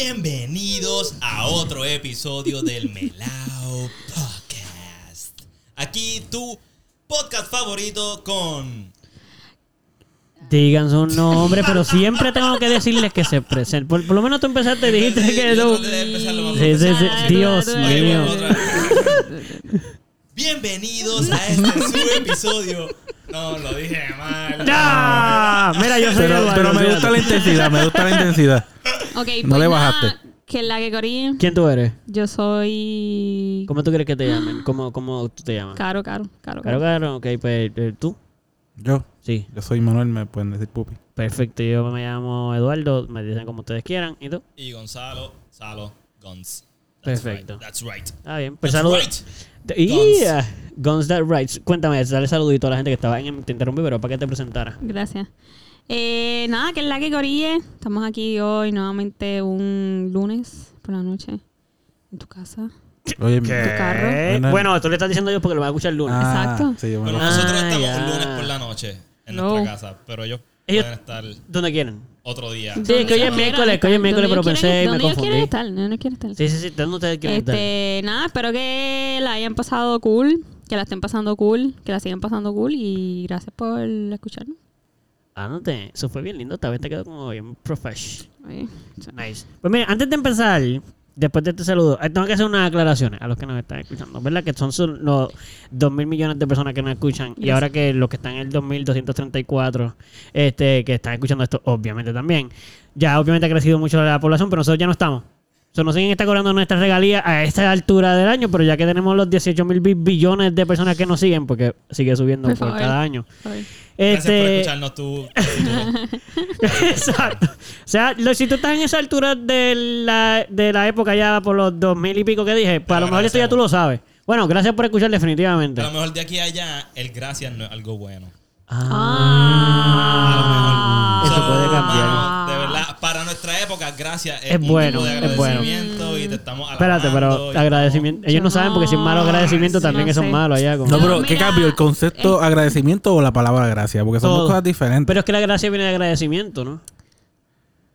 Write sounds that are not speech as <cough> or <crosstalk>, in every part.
Bienvenidos a otro episodio del Melao Podcast. Aquí tu podcast favorito con Digan su nombre, pero siempre tengo que decirles que se presenten. Por, por lo menos tú empezaste, dijiste que Yo no. traté de empezarlo más Sí, sí, sí. profesional. Dios mío. Bienvenidos a este su episodio. No, lo dije mal. ¡Ah! Mira, yo soy Pero, pero me gusta la intensidad, me gusta la intensidad. No pues le nada, bajaste. Que la que corrí, ¿Quién tú eres? yo soy. ¿Cómo tú quieres que te llamen? ¿Cómo, cómo tú te llamas? Caro, caro, caro. Caro, caro. Ok, pues eh, tú. Yo, Sí, yo soy Manuel, me pueden decir pupi. perfecto. Yo me llamo Eduardo. Me dicen como ustedes quieran. ¿Y tú? Y Gonzalo, Salo, Guns. Perfecto. Right, that's right. Ah, bien. Pues saludos. right. Y Guns. Guns That Rights. Cuéntame, dale saludito a la gente que estaba en. Te interrumpí, pero para que te presentara. Gracias. Eh, nada, que es la que corrí. Estamos aquí hoy nuevamente un lunes por la noche en tu casa. Oye, Tu carro. Eh, Bueno, tú le estás diciendo yo porque lo vas a escuchar el lunes. ah, Exacto. Sí, yo me Bueno, lo- nosotros Ah, estamos ya. un lunes por la noche en No. nuestra casa, pero ellos, Ellos- pueden estar ¿Dónde quieren? otro día. Sí, que hoy es ¿Dónde miércoles, que hoy es ellos miércoles, pero pensé y me ¿Dónde ellos quieren confundí. estar? ¿Dónde ellos quieren estar? Sí, sí, sí. ¿Dónde ustedes quieren estar? Este, nada, espero que la hayan pasado cool, que la estén pasando cool, que la sigan pasando cool y gracias por escucharnos. Ándate. Eso fue bien lindo. Esta vez te quedó como bien profesh. Oye, Nice. Pues mira, antes de empezar, después de este saludo, eh, tengo que hacer unas aclaraciones a los que nos están escuchando. ¿Verdad? Que son los 2 mil millones de personas que nos escuchan. Y ahora que los que están en el 2234, este, que están escuchando esto, obviamente también. Ya obviamente ha crecido mucho la población, pero nosotros ya no estamos. O sea, nos siguen está cobrando nuestras regalías a esta altura del año, pero ya que tenemos los 18 mil billones de personas que nos siguen, porque sigue subiendo <laughs> Por cada año. oye. Gracias por Este, escucharnos tú. <laughs> Exacto. O sea, lo- si tú estás en esa altura de la, de la época ya por los dos mil y pico que dije, pues a lo mejor esto ya tú lo sabes. Bueno, gracias por escuchar definitivamente. A lo mejor de aquí a allá, el gracias no es algo bueno. Ah, So, eso puede cambiar. mano, de verdad, para nuestra época, gracias es, Es un bueno, tipo de es bueno. agradecimiento y te estamos Espérate, pero agradecimiento. Ellos no saben porque si es malo agradecimiento también no que son sé. malos allá. como- No, pero ¿qué cambio? ¿El concepto agradecimiento o la palabra gracia? Porque son Todo. dos cosas diferentes. Pero es que la gracia viene de agradecimiento, ¿no?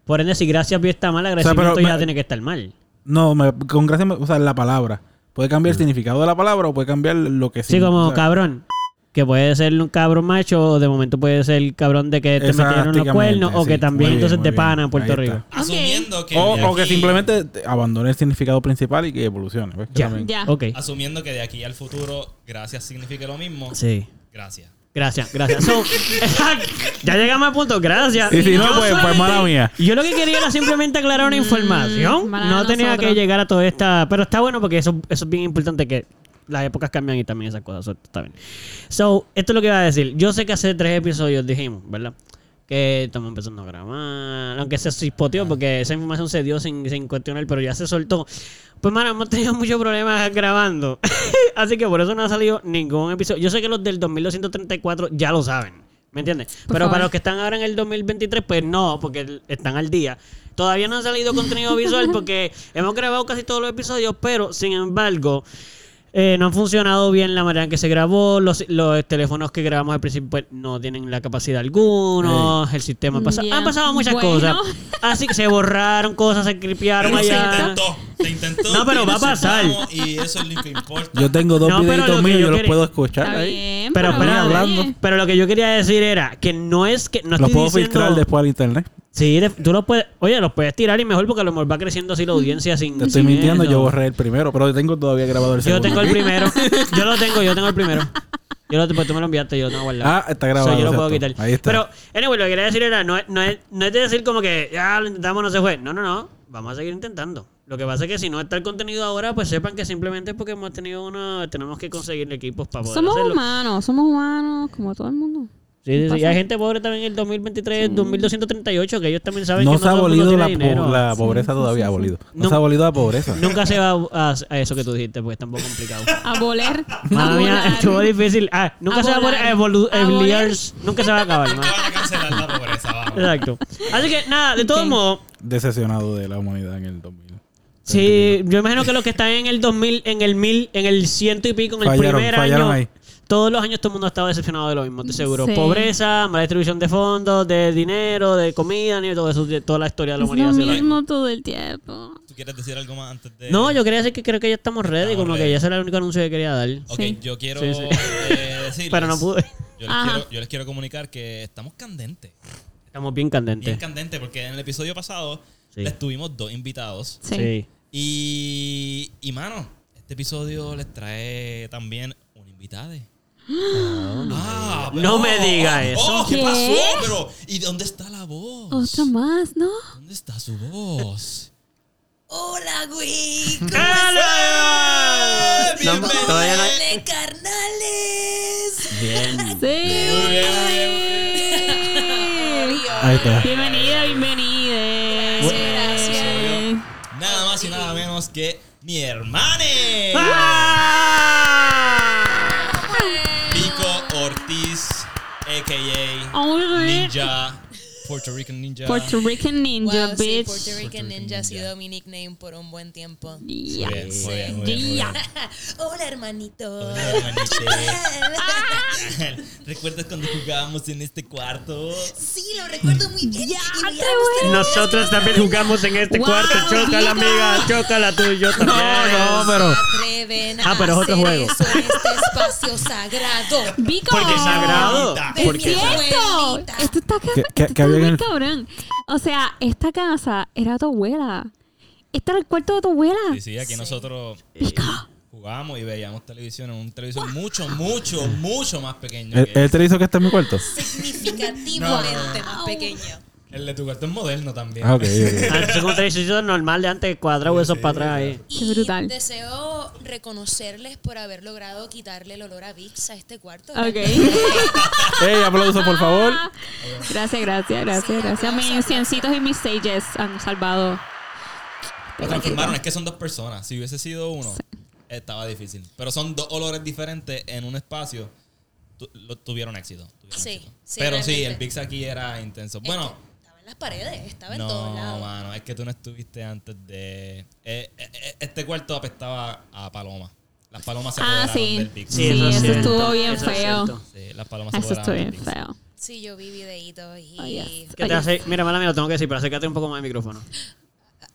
Por ende, si gracias está mal, agradecimiento pero ya me- tiene que estar mal. No, me- con gracia, me- o sea, la palabra. Puede cambiar el significado de la palabra o puede cambiar lo que. Sí, significa. como o sea, cabrón. Que puede ser un cabrón macho o de momento puede ser cabrón de que te metieron los cuernos o que también bien, entonces bien. pana en Puerto Rico. Asumiendo que, O, que simplemente te- abandone el significado principal y que evolucione. ¿ves? Que Ya. Ya. Ok. Asumiendo que de aquí al futuro, gracias signifique lo mismo. Sí. Gracias. Gracias, gracias. So, <laughs> <laughs> ya llegamos al punto, gracias. Y si no, pues, pues mala mía. Yo lo que quería era simplemente aclarar una información. mala No tenía nosotros. que llegar a toda esta. Pero está bueno porque eso, eso es bien importante que las épocas cambian y también esas cosas. so, está bien. So, esto es lo que iba a decir. Yo sé que hace tres episodios dijimos, ¿verdad? Que estamos empezando a grabar. Aunque se chispoteó porque esa información se dio sin, sin cuestionar, pero ya se soltó. Pues, mano, hemos tenido muchos problemas grabando. <laughs> Así que por eso no ha salido ningún episodio. Yo sé que los del 2234 ya lo saben. ¿Me entiendes? Por Pero favor. para los que están ahora en el 2023, pues no, porque están al día. Todavía no ha salido contenido visual porque <laughs> hemos grabado casi todos los episodios, pero sin embargo, eh, no han funcionado bien la manera en que se grabó. Los, los teléfonos que grabamos al principio pues, no tienen la capacidad alguna. El sistema pasa. Ya. Han pasado muchas Bueno. cosas. Así que se borraron cosas, se cripiaron Pero se allá. intentó. Se intentó. No, pero va a pasar. Y eso es lo que importa. Yo tengo dos No, videitos lo míos, yo yo los quería- puedo escuchar Está ahí. bien, Pero, pero, hablando. pero lo que yo quería decir era que no es que. No Los estoy puedo diciendo- filtrar después al internet. Sí, de- tú los puedes. Oye, los puedes tirar y mejor porque a lo mejor va creciendo así la audiencia sin. Te estoy sin mintiendo, eso. yo borré el primero, pero tengo todavía grabado el Yo segundo. tengo el primero. <laughs> Yo lo tengo, yo tengo el primero. Yo lo pues tú me lo enviaste, yo lo tengo guardado. Ah, está grabado, So, yo lo puedo exacto. quitar. Ahí está. Pero, anyway, lo que quería decir era, no, es- no, es, no es de decir como que ya lo intentamos, no se fue. No, no, no. Vamos a seguir intentando. Lo que pasa es que si no está el contenido ahora, pues sepan que simplemente es porque hemos tenido uno, tenemos que conseguir equipos para poder Somos hacerlo. humanos, somos humanos como todo el mundo. Sí, sí, sí. hay gente pobre también en el 2023, 2238, que ellos también saben No que se ha abolido la, po- la pobreza todavía, abolido. No, No. se ha abolido la pobreza. Nunca se va a, a eso que tú dijiste, porque está un poco complicado. A voler. Madre mía, estuvo difícil. Ah, nunca A se va a poder volar. evolu- A evoluir. volar. Nunca se va a acabar, man. van a cancelar la pobreza, vamos. Exacto. Así que nada, de todos Ok. modos, Decepcionado de la humanidad en el 2000. sí, yo imagino que los que están en el 2000, en el 1000, en el ciento y pico, en el Fallaron, primer fallaron año. ahí. Todos los años todo el mundo ha estado decepcionado de lo mismo, estoy seguro. Sí. Pobreza, mala distribución de fondos, de dinero, de comida, ni todo eso, de toda la historia de la Es humanidad. lo la misma. mismo todo el tiempo. ¿Tú quieres decir algo más antes de.? No, yo quería decir que creo que ya estamos ready, Estamos como ready. que ya ese era el único anuncio que quería dar. Ok, Sí. yo quiero Sí, sí. eh, decirles- Pero no pude. Yo les, quiero, yo les quiero comunicar que estamos candentes. Estamos bien Bien candentes. candentes, porque en el episodio pasado Sí. les tuvimos dos invitados. Sí. Sí. Y, y mano, este episodio les trae también un invitado. Ah, No me diga eso. Oh, ¿Qué, ¿Qué? pasó? Pero, ¿y dónde está la voz? Otra más, ¿no? ¿Dónde está su voz? Hola, güey. ¿Cómo ¡Hola! estás? No, Bienvenido. todavía no- Dale, carnales. Bien. Sí. Ahí está. Bienvenida, bienvenida. Gracias. Nada más y nada menos que mi hermane. Pico a.k.a. Oh, Alright. Ninja, Puerto Rican Ninja. Puerto Rican Ninja, Wow, sí, bitch. Puerto Rican Puerto Ninja ha sido mi nickname por un buen tiempo. Yeah. Muy bien, muy bien, muy bien, muy Yeah. bien. <laughs> Hola, hermanito. Hola, hermanito. <laughs> ¿Recuerdas cuando jugábamos en este cuarto? Sí, lo recuerdo muy bien. Ya, Y voy a te Nosotros también jugamos en este Wow, cuarto. Chócala, amiga. Chócala tú y yo también. No, pero. Se atreven Ah, pero es otro juego. eso en este espacio sagrado. Vico. Porque es sagrado. ¿Por Porque qué? ¡Cierto! Esto está, ¿Qué- esto qué- está qué había en muy el- cabrón. O sea, esta casa era tu abuela. Este era el cuarto de tu abuela. Sí, sí, aquí nosotros Vico. jugábamos y veíamos televisión en un televisor mucho, mucho, mucho más pequeño. ¿Él, que él este. te hizo que está en mi cuarto? Significativamente más pequeño. El de tu cuarto es moderno también. Ah, ok, ok. Ah, como televisión normal de antes, cuadrado eso para atrás ahí. Qué Y brutal. deseo reconocerles por haber logrado quitarle el olor a Vicks a este cuarto. Ok. <laughs> Ey, aplauso, por favor. Gracias, gracias, gracias, gracias. Mis ciencitos y mis sages han salvado. Lo transformaron, es que son dos personas. Si hubiese sido uno, estaba difícil. Pero son dos olores diferentes en un espacio. Tu- lo- tuvieron éxito. tuvieron Sí, éxito. sí, Pero sí, el Pix aquí era intenso. Bueno, en las paredes, estaba en no, todos lados. mano, es que tú no estuviste antes de. eh, eh, eh, este cuarto apestaba a paloma. Las palomas se Ah, apoderaron sí. del. Sí, es eso cierto. estuvo bien Eso feo. Sí, las palomas se Eso estuvo apoderaron bien feo. Sí, yo vi videitos y... Oh, yes. ¿Qué te hace? Mira, mala mía, lo tengo que decir, pero acércate un poco más al micrófono.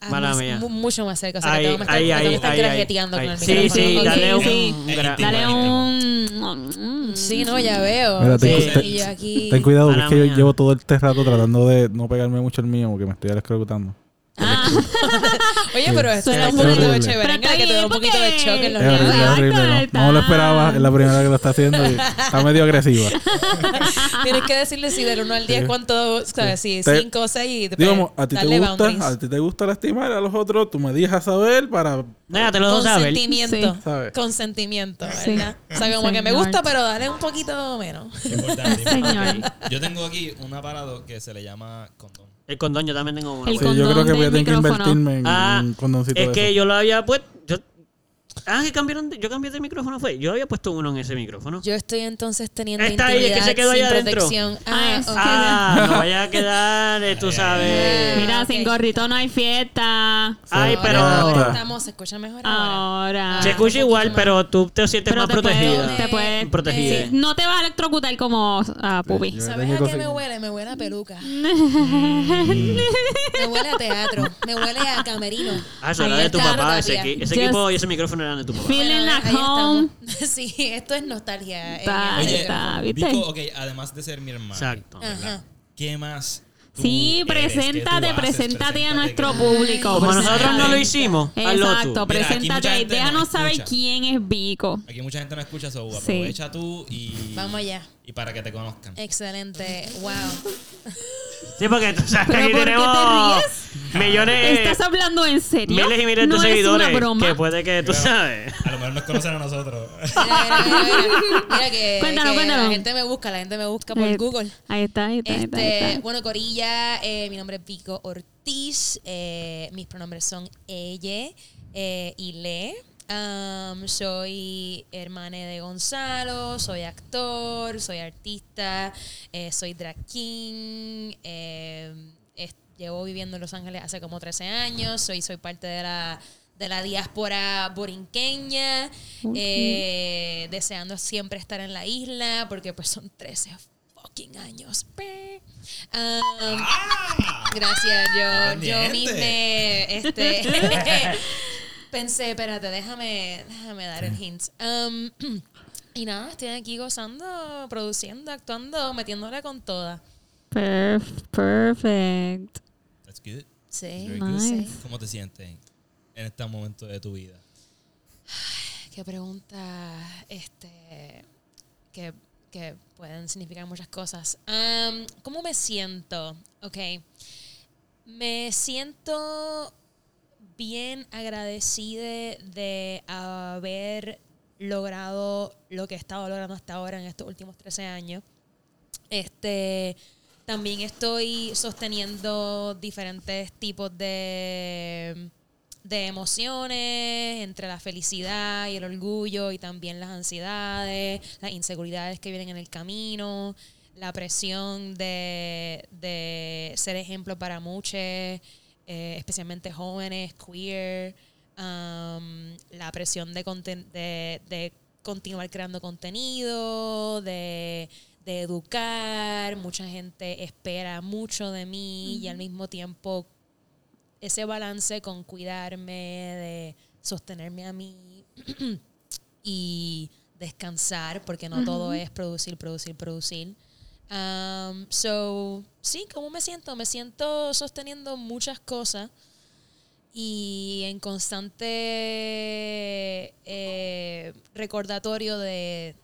Ah, Mala más- mía. mu- mucho más cerca. O sea, que Ahí, tengo que estar, ahí, tengo que ahí, estar ahí, grajeteando con el Sí, micrófono. sí, Ok, dale un... sí. Dale un... Sí, no, ya veo. Mira, ten, Sí, ten- y yo aquí... ten cuidado, que Mala es que yo llevo todo este rato tratando de no pegarme mucho el mío porque me estoy escrotando. Ah, <laughs> Oye, pero esto era un poquito de está que te da un poquito de choque en los Es horrible, es horrible. No, no me lo esperaba. Es la primera vez que lo está haciendo y <laughs> está medio agresiva. <laughs> Tienes que decirle si del 1 al 10 cuánto, ¿sabes? Si Te- 5 o 6 y Digamos, a ti te gusta, boundaries. a ti te gusta lastimar a los otros, tú me dejas saber para Nada, te lo dejo saber. Consentimiento. Sí. ¿Sabes? Consentimiento, Sí. ¿verdad? O sea, como que me gusta, pero dale un poquito menos. Importante, Señor. importante. Yo tengo aquí un aparato que se le llama condón. El condón yo también tengo uno. El Sí, condón yo creo que voy a del tener que micrófono. invertirme en Ah, un condoncito es de que eso. yo lo había puesto... Yo... Ah, que cambiaron de- yo cambié de micrófono, fue. Yo había puesto uno en ese micrófono. Yo estoy entonces teniendo Está ahí, es que se quedó ahí adentro. Ah, Ah, es ok. que- Ah, no vaya a quedar, eh, tú sabes. Mira, ok. sin gorrito no hay fiesta. Ay, pero... ahora estamos, se escucha mejor ahora. Ahora. Se escucha igual, pero tú te sientes Pero más te protegida. te puedes- Protegida. sí, no te vas a electrocutar como a Pupi. ¿Sabes a qué me huele? Me huele a peluca. <laughs> me huele a teatro. Me huele a camerino. Ah, eso era de tu papá. Ese, equipo y ese micrófono eran de tu papá. Feeling Bueno, like home. estamos. <laughs> Sí, esto es nostalgia. eh, Está- Oye, Oye, está, ¿viste? Vico, ok, además de ser mi hermano, Exacto. Ajá. ¿qué más? Sí, preséntate, haces? preséntate a nuestro que- público. Como nosotros no lo hicimos. Exacto, preséntate gente no déjanos saber quién es Vico. Aquí mucha gente no escucha eso. Sí. Aprovecha tú y. Vamos allá. Y para que te conozcan. Excelente. <laughs> Wow. Sí, porque tú sabes que ¿Pero aquí por qué te tenemos ríes? millones, ¿Estás hablando en serio? miles y miles no de es seguidores una broma. que puede que tú Pero- sabes. A lo mejor nos conocen a nosotros. Mira, mira, mira, mira. Que, <laughs> Cuéntanos, que cuéntanos. la gente me busca, la gente me busca por Ahí- Google. Ahí está, ahí está, ahí está, ahí Este, está. bueno, Corilla, eh, mi nombre es Pico Ortiz. eh, mis pronombres son ella eh, y le. Am, soy hermana de Gonzalo, soy actor, soy artista, eh, soy drag king. eh, es- llevo viviendo en Los Ángeles hace como 13 años. Soy, soy parte de la, de la diáspora borinqueña, eh, deseando siempre estar en la isla, porque pues son 13 fucking años. Um, gracias, yo, yo misme, este, <laughs> <laughs> pensé, espérate, déjame, déjame dar el hint. Um, <clears throat> y nada, estoy aquí gozando, produciendo, actuando, metiéndole con toda. Perf- perfect. That's good. Sí, Very good. Nice. ¿Cómo te sientes en este momento de tu vida? Qué pregunta, este, que, que pueden significar muchas cosas. Am, ¿Cómo me siento? Ok. Me siento bien agradecida de haber logrado lo que he estado logrando hasta ahora en estos últimos 13 años. Este, también estoy sosteniendo diferentes tipos de, de emociones, entre la felicidad y el orgullo, y también las ansiedades, las inseguridades que vienen en el camino, la presión de, de ser ejemplo para muchos, eh, especialmente jóvenes, queer, um, la presión de, conten- de, de continuar creando contenido, de, de educar, mucha gente espera mucho de mí y al mismo tiempo ese balance con cuidarme, de sostenerme a mí <clears throat> y descansar, porque no todo es producir, producir, producir. Um, so, sí, ¿cómo me siento? Me siento sosteniendo muchas cosas y en constante eh, recordatorio de,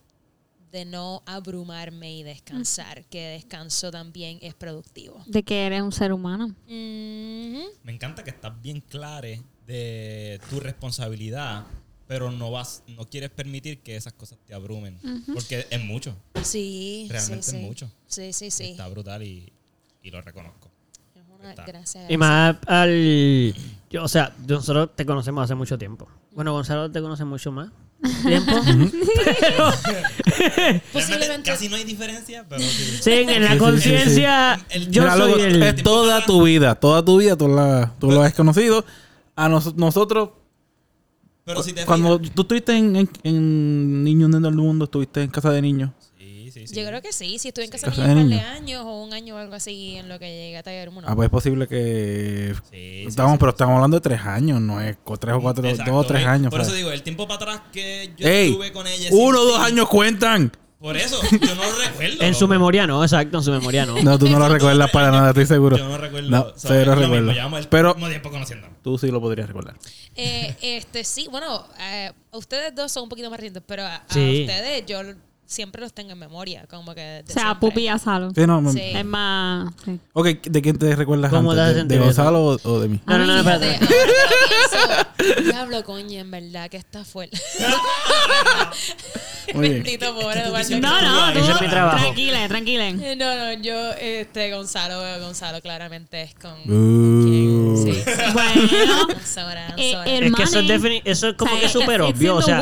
de no abrumarme y descansar, que descanso también es productivo. De que eres un ser humano. Ujú. Me encanta que estás bien clara de tu responsabilidad, pero no vas, no quieres permitir que esas cosas te abrumen. Porque es mucho. Sí, Realmente sí, es sí. mucho. Sí, sí, sí. Está brutal y, y lo reconozco. Es una- gracias. Y más al. Yo, o sea, nosotros te conocemos hace mucho tiempo. Bueno, Gonzalo te conoce mucho más <laughs> tiempo. Pero, <laughs> Posiblemente- casi no hay diferencia, pero sí. sí, en la Sí, sí, sí, conciencia, yo Mira, soy loco, el. es toda tu vida, toda tu vida tú, la, tú lo has conocido. A nos- nosotros, Pero si te cuando fijas- tú estuviste en, en, en Niños del Mundo, estuviste en Casa de Niños. Sí, sí, sí. Yo creo que sí. Si estuve en casa Casa de niños de un par de años o un año o algo así en lo que llegué a Taller 1. Ah, pues es posible que... Sí, sí, estamos, sí. pero estamos hablando de tres años, no es co- tres o cuatro, Exacto, dos o tres ¿ves? años. Por eso ¿sabes? digo, el tiempo para atrás que yo ¡Ey! estuve con ella. Uno o dos años cuentan. Por eso, yo no lo recuerdo. En su memoria no, exacto, en su memoria no. No, tú no lo recuerdas para nada, estoy seguro. Yo no recuerdo. No, o sea, cero es lo mismo, recuerdo. Llevamos Pero- mismo tiempo conociendo. Tú sí lo podrías recordar. Eh, este, sí, bueno, eh, ustedes dos son un poquito más recientes, pero a, a Sí. ustedes yo siempre los tengo en memoria, como que de O sea, siempre. Pupi y Asalo. Sí, no, me- Sí. Es más. Sí. Ok, ¿de quién te recuerdas ¿Cómo te antes? ¿De, de? Gonzalo o, o de mí? No, no, no, espérate. Diablo, coño, en verdad que está fuerte. <laughs> <laughs> Muy bien. Bendito pobre Eduardo. No, no, Ese tú, es mi trabajo. tranquila, tranquila. Eh, No, no, yo, este, Gonzalo, Gonzalo claramente es con, Uh. sí. <laughs> Bueno. Sora, Eh, Es que eso es, defini- eso es como O sea, que súper obvio. O sea,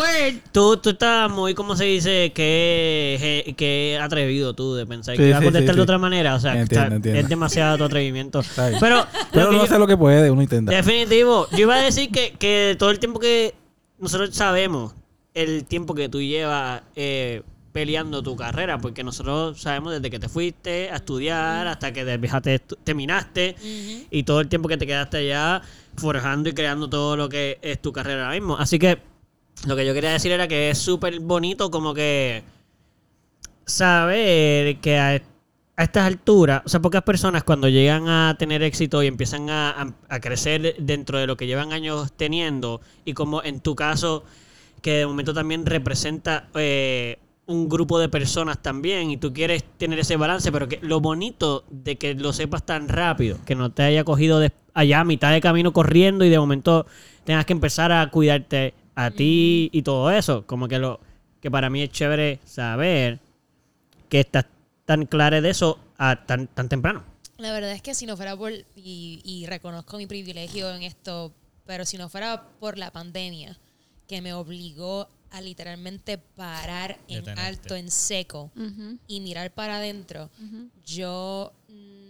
tú, tú estás muy, ¿cómo se dice? Que, que atrevido tú de pensar Sí, que iba a sí, contestar sí, de sí. otra manera. O sea, que Entiendo, está- entiendo. es demasiado tu atrevimiento. Pero, Pero uno yo- hace lo que puede, uno intenta. Definitivo. Yo iba a decir que, que todo el tiempo que nosotros sabemos, el tiempo que tú llevas eh, peleando tu carrera, porque nosotros sabemos desde que te fuiste a estudiar hasta que dejaste terminaste y todo el tiempo que te quedaste allá forjando y creando todo lo que es tu carrera ahora mismo. Así que lo que yo quería decir era que es súper bonito como que saber que a, a estas alturas, o sea, pocas personas cuando llegan a tener éxito y empiezan a, a- a crecer dentro de lo que llevan años teniendo y como en tu caso que de momento también representa eh, un grupo de personas también y tú quieres tener ese balance, pero que lo bonito de que lo sepas tan rápido, que no te haya cogido de allá a mitad de camino corriendo y de momento tengas que empezar a cuidarte a ti y todo eso, como que lo que para mí es chévere saber que estás tan clara de eso a tan, tan temprano. La verdad es que si no fuera por, y, y reconozco mi privilegio en esto, pero si no fuera por la pandemia, que me obligó a literalmente parar en Detenerte. alto, en seco, Ujú. y mirar para adentro, yo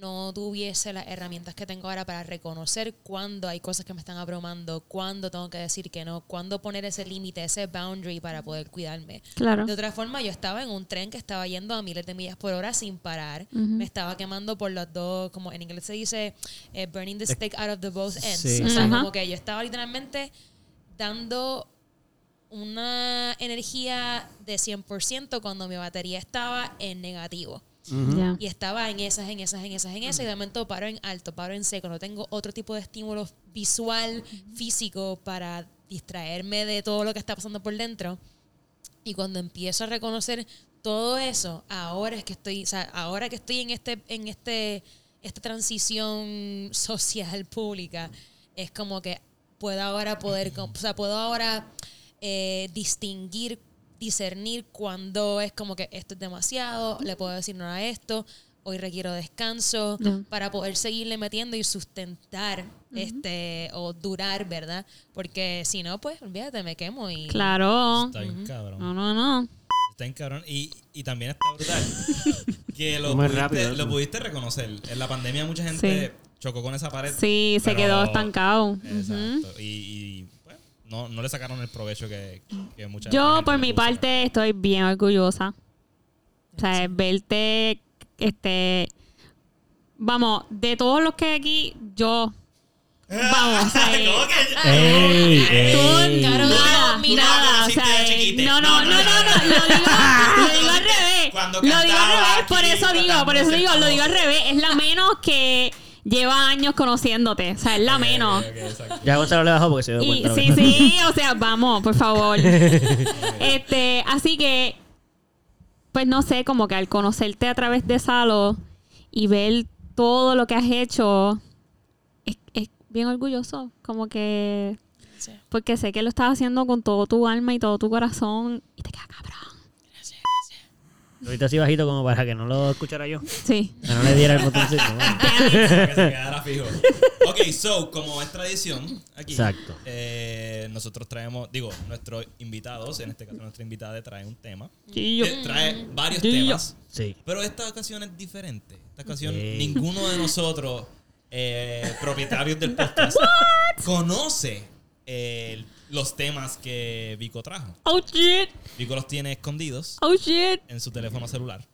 no tuviese las herramientas que tengo ahora para reconocer cuándo hay cosas que me están abrumando, cuándo tengo que decir que no, cuándo poner ese límite, ese boundary para poder cuidarme. Claro. De otra forma, yo estaba en un tren que estaba yendo a miles de millas por hora sin parar. Me estaba quemando por los dos, como en inglés se dice, eh, burning the stick out of the both ends. Sí. O sea, como que yo estaba literalmente dando una energía de 100% cuando mi batería estaba en negativo. Y estaba en esas, en esas, en esas, en esas. Y de momento paro en alto, paro en seco. No tengo otro tipo de estímulo visual, físico para distraerme de todo lo que está pasando por dentro. Y cuando empiezo a reconocer todo eso, ahora es que estoy, o sea, ahora que estoy en este, en este, esta transición <laughs> social pública, es como que puedo ahora poder, o sea, puedo ahora eh, distinguir, discernir cuando es como que esto es demasiado, le puedo decir no a esto, hoy requiero descanso, para poder seguirle metiendo y sustentar este o durar, ¿verdad? Porque si no, pues olvídate, me quemo y Claro. Está bien cabrón. No, no, no. Está bien cabrón. Y, y también está brutal. <laughs> que lo Muy pudiste, rápido lo pudiste reconocer. En la pandemia mucha gente Sí. chocó con esa pared. Sí, se quedó estancado. Exacto. Y, y, no, no le sacaron el provecho que, que mucha Yo, por mi parte, estoy bien orgullosa. O sea, verte, este, vamos, de todos los que hay aquí, yo, vamos, o sea, <laughs> ¿Cómo que ya? ¡Ey! tú, ey. Claro, nada, mira, nada, o sea, no, no, no, no, no, lo digo, lo digo al <laughs> revés, Cuando lo digo al revés, por eso digo, por eso digo, lo digo al revés, es la menos que lleva años conociéndote, o sea, es la menos. Ok, ok, exacto. Ya Gonzalo le bajó porque se dio Y, cuenta. sí, sí, o sea, vamos, por favor. <laughs> este, así que, pues no sé, como que al conocerte a través de Salo y ver todo lo que has hecho, es, es bien orgulloso. Como que, Sí. porque sé que lo estás haciendo con todo tu alma y todo tu corazón y te queda cabrón. Ahorita así bajito como para que no lo escuchara yo. Sí. Que no le diera el botoncito. bueno. Para <laughs> que se quedara fijo. Ok, so, como es tradición aquí, Exacto. eh, nosotros traemos, digo, nuestros invitados, en este caso nuestra invitada trae un tema. Yo- Eh, trae varios temas, Sí. pero esta ocasión es diferente. Esta ocasión, Ok. ninguno de nosotros, eh, propietarios del <laughs> podcast, conoce eh, los temas que Vico trajo. Oh shit, Vico los tiene escondidos oh shit. en su teléfono celular.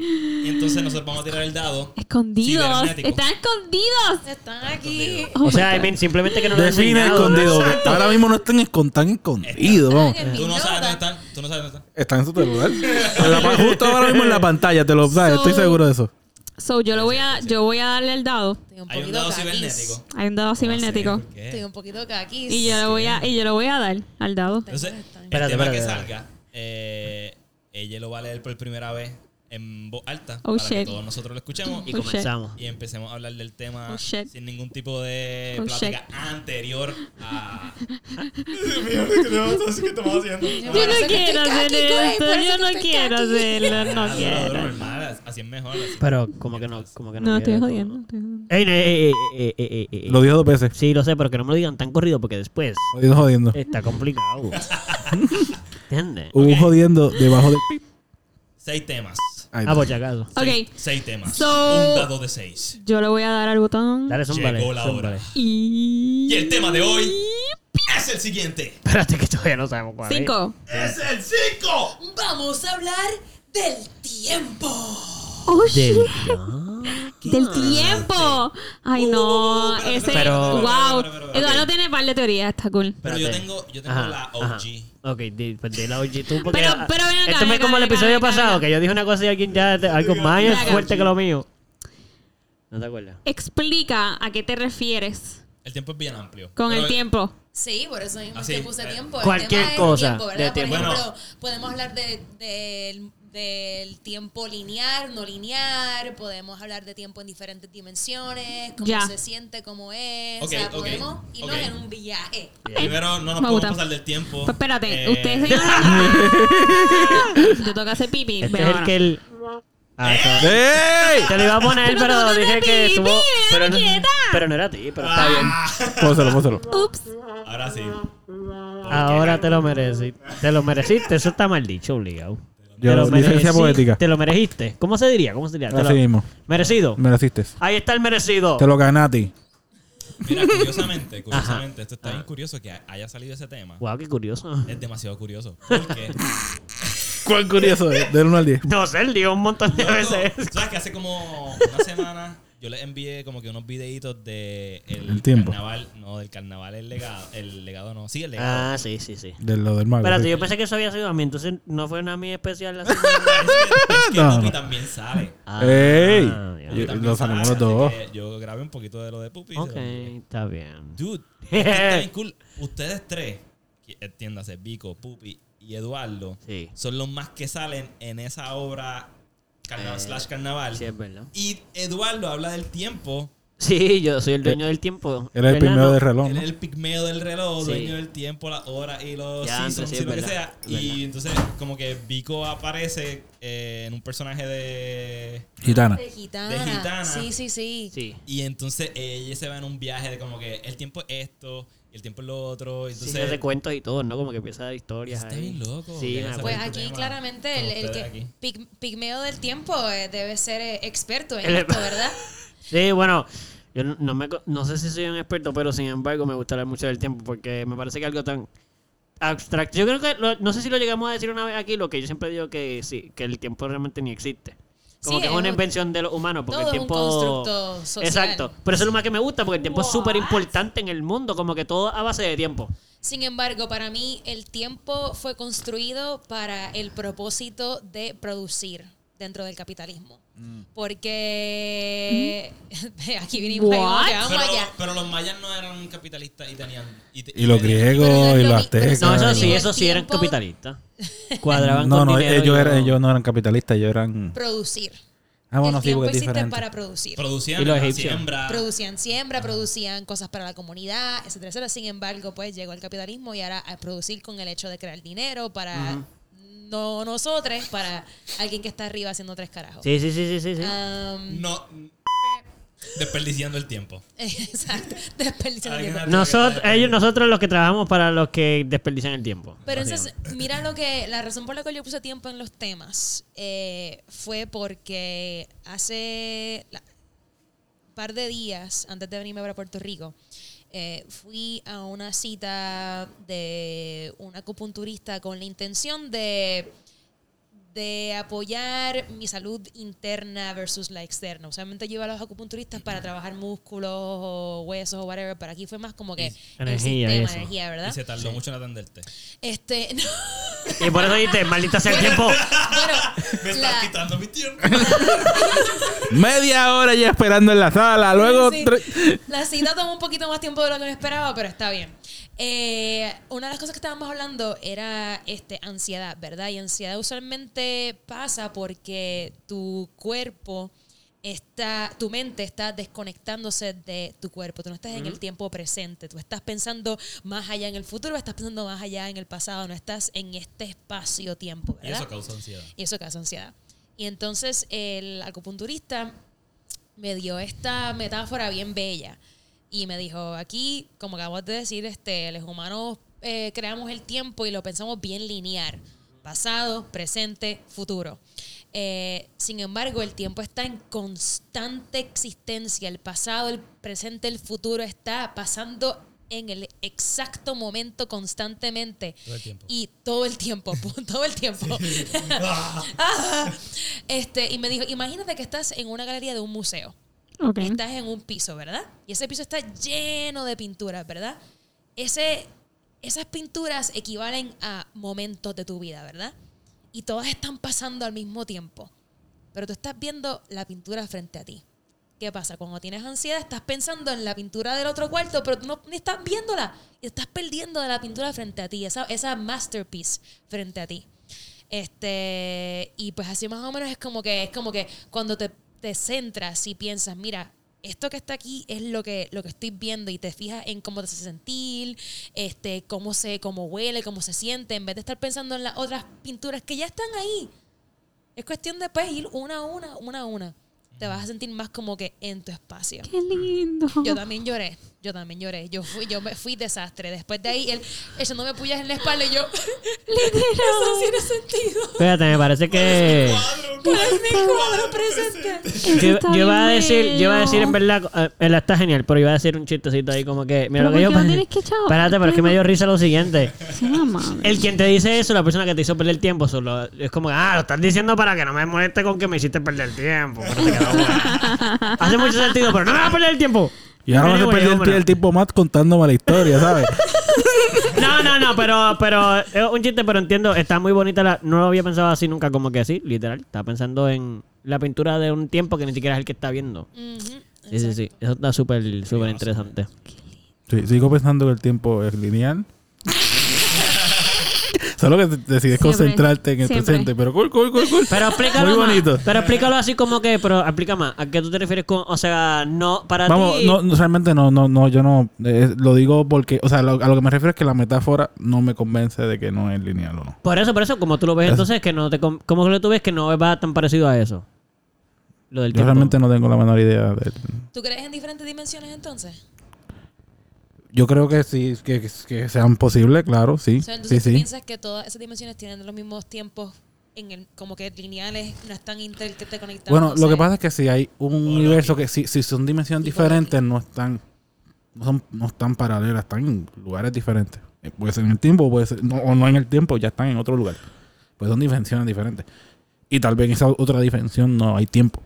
Y entonces nosotros vamos a tirar el dado. Escondidos. Están escondidos. Están aquí. Oh O sea, my I mean, simplemente que no lo Define enseñado. escondido. ahora mismo no están, escon- están escondidos. Mi Tú no sabes dónde están. Tú no sabes dónde están. Están en su celular. <laughs> Justo ahora mismo en la pantalla, te lo sabes. Estoy So- seguro de eso. So, yo lo voy a, yo voy a darle el dado. Un Hay un poquito dado caquis. cibernético. Hay un dado cibernético. No sé por qué. Estoy un poquito caquis. Y yo lo voy a, y yo lo voy a dar al dado. Entonces, el Espérate, tema espérate, que espérate. salga, eh, ella lo va a leer por primera vez en voz alta Oh, para que todos nosotros lo escuchemos Y Oh, shit. comenzamos. y empecemos a hablar del tema Oh, sin ningún tipo de Oh, plática anterior a... <laughs> Dios mío, ¿qué estamos haciendo? Yo no quiero hacer esto. Yo no quiero hacerlo. No quiero. normal, así es mejor. así. Pero como que no, como que no. No, estoy jodiendo. Ey, ey, ey, ey, ey, ey, ey. Lo dijo dos veces. Sí, lo sé, pero que no me lo digan tan corrido porque después Jodiendo, jodiendo. está complicado. <laughs> ¿Entiendes? Hubo un jodiendo debajo del pip. Seis temas. Ah. Seis, Ok. seis temas. So- Un dado de seis. Yo le voy a dar al botón. Dale, zúmbale. Llegó la hora. Y el tema de hoy es el siguiente. Espérate que todavía no sabemos cuál es. Cinco. ¡Es el cinco! Vamos a hablar del tiempo. Oh, shit. Del... <laughs> Del tiempo. Ay, no. Uh, Ese. Wow. Eduardo tiene un par de teorías. Está cool. Pero yo Espérate. tengo, yo tengo Ajá, la ajá. OG. Ok, di, pues la OG tú porque... Pero- pero ven acá, Esto ven me acá, como el ven acá, episodio ven acá, pasado, ven acá. que yo dije una cosa y alguien ya... te- algo más Ven acá. fuerte que lo mío. ¿No te acuerdas? Explica a qué te refieres El tiempo es bien amplio. con Pero- el tiempo. Sí, por eso mismo Así, es que puse eh, tiempo. El cualquier tema es cosa tiempo, ¿verdad? de tiempo. Por ejemplo, Bueno. podemos hablar de, del- del tiempo lineal, no lineal, podemos hablar de tiempo en diferentes dimensiones, cómo se siente, cómo es. O sea, podemos irnos ok. en un viaje. Primero, no nos Me podemos gusta. pasar del tiempo. Pues espérate, Eh, ustedes. Yo tengo que hacer pipi. Este pero es el que el... Ah, eso- ¡Ey! Te lo iba a poner, Pero pero tú no dije que estuvo... Pero no, pero no era a ti, pero está bien. <laughs> Ah, Póselo, póselo. Ups. Ahora sí. Ahora te lo mereces. Te lo mereciste, eso está mal dicho, obligado. Te lo Yo, lo licencia poética. ¿Te lo mereciste? ¿Cómo se diría? ¿Cómo se diría? Te Así lo- mismo. Merecido. Mereciste. Ahí está el merecido. Te lo gané a ti. Mira, curiosamente, curiosamente, esto está bien curioso que haya salido ese tema. Wow, qué curioso. Es demasiado curioso. Porque, ¿Cuál curioso? es? Del 1 al 10. No sé, él dijo un montón de veces. ¿Sabes que hace como una semana yo les envié como que unos videitos de el, El tiempo. carnaval, no, del carnaval el legado, el legado no, sí, el legado. Ah, sí, sí, sí. De lo del mago. Espérate, sí. yo pensé que eso había sido a mí, entonces no fue una mía especial la <laughs> semana. Es que, es que No, Pupi no. también sale. Ah, ¡Ey! Yo- los así dos. Yo grabé un poquito de lo de Pupi. Ok, está bien. Dude, <laughs> es que está bien cool. Ustedes tres, entiéndase, Vico, Pupi y Eduardo, Sí. son los más que salen en esa obra carnaval Eh, slash carnaval. Sí, es verdad. Y Eduardo habla del tiempo. Sí, yo soy el dueño del tiempo. Era el ¿Verdad? primero No. de reloj, Él ¿no? es el pigmeo del reloj, Sí. dueño del tiempo, la hora y los Ya, seasons sí, y que sea. Y entonces, como que Vico aparece eh, en un personaje de. Gitana. De gitana. De gitana. Sí, sí, sí. Sí. Y entonces ella se va en un viaje de como que el tiempo es esto, y el tiempo es lo otro. y Sí, Entonces, se hace cuentos y todo, ¿no? Como que empieza a dar historias Está ahí. bien loco, Sí, Pues aquí claramente el, el que pig- pigmeo del tiempo eh, debe ser eh, experto en El- esto, ¿verdad? <laughs> Sí, bueno, yo no, no me, no sé si soy un experto, pero sin embargo me gusta hablar mucho del tiempo porque me parece que algo tan abstracto. Yo creo que, lo- no sé si lo llegamos a decir una vez aquí, lo que yo siempre digo que sí, que el tiempo realmente ni existe. Como Sí, que es una un- invención de los humanos, porque todo el es un tiempo... constructo social. Exacto, pero eso es lo más que me gusta, porque el tiempo es súper importante en el mundo, como que todo a base de tiempo. Sin embargo, para mí el tiempo fue construido para el propósito de producir dentro del capitalismo. Mm. Porque <laughs> aquí vinimos Pero, pero los mayas no eran capitalistas y tenían. Y, te- Y los griegos y lo los aztecas. No, eso sí, eso sí eran capitalistas. <laughs> Cuadraban No, con no, ellos, eran, no- ellos no eran capitalistas, ellos eran... Producir. Ah, bueno, el sí, tiempo existe diferente. para producir. Producían Y los siembra. producían siembra, producían cosas para la comunidad, etcétera, etcétera. Sin embargo, pues llegó el capitalismo y ahora a producir con el hecho de crear dinero para no nosotros, para alguien que está arriba haciendo tres carajos. Sí, sí, sí, sí, sí. No. Desperdiciando el tiempo. <laughs> exacto. Desperdiciando Alguien tiempo. Nosotros, ellos, nosotros los que trabajamos para los que desperdician el tiempo. Pero entonces, mira lo que, la razón por la cual yo puse tiempo en los temas eh, fue porque hace un par de días, antes de venirme para Puerto Rico, eh, fui a una cita de un acupunturista con la intención de, de apoyar mi salud interna versus la externa. Usualmente yo iba a los acupunturistas para trabajar músculos o huesos o whatever, pero aquí fue más como que el Energía sistema, eso. energía, ¿verdad? Y se tardó mucho en atenderte. Este, <laughs> no. Y por eso dijiste, maldita sea el tiempo. Bueno, <laughs> Me estás la- quitando mi tiempo. <laughs> Media hora ya esperando en la sala, luego... Sí. La cita tomó un poquito más tiempo de lo que me esperaba, pero está bien. Eh, una de las cosas que estábamos hablando era este, ansiedad, ¿verdad? Y ansiedad usualmente pasa porque tu cuerpo está, tu mente está desconectándose de tu cuerpo. Tú no estás en el tiempo presente. Tú estás pensando más allá en el futuro, estás pensando más allá en el pasado. No estás en este espacio-tiempo, Y ¿verdad? eso causa ansiedad. Y eso causa ansiedad. Y entonces el acupunturista me dio esta metáfora bien bella. Y me dijo, aquí, como acabas de decir, este, los humanos eh, creamos el tiempo y lo pensamos bien lineal. Pasado, presente, futuro. Eh, sin embargo, el tiempo está en constante existencia. El pasado, el presente, el futuro está pasando en el exacto momento constantemente. Todo el tiempo. Y todo el tiempo, <laughs> todo el tiempo. <laughs> Este, y me dijo, imagínate que estás en una galería de un museo. Estás en un piso, ¿verdad? Y ese piso está lleno de pinturas, ¿verdad? Ese, esas pinturas equivalen a momentos de tu vida, ¿verdad? Y todas están pasando al mismo tiempo. Pero tú estás viendo la pintura frente a ti. ¿Qué pasa? Cuando tienes ansiedad, estás pensando en la pintura del otro cuarto, pero tú no estás viéndola. Y estás perdiendo de la pintura frente a ti, esa, esa masterpiece frente a ti. Este, y pues así más o menos es como que, es como que cuando te, te centras y piensas, mira, esto que está aquí es lo que, lo que estoy viendo y te fijas en cómo te hace sentir, este, cómo se, cómo huele, cómo se siente, en vez de estar pensando en las otras pinturas que ya están ahí. Es cuestión de pues, ir una a una, una a una. Te vas a sentir más como que en tu espacio. Qué lindo. Yo también lloré. Yo también lloré. Yo fui, yo me fui desastre. Después de ahí, él echándome pullas en la espalda y yo. <laughs> Eso no tiene sentido. Fíjate, me parece que. ¿Cuál es <laughs> mi cuadro presente? Eso Yo, iba a decir, yo iba a decir en verdad, eh, él está genial, pero iba a decir un chistecito ahí como que, mira ¿Pero lo que yo por qué lo pensé. tienes que echar? Espérate, pero es que me dio risa lo siguiente. El quien te dice eso, la persona que te hizo perder tiempo, solo, es como, ah, lo estás diciendo para que no me moleste con que me hiciste perder tiempo. Pero te quedó bueno. <laughs> Hace mucho sentido, pero no me vas a perder el tiempo. Y ahora me Anyway, perder el, el tipo Matt contándome la historia, ¿sabes? <laughs> No, no, no, pero, pero es un chiste, pero entiendo, está muy bonita la, no lo había pensado así nunca, como que así, literal. Estaba pensando en la pintura de un tiempo que ni siquiera es el que está viendo. Sí, sí, sí. Eso está súper, súper interesante. Sí, sigo pensando que el tiempo es lineal. Solo que decides Siempre, concentrarte en el siempre. presente. Pero cool, cool, cool, cool. <laughs> Pero explícalo Muy más. bonito. Pero explícalo así como que, pero explica más. ¿A qué tú te refieres con, o sea, no, para Vamos, ti... no, no, realmente no, no, no, yo no. eh, lo digo porque, o sea, lo- a lo que me refiero es que la metáfora no me convence de que no es lineal o no. Por eso, por eso, como tú lo ves entonces, que no te... com- ¿Cómo que lo tú ves que no va tan parecido a eso? Lo del Yo tiempo. realmente no tengo la menor idea de. ¿Tú crees en diferentes dimensiones entonces? Yo creo que sí, que, que sean posibles, claro, sí. O sea, entonces sí, tú sí. piensas que todas esas dimensiones tienen los mismos tiempos en el, como que lineales, no están interconectadas. Bueno, lo que pasa es que si hay un universo que si, si son dimensiones diferentes, no están, no son, no están paralelas, están en lugares diferentes. Eh, Puede ser en el tiempo, puede ser, no, o no en el tiempo, ya están en otro lugar. Pues son dimensiones diferentes. Y tal vez en esa otra dimensión no hay tiempo.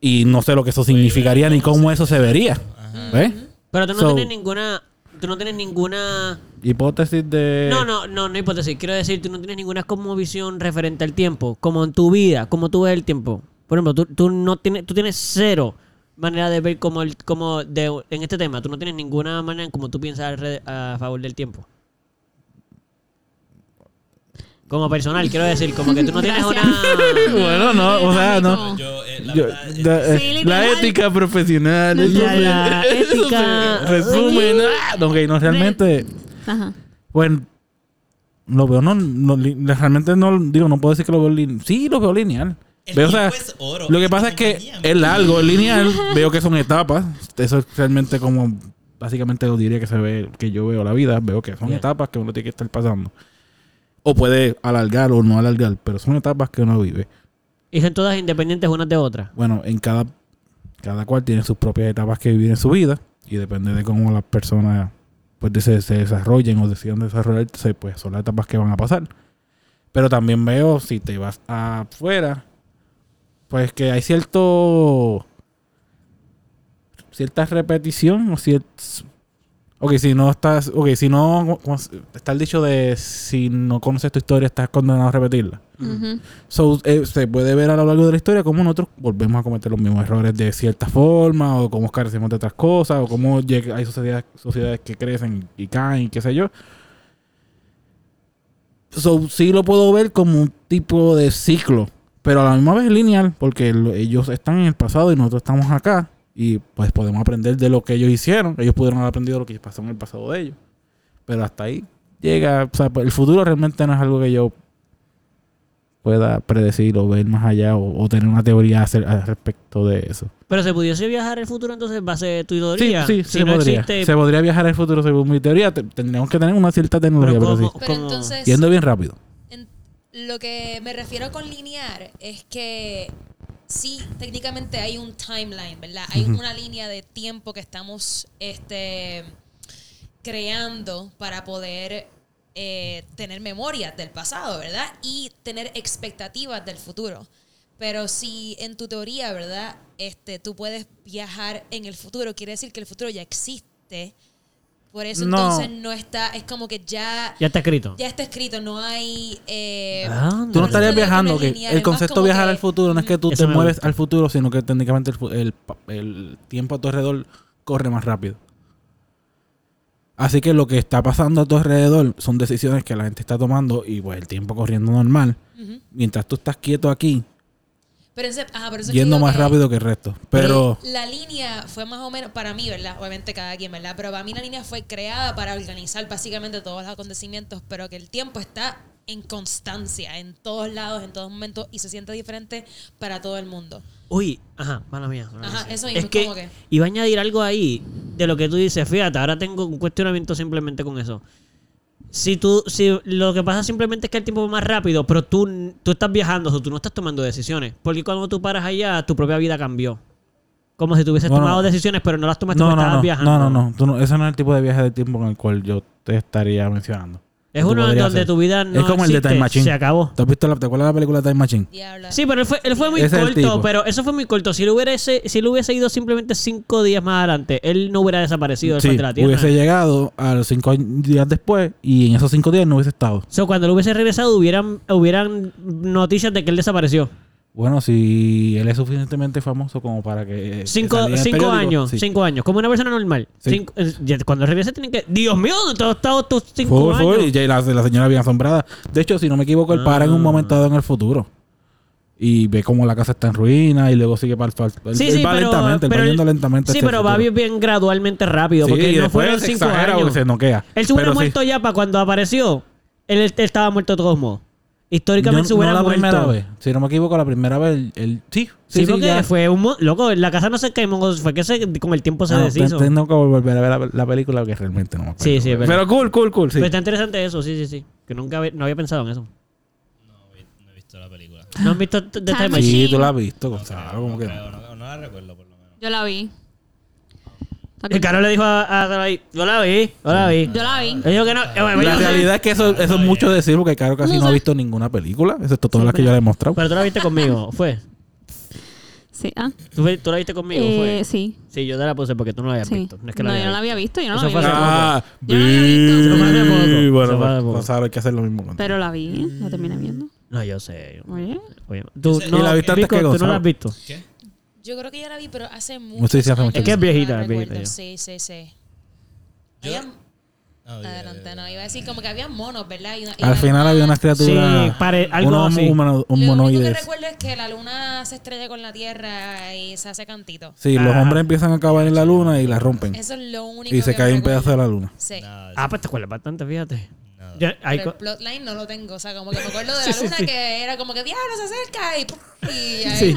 Y no sé lo que eso significaría ni cómo eso se vería. ¿Ves? Pero tú no So- tienes ninguna... Tú no tienes ninguna... Hipótesis de. No, no, no, no hipótesis. Quiero decir, tú no tienes ninguna como visión referente al tiempo. Como en tu vida, como tú ves el tiempo. Por ejemplo, tú, tú no tienes, tú tienes cero manera de ver como el, como de, en este tema. Tú no tienes ninguna manera en cómo tú piensas a favor del tiempo. Como personal, quiero decir, como que tú no tienes Gracias. una... <laughs> Bueno, no, o sea, no. Yo, eh, la Yo- verdad, es- da- eh, Sí, la literal. ética profesional. eso La- se- la <laughs> eso se ética- Resumen. ah, Ok, no, realmente. Ajá. Bueno, lo veo, no, no, li- realmente no, digo, no puedo decir que lo veo lineal. Sí, lo veo lineal. El Veo, o sea, tiempo es oro. lo que pasa es que compañía, es largo, es lineal. <laughs> veo que son etapas. Eso es realmente como, básicamente lo diría que se ve, que yo veo la vida. Veo que son etapas que uno tiene que estar pasando. O puede alargar o no alargar, pero son etapas que uno vive. Y son todas independientes unas de otras. Bueno, en cada, cada cual tiene sus propias etapas que vivir en su vida y depende de cómo las personas pues se, se desarrollen o decidan desarrollarse, pues son las etapas que van a pasar. Pero también veo, si te vas afuera, pues que hay cierto cierta repetición o ciertos Ok, si no estás, ok, si no, ¿cómo se- está el dicho de si no conoces tu historia estás condenado a repetirla. So, eh, se puede ver a lo largo de la historia cómo nosotros volvemos a cometer los mismos errores de cierta forma, o cómo carecemos de otras cosas, o cómo hay sociedades, sociedades que crecen y caen, qué sé yo. So, sí lo puedo ver como un tipo de ciclo, pero a la misma vez lineal, porque lo- ellos están en el pasado y nosotros estamos acá, y pues podemos aprender de lo que ellos hicieron. Ellos pudieron haber aprendido lo que pasó en el pasado de ellos. Pero hasta ahí llega, o sea, el futuro realmente no es algo que yo pueda predecir o ver más allá o, o tener una teoría acer- al respecto de eso. Pero se pudiese viajar al futuro entonces base de tu Sí, teoría. sí, si se no podría. existe... Se podría viajar al futuro según mi teoría. Te- tendríamos que tener una cierta tecnología, pero, ¿cómo- sí. Pero entonces, Yendo bien rápido. en- lo que me refiero con linear es que sí, técnicamente hay un timeline, ¿verdad? Hay una línea de tiempo que estamos este, creando para poder eh, tener memoria del pasado, ¿verdad? Y tener expectativas del futuro. Pero si en tu teoría, ¿verdad? Este, tú puedes viajar en el futuro, quiere decir que el futuro ya existe. Por eso No. entonces no está, es como que ya Ya está escrito. ya está escrito, no hay... Eh, Ah, Tú no estarías viajando, que el concepto viajar que- al futuro no es que tú te mueves al futuro, sino que técnicamente el, tiempo a tu alrededor corre más rápido. Así que lo que está pasando a tu alrededor son decisiones que la gente está tomando y pues el tiempo corriendo normal. Mientras tú estás quieto aquí, Pero ese- ajá, por eso es que yendo más que rápido que el resto. Pero La línea fue más o menos, para mí, ¿verdad? Obviamente cada quien, ¿verdad? Pero para mí la línea fue creada para organizar básicamente todos los acontecimientos, pero que el tiempo está en constancia, en todos lados, en todos momentos, y se siente diferente para todo el mundo. Uy, ajá, mala mía. mala Ajá, eso mismo, Es que como que- iba a añadir algo ahí de lo que tú dices. Fíjate, ahora tengo un cuestionamiento simplemente con eso. Si tú, si lo que pasa simplemente es que el tiempo va más rápido, pero tú, tú estás viajando, o sea, tú no estás tomando decisiones. Porque cuando tú paras allá, tu propia vida cambió. Como si tú hubieses tomado decisiones, pero no las tomaste No, porque estabas viajando. no, no, no, tú no. Ese no es el tipo de viaje de tiempo en el cual yo te estaría mencionando. Es uno en donde hacer. tu vida no Es como el de existe, Time Machine. Se acabó. ¿Tú has visto la, ¿Te acuerdas de la película Time Machine? Sí, pero él fue, él fue muy Ese corto, pero eso fue muy corto. Si él hubiese, si él hubiese ido simplemente cinco días más adelante, él no hubiera desaparecido del Sí, de la Tierra. hubiese llegado a los cinco días después y en esos cinco días no hubiese estado. So, cuando él hubiese regresado, hubieran, hubieran noticias de que él desapareció. Bueno, si él es suficientemente famoso como para que... eh, Cinco, cinco años, sí. cinco años. Como una persona normal. Sí. Cinco- eh, cuando regrese tienen que... Dios mío, ¿dónde has estado estos cinco Fue, fue, años? y la, la señora bien asombrada. De hecho, si no me equivoco, él para en un Ah. momento dado en el futuro. Y ve cómo la casa está en ruina y luego sigue para el... Sí, él va pero, lentamente, él pero va él- yendo lentamente. Sí, pero va bien, bien gradualmente rápido. Porque no fueron cinco años. se noquea. Él se hubiera muerto ya para cuando apareció. Él, él estaba muerto de todos modos. Históricamente Yo- se hubiera no la muerto. primera vez. Si no me equivoco, la primera vez, él... él- sí, Sí, sí, porque ya. fue un... Loco, la casa no se quemó. Fue que se, con el tiempo se No, deshizo. te- Tengo que volver a ver la, la película porque realmente no me acuerdo. Sí, sí. Pero cool, cool, cool, sí. Pero está interesante eso, sí, sí, sí. Que nunca había, no había pensado en eso. No, no he visto la película. ¿No has visto The Time Time Sí, Machine? tú la has visto, No, Gonzalo. como no que creo, no, no la recuerdo por lo menos. Yo la vi. Y Carol le dijo a, a yo la vi, yo la vi. Yo la vi. Él dijo que no. eh, bueno, La yo sé. realidad es que eso, eso es mucho decir porque Caro casi No no ha visto ninguna película, excepto todas Sí, las que pero- yo le he mostrado. Pero tú la viste conmigo, ¿fue? Sí, ah. ¿Tú, fue- tú la viste conmigo, Eh, fue? sí. Sí, yo te la puse porque tú no la habías sí. visto. No es que no, la yo no la había había visto. Yo no Eso la fue había hace visto. Ah, Yo no la había visto. Sí, Eso bueno, fue hace poco. Gonzalo, hay que hacer lo mismo contigo. Pero la vi. La terminé viendo. No, yo sé. Oye. Oye, tú, no, ¿Y la viste antes Vico, que tú no Gonzalo? la has visto. ¿Qué? Yo creo que ya la vi, pero hace mucho. sé si hace mucho Es que es no viejita, es viejita. Sí, sí, sí. Yo- Había- Ah, ya, Adelante, ya, ya. no. Iba a decir como que había monos, ¿verdad? Y una- y Al final luna- había unas criaturas. Sí, pare- algo unos así. humano- Lo único que recuerdo es que la luna se estrella con la tierra y se hace cantito. Sí, los Ah. hombres empiezan a cavar en la luna y la rompen. Eso es lo único Y se que cae un pedazo de la luna. Sí. Ah, pues te acuerdas bastante, fíjate. Hay Pero el plotline no lo tengo. O sea, como que me acuerdo de la <laughs> luna que era como que diablo se acerca y, ¡pum! y ahí, <laughs> Sí.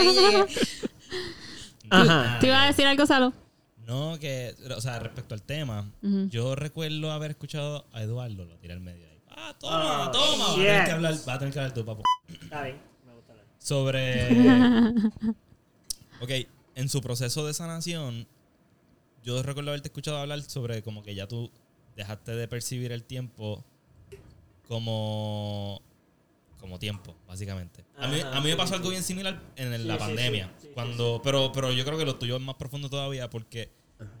eso. Ajá. ¿Te iba a decir algo, Salo? No, que, o sea, respecto al tema, yo recuerdo haber escuchado a Eduardo, lo tiré al medio ahí. Ah, toma, toma. Va a, tener que hablar, va a tener que hablar tú, papu. Está bien, me gusta la- Sobre. <laughs> ok, en su proceso de sanación, yo recuerdo haberte escuchado hablar sobre como que ya tú dejaste de percibir el tiempo como. como tiempo, básicamente. A mí, a mí me pasó algo bien similar en la sí, pandemia. cuando, pero, pero yo creo que lo tuyo es más profundo todavía porque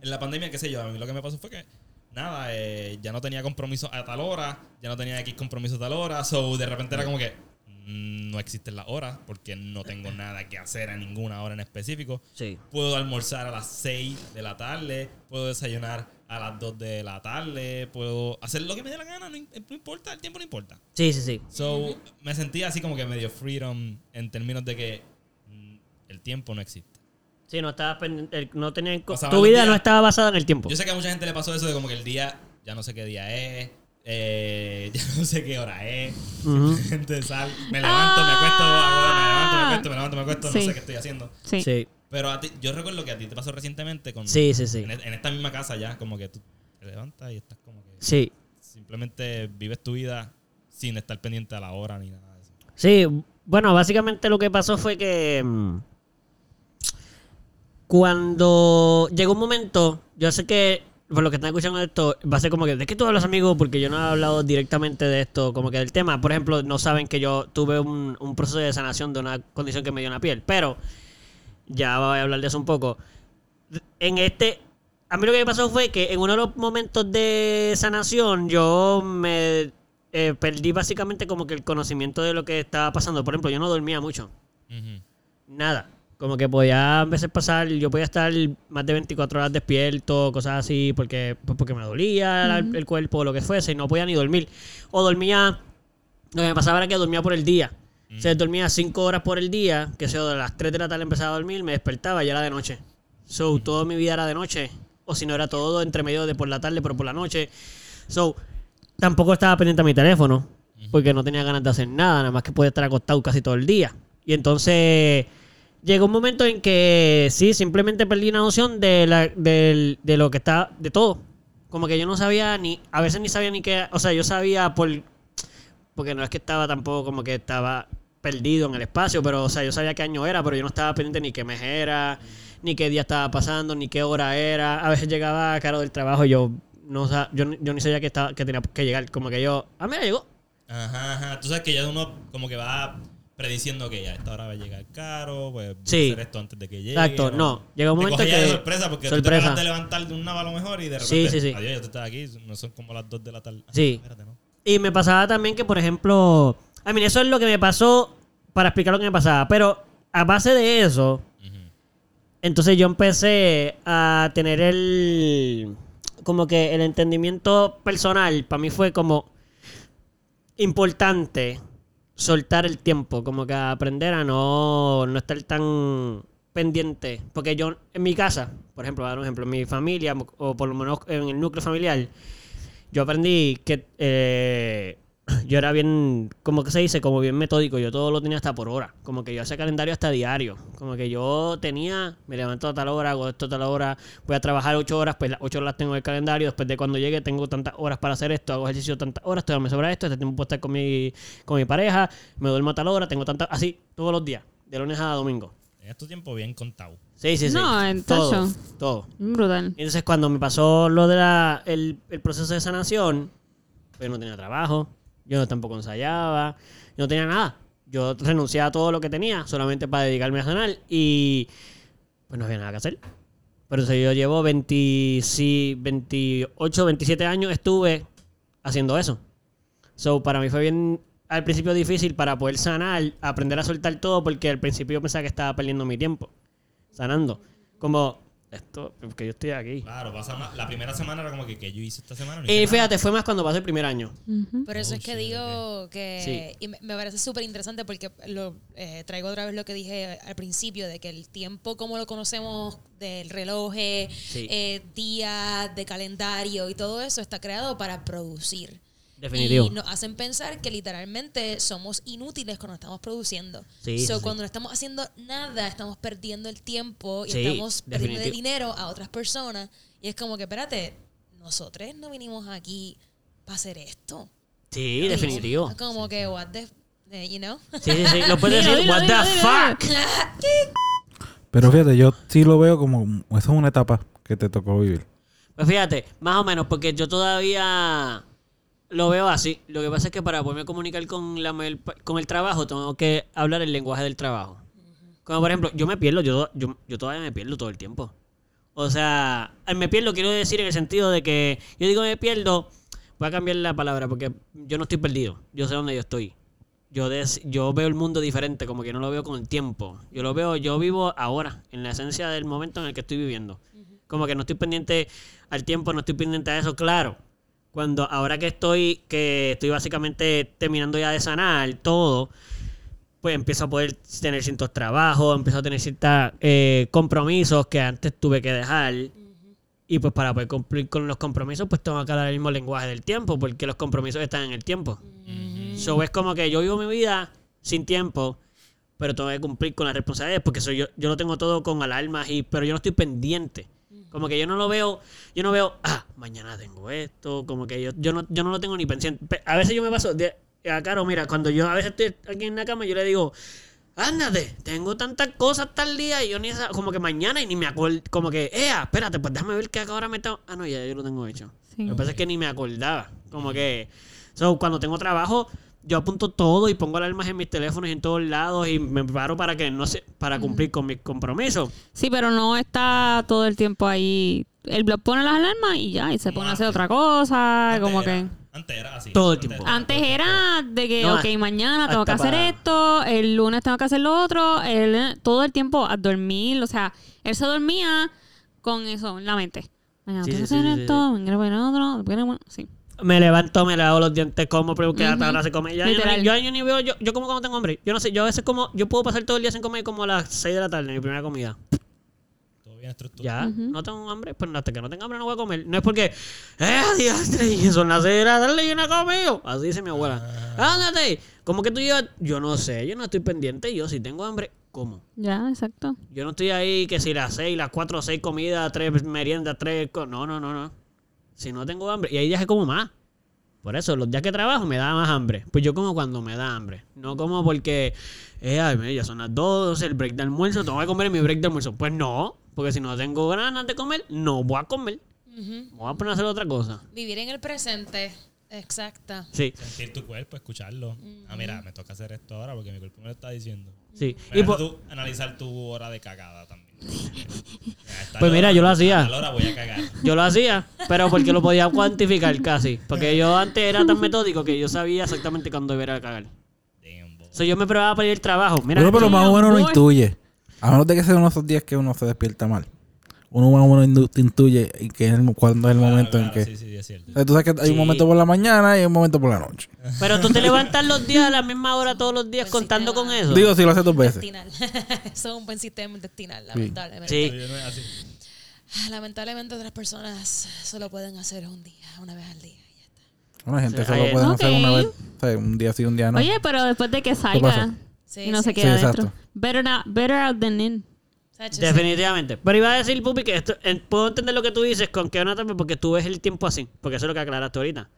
en la pandemia, qué sé yo, a mí lo que me pasó fue que nada, eh, ya no tenía compromiso a tal hora, ya no tenía X compromiso a tal hora, so de repente era como que mm, no existen las horas porque no tengo nada que hacer a ninguna hora en específico. Sí. Puedo almorzar a las 6 de la tarde, puedo desayunar a las 2 de la tarde, puedo hacer lo que me dé la gana, no, im- no importa, el tiempo no importa. Sí, sí, sí. So, me sentía así como que medio freedom en términos de que mm, el tiempo no existe. Sí, no estabas no tenía, Pasaba tu vida no estaba basada en el tiempo. Yo sé que a mucha gente le pasó eso de como que el día, ya no sé qué día es, eh, <laughs> ya no sé qué hora es. Ujú. <laughs> Gente sal, me levanto, me acuesto, me levanto, me acuesto, me levanto, me acuesto, Sí. no sé qué estoy haciendo. Sí. Sí, Pero a ti, yo recuerdo que a ti te pasó recientemente con... sí, sí, sí. En, en esta misma casa ya, como que tú te levantas y estás como que... Sí, Simplemente vives tu vida sin estar pendiente a la hora ni nada de eso. sí. Bueno, básicamente lo que pasó fue que mm, cuando llegó un momento, yo sé que por lo que están escuchando esto, va a ser como que, ¿de qué tú hablas, amigo? Porque yo no he hablado directamente de esto, como que del tema. Por ejemplo, no saben que yo tuve un, un proceso de sanación de una condición que me dio en la piel, pero ya voy a hablar de eso un poco. En este, a mí lo que me pasó fue que en uno de los momentos de sanación yo me eh, perdí básicamente como que el conocimiento de lo que estaba pasando. Por ejemplo, yo no dormía mucho. Nada. Como que podía a veces pasar, yo podía estar más de 24 horas despierto, cosas así, porque, pues porque me dolía el cuerpo o lo que fuese, y no podía ni dormir. O dormía, lo que me pasaba era que dormía por el día. O sea, dormía 5 horas por el día, que sea de las 3 de la tarde empezaba a dormir, me despertaba y era de noche. So, toda mi vida era de noche. O si no, era todo entre medio de por la tarde, pero por la noche. So, tampoco estaba pendiente a mi teléfono, porque no tenía ganas de hacer nada, nada más que podía estar acostado casi todo el día. Y entonces llegó un momento en que sí, simplemente perdí la noción de, la, del- de lo que está, de todo. Como que yo no sabía ni, a veces ni sabía ni qué, o sea, yo sabía por, porque no es que estaba tampoco como que estaba perdido en el espacio, pero o sea, yo sabía qué año era, pero yo no estaba pendiente ni qué mes era, ni qué día estaba pasando, ni qué hora era. A veces llegaba caro del trabajo y yo no sa- yo, yo ni sabía que estaba que tenía que llegar, como que yo, ah, mira, llegó. Ajá, ajá. Tú sabes que ya uno como que va prediciendo que ya a esta hora va a llegar caro, pues voy Sí. a hacer esto antes de que llegue. Exacto, no. Llega un Te momento coge ya de que- sorpresa porque tú te sorpresa. de levantar de un nava a lo mejor y de Sí, repente, sí, sí. adiós, ya tú estás aquí, no son como las 2 de la tarde. Sí. <laughs> Espérate, ¿no? Y me pasaba también que, por ejemplo, a mí eso es lo que me pasó para explicar lo que me pasaba, pero a base de eso, entonces yo empecé a tener el como que el entendimiento personal para mí fue como importante soltar el tiempo, como que aprender a no, no estar tan pendiente. Porque yo, en mi casa, por ejemplo, dar un ejemplo, en mi familia, o por lo menos en el núcleo familiar, yo aprendí que eh, yo era bien, como que se dice, como bien metódico. Yo todo lo tenía hasta por hora. Como que yo hacía calendario hasta diario. Como que yo tenía, me levanto a tal hora, hago esto a tal hora, voy a trabajar ocho horas, pues las ocho horas las tengo en el calendario. Después de cuando llegue, tengo tantas horas para hacer esto, hago ejercicio tantas horas, todavía me sobra esto, este tiempo puedo estar con mi, con mi pareja, me duermo a tal hora, tengo tantas, así, todos los días, de lunes a domingo. Tenías tu tiempo bien contado. Sí, sí, sí. No, en todo, todo. Brutal. Y entonces cuando me pasó lo de la, el, el proceso de sanación, pues no tenía trabajo, yo tampoco ensayaba, yo no tenía nada. Yo renuncié a todo lo que tenía solamente para dedicarme a sanar y pues no había nada que hacer. Por eso yo llevo 20, sí, 28, 27 años estuve haciendo eso. So, para mí fue bien al principio difícil para poder sanar, aprender a soltar todo porque al principio yo pensaba que estaba perdiendo mi tiempo sanando. Como esto, porque yo estoy aquí. Claro, pasa más- la primera semana era como que, que yo hice esta semana. No hice Y nada. fíjate, fue más cuando pasó el primer año. Ujú. Por eso Oh, es que digo que... Sí. Y me, me parece súper interesante porque lo eh, traigo otra vez lo que dije al principio, de que el tiempo como lo conocemos del reloj, eh, Sí. eh, días, de calendario y todo eso está creado para producir. Definitivo. Y nos hacen pensar que literalmente somos inútiles cuando estamos produciendo. Sí, So, sí, cuando no estamos haciendo nada, estamos perdiendo el tiempo y Sí, estamos perdiendo definitivo. dinero a otras personas. Y es como que, espérate, nosotros no vinimos aquí para hacer esto. Sí, definitivo. Es como que, what the, eh, you know? Sí, sí, sí. Lo <laughs> puedes decir, what the fuck. <laughs> Pero fíjate, yo sí lo veo como. Eso es una etapa que te tocó vivir. Pues fíjate, más o menos, porque yo todavía lo veo así. Lo que pasa es que para poderme comunicar con, la, con el trabajo, tengo que hablar el lenguaje del trabajo. Como por ejemplo, yo me pierdo, yo, yo, yo todavía me pierdo todo el tiempo. O sea, al me pierdo quiero decir en el sentido de que yo digo me pierdo, voy a cambiar la palabra porque yo no estoy perdido, yo sé dónde yo estoy. Yo, des- yo veo el mundo diferente, como que no lo veo con el tiempo. Yo lo veo, yo vivo ahora, en la esencia del momento en el que estoy viviendo. Como que no estoy pendiente al tiempo, no estoy pendiente a eso, claro. Cuando ahora que estoy, que estoy básicamente terminando ya de sanar todo, pues empiezo a poder tener ciertos trabajos, empiezo a tener ciertos eh, compromisos que antes tuve que dejar. Y pues para poder cumplir con los compromisos, pues tengo que hablar el mismo lenguaje del tiempo, porque los compromisos están en el tiempo. So es como que yo vivo mi vida sin tiempo, pero tengo que cumplir con las responsabilidades, porque soy yo, yo lo tengo todo con alarmas, y, pero yo no estoy pendiente. Como que yo no lo veo, yo no veo, ah, mañana tengo esto, como que yo, yo, no, yo no lo tengo ni pendiente. Pe- A veces yo me paso, de, a Caro, mira, cuando yo a veces estoy aquí en la cama, yo le digo, ándate, tengo tantas cosas tal día y yo ni esa, como que mañana y ni me acuerdo, como que, eh, espérate, pues déjame ver que ahora me tengo, ah, no, ya yo lo tengo hecho. Sí. Lo que pasa es que ni me acordaba. Como que. So, cuando tengo trabajo, yo apunto todo y pongo alarmas en mis teléfonos y en todos lados y me preparo para que no sé, para cumplir con mis compromisos. Sí, pero no está todo el tiempo ahí. El blog pone las alarmas y ya, y se pone a hacer otra cosa, Antes como era- que... Antes era así. Todo el Antes tiempo. era- Antes era de que, No, ok, mañana tengo que hacer para- esto, el lunes tengo que hacer lo otro, el, todo el tiempo a dormir, o sea, él se dormía con eso en la mente. Mañana Sí, tengo que sí, hacer sí, sí, esto, mañana voy a hacer otro, sí. Me levanto, me lavo los dientes, como, pero que hasta ahora se come. Ya, yo, yo, yo ni veo, yo, yo como cuando tengo hambre. Yo no sé, yo a veces como, yo puedo pasar todo el día sin comer como a las 6 de la tarde, mi primera comida. Todo bien Tiene estructura. Ya, no tengo hambre, pero hasta que no tenga hambre no voy a comer. No es porque, ¡eh! <laughs> Y son las seis de la tarde y yo no he comido. Así dice mi abuela. Ándate. ¿Cómo que tú llevas? Yo no sé, yo no estoy pendiente. Yo si tengo hambre, como. Ya, exacto. Yo no estoy ahí que si las seis, las cuatro, seis comidas, tres meriendas, tres... co- No, no, no, no. Si no tengo hambre. Y hay días que como más. Por eso, los días que trabajo me da más hambre. Pues yo como cuando me da hambre. No como porque, eh, ay, ya son las 12, el break de almuerzo, tengo que comer en mi break de almuerzo. Pues no, porque si no tengo ganas de comer, no voy a comer. Ujú. Voy a poner a hacer otra cosa. Vivir en el presente. Exacto. Sí, Sentir tu cuerpo, escucharlo. Ah, mira, me toca hacer esto ahora porque mi cuerpo me lo está diciendo. sí. Y tú analizar tu hora de cagada también. Pues mira, yo lo hacía. voy a cagar. Yo lo hacía, pero porque lo podía cuantificar casi. Porque yo antes era tan metódico que yo sabía exactamente cuándo iba a cagar. Damn. So, yo me probaba para ir al trabajo. Mira, Bueno, pero más o menos uno boy. intuye. A menos de que sea uno de esos días que uno se despierta mal. Uno más o menos intuye y que es el, cuándo es el Claro, momento en que... Sí, sí, es cierto. O sea, tú sabes que hay Sí. un momento por la mañana y hay un momento por la noche. pero tú te levantas los días a la misma hora todos los días contando con eso. Digo, si lo haces dos veces. <laughs> Eso es un buen sistema intestinal, lamentablemente. Sí. Yo no es así. Lamentablemente otras personas solo pueden hacer un día, una vez al día. y ya está. Una gente Sí, solo ahí- pueden hacer una vez. O sea, un día sí, un día no. Oye, pero después de que salga Sí, y no sí. se queda Sí, adentro. Better, out, better out than in. Definitivamente. Pero iba a decir, Pupi, que esto, puedo entender lo que tú dices con que etapa porque tú ves el tiempo así. Porque eso es lo que aclaraste ahorita.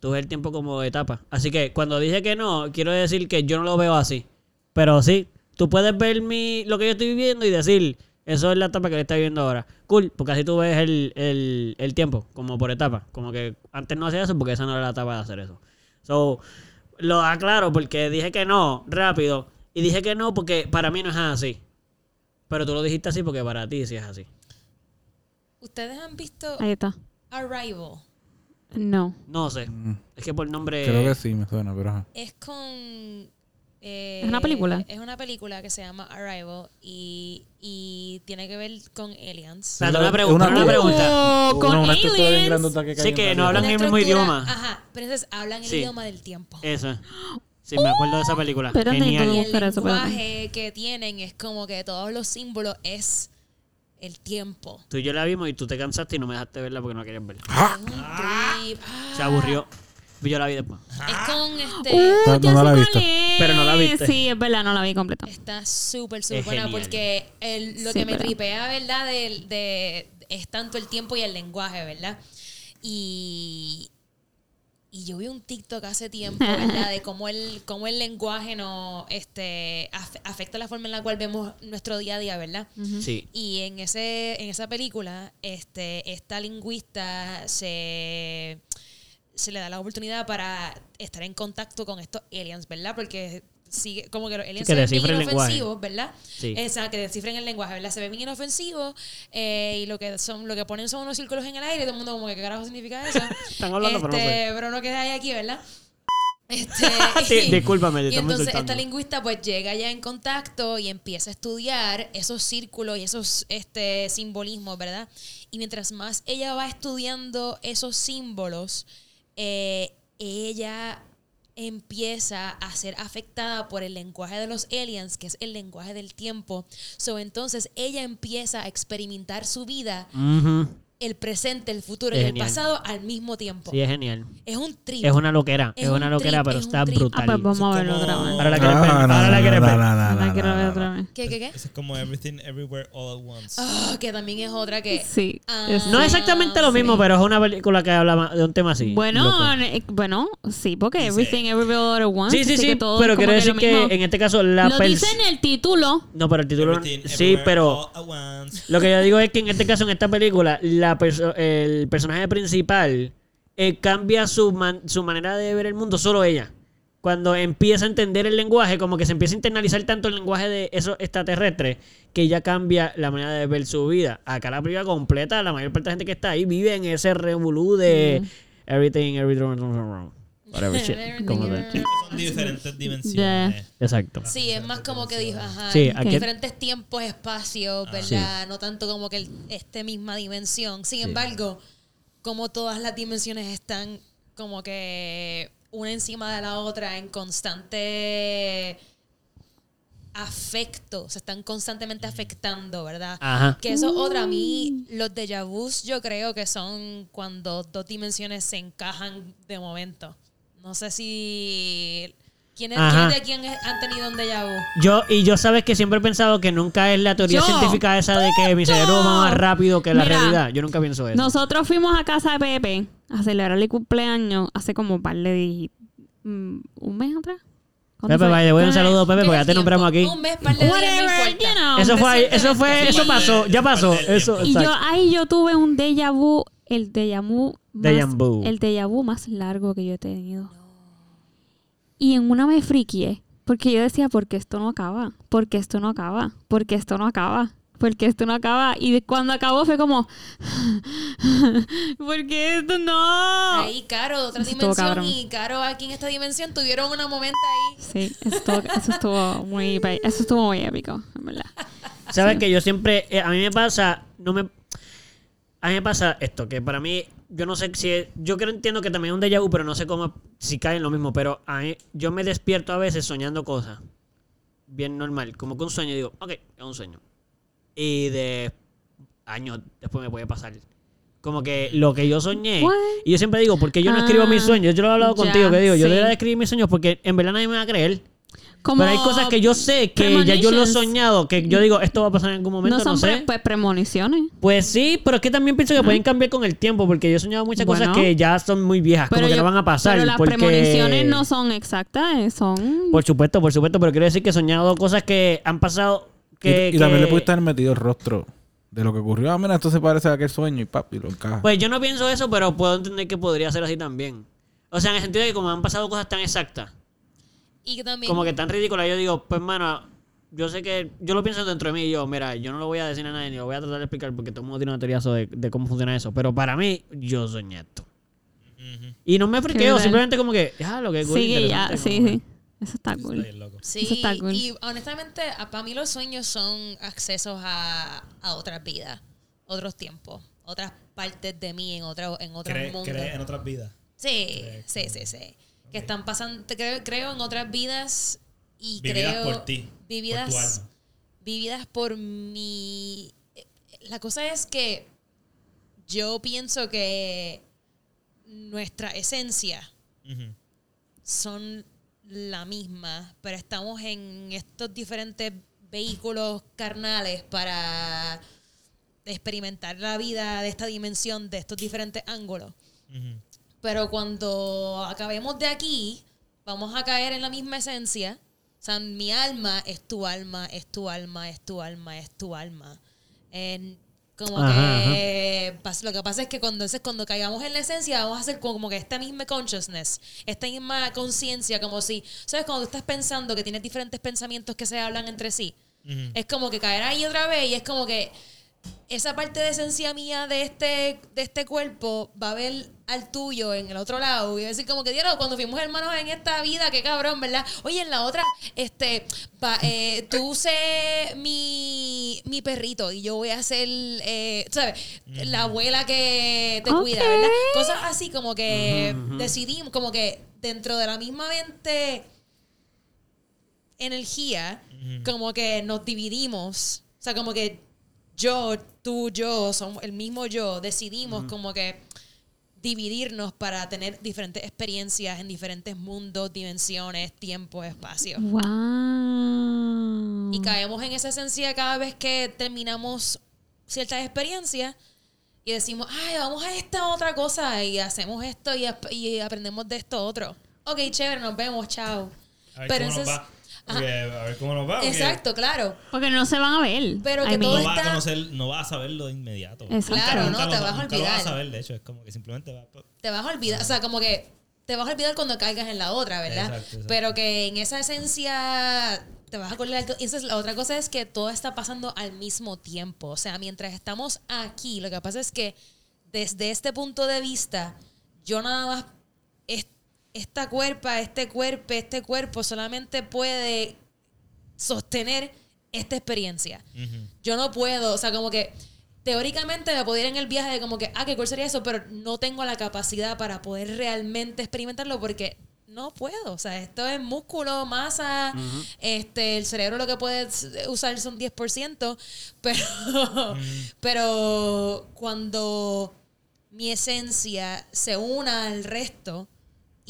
Tú ves el tiempo como etapa. Así que cuando dije que no, quiero decir que yo no lo veo así. Pero sí, tú puedes ver mi, lo que yo estoy viviendo y decir, eso es la etapa que está viviendo ahora. Cool, porque así tú ves el, el, el tiempo, como por etapa. Como que antes no hacía eso porque esa no era la etapa de hacer eso. So, lo aclaro porque dije que no, rápido. Y dije que no porque para mí no es así. Pero tú lo dijiste así porque para ti sí es así. ¿Ustedes han visto Ahí está. Arrival? No. No sé. Es que por nombre. Mm. Creo que sí, me suena, pero ajá. Es con... eh, ¿Es una película? Es una película que se llama Arrival y, y tiene que ver con aliens. Espérate, una pregunta, una- una pregunta. Oh, con Una- una estructura bien aliens. grandota que cae Sí, en que la no hablan el mismo estructura- idioma. Ajá, pero entonces hablan el Sí. idioma del tiempo. Eso. <gasps> Sí, me acuerdo de esa película. Espérate, Genial. Y el lenguaje que tienen es como que todos los símbolos es el tiempo. Tú y yo la vimos y tú te cansaste y no me dejaste verla porque no querías verla. Ah. Ah, Se aburrió. Yo la vi después. Es con este... Uh, No, la visto. Pero no la viste. Sí, es verdad, no la vi completa. Está súper, súper Es buena genial. porque el- lo Sí, que me pero- tripea, ¿verdad? De, de- es tanto el tiempo y el lenguaje, ¿verdad? Y, y yo vi un TikTok hace tiempo, ¿verdad? De cómo el, cómo el lenguaje no este, af- afecta la forma en la cual vemos nuestro día a día, ¿verdad? Sí. Y en ese en esa película, este esta lingüista se, se le da la oportunidad para estar en contacto con estos aliens, ¿verdad? Porque sigue como que los aliens que se ven bien inofensivos, ¿verdad? Sí. Exacto, que descifren el lenguaje, ¿verdad? Se ven bien inofensivos eh, y lo que son lo que ponen son unos círculos en el aire y todo el mundo como que qué carajo significa eso. <laughs> Están hablando, pero no Este, sé. pero no queda ahí aquí, ¿verdad? <laughs> Este, <laughs> Sí, discúlpame, y entonces insultando. esta lingüista pues llega ya en contacto y empieza a estudiar esos círculos y esos este, simbolismos, ¿verdad? Y mientras más ella va estudiando esos símbolos, eh, ella empieza a ser afectada por el lenguaje de los aliens, que es el lenguaje del tiempo. So, entonces ella empieza a experimentar su vida. El presente, el futuro Es y el genial. pasado al mismo tiempo. Sí, es genial. Es un trip. Es una loquera. Es, Es una un loquera, trip, pero es está trip. brutal. Ah, pues vamos a verlo otra como- vez. Ahora la quieres ver. Ah, no, Ahora la quieres no, ver. no, no, La no, quiero ver otra vez. ¿Qué, qué, qué? Eso es como Everything Everywhere All at Once. Ah, que también es otra que... Sí. Ah, No es exactamente lo sí. mismo, pero es una película que habla de un tema así. Bueno, eh, bueno, sí, porque Everything Everywhere All at Once. Sí, sí, sí. Pero quiero decir que en este caso la Lo dice en el título. No, pero el título. Sí, pero. All at Once. Lo que yo digo es que en este caso, en esta película, la perso- el personaje principal eh, cambia su, man- su manera de ver el mundo, solo ella. Cuando empieza a entender el lenguaje, como que se empieza a internalizar tanto el lenguaje de esos extraterrestres, que ella cambia la manera de ver su vida. Acá la película completa, la mayor parte de la gente que está ahí vive en ese revolú de everything, everything, wrong. Whatever shit. Como de-. Son diferentes dimensiones. Exacto. Sí, es más como que dijo, ajá, Sí, en aquí- diferentes tiempos, espacios, ¿verdad? No tanto como que el- este misma dimensión. Sin embargo, como todas las dimensiones están como que una encima de la otra en constante afecto, se están constantemente afectando, ¿verdad? Ajá. Que eso es otra. A mí, los déjà vus, yo creo que son cuando dos dimensiones se encajan de momento. No sé si. ¿Quiénes, Ajá. ¿quiénes de quién han tenido un déjà vu? Yo, y yo sabes que siempre he pensado que nunca es la teoría Yo. científica esa de que mi cerebro va más rápido que la Mira, realidad. Yo nunca pienso eso. Nosotros fuimos a casa de Pepe a celebrarle cumpleaños hace como un par de mm, un mes atrás. ¿Cuándo Pepe, vaya, voy un saludo, Pepe, ¿Qué porque ya te nombramos aquí. Un mes, par de Whatever, you know. Eso fue, eso fue, eso pasó, ya pasó. Eso, Y yo ahí yo tuve un déjà vu, el déjà vu más, el déjà vu más largo que yo he tenido. Y en una me friqué, porque yo decía, porque esto no acaba, porque esto no acaba, porque esto no acaba, porque esto no acaba. Y de- cuando acabó fue como, <laughs> porque esto no. Ahí, Caro, de otra Eso dimensión, y Caro aquí en esta dimensión tuvieron una momento ahí. Sí, eso estuvo, eso estuvo muy, eso estuvo muy épico, en verdad. Sabes que yo siempre, eh, a mí me pasa, no me, a mí me pasa esto, que para mí, yo no sé si, es- yo creo entiendo que también es un déjà vu, pero no sé cómo, si cae en lo mismo, pero a mí, yo me despierto a veces soñando cosas, bien normal, como que un sueño, digo, ok, es un sueño, y de años después me puede pasar. Como que lo que yo soñé. What? Y yo siempre digo, ¿por qué yo no escribo Ah, mis sueños? Yo lo he hablado ya, contigo, que digo, yo sí. debería de escribir mis sueños porque en verdad nadie me va a creer. Como Pero hay cosas que yo sé que ya yo lo he soñado, que yo digo, esto va a pasar en algún momento, No no, son pre- pues, premoniciones. Pues sí, pero es que también pienso que pueden cambiar con el tiempo, porque yo he soñado muchas cosas que ya son muy viejas, como que yo- no van a pasar. Pero las porque... premoniciones no son exactas, eh, son... Por supuesto, por supuesto, pero quiero decir que he soñado cosas que han pasado que... y, y también que- le pudiste haber metido el rostro de lo que ocurrió. Ah, mira, esto se parece a aquel sueño y papi, lo encaja. Pues yo no pienso eso, pero puedo entender que podría ser así también. O sea, en el sentido de que como han pasado cosas tan exactas, Y que también. como que tan ridículas, yo digo, pues mano, yo sé que yo lo pienso dentro de mí y yo, mira, yo no lo voy a decir a nadie ni lo voy a tratar de explicar porque todo el mundo tiene una teoría sobre de, cómo funciona eso, pero para mí yo soñé esto. Y no me friqueo, simplemente como que, ya, lo que cool, Sí, ya, sí, como sí. Eso está Está cool. bien loco. Sí, Eso está cool. y honestamente, para mí los sueños son accesos a, a otras vidas, otros tiempos, otras partes de mí en, otro, en otros Cree, mundos. cree en otras vidas. Sí, sí, sí, sí. Que están pasando, creo, creo en otras vidas y Vividas creo... por ti, Vividas, por tu alma. Vividas por mi... La cosa es que yo pienso que nuestra esencia son la misma, pero estamos en estos diferentes vehículos carnales para experimentar la vida de esta dimensión, de estos diferentes ángulos. Pero cuando acabemos de aquí, vamos a caer en la misma esencia. O sea, mi alma es tu alma, es tu alma, es tu alma, es tu alma. En- como Ajá, que pas- lo que pasa es que cuando, entonces, cuando caigamos en la esencia, vamos a hacer como, como que esta misma consciousness, esta misma conciencia, como si, ¿sabes? Cuando tú estás pensando que tienes diferentes pensamientos que se hablan entre sí, es como que caer ahí otra vez y es como que esa parte de esencia mía de este, de este cuerpo va a ver al tuyo en el otro lado y va a decir como que diablo cuando fuimos hermanos en esta vida, qué cabrón, ¿verdad? Oye, en la otra, este, pa- eh, tú sé mi, mi perrito y yo voy a ser, eh, ¿sabes? La abuela que te cuida. ¿verdad? Cosas así como que decidimos, como que dentro de la misma mente energía, como que nos dividimos. O sea, como que yo, tú, yo, somos el mismo yo, decidimos como que dividirnos para tener diferentes experiencias en diferentes mundos, dimensiones, tiempo, espacio. Wow. Y caemos en esa esencia cada vez que terminamos ciertas experiencias y decimos, ay, vamos a esta otra cosa y hacemos esto y, ap- y aprendemos de esto otro. Ok, chévere, nos vemos, chao. A ver Pero cómo entonces- nos va. Porque, a ver cómo nos va. porque Exacto, claro. Porque no se van a ver. Pero I que todo No vas a está- conocer, no vas a saberlo de inmediato. Exacto. Claro, Nunca no, te lo- vas a nunca lo vas a olvidar. saber, de hecho, es como que simplemente va. te vas a olvidar, o sea, como que te vas a olvidar cuando caigas en la otra, ¿verdad? Exacto, exacto. Pero que en esa esencia te vas a acordar. Y esa es la otra cosa es que todo está pasando al mismo tiempo. O sea, mientras estamos aquí, lo que pasa es que desde este punto de vista, yo nada más esta cuerpa, este cuerpo, este cuerpo solamente puede sostener esta experiencia. Yo no puedo, o sea, como que teóricamente me podría ir en el viaje de como que, ah, qué cool sería eso, pero no tengo la capacidad para poder realmente experimentarlo porque no puedo. O sea, esto es músculo, masa, este, el cerebro lo que puede usar son 10%, <laughs> pero, pero cuando mi esencia se una al resto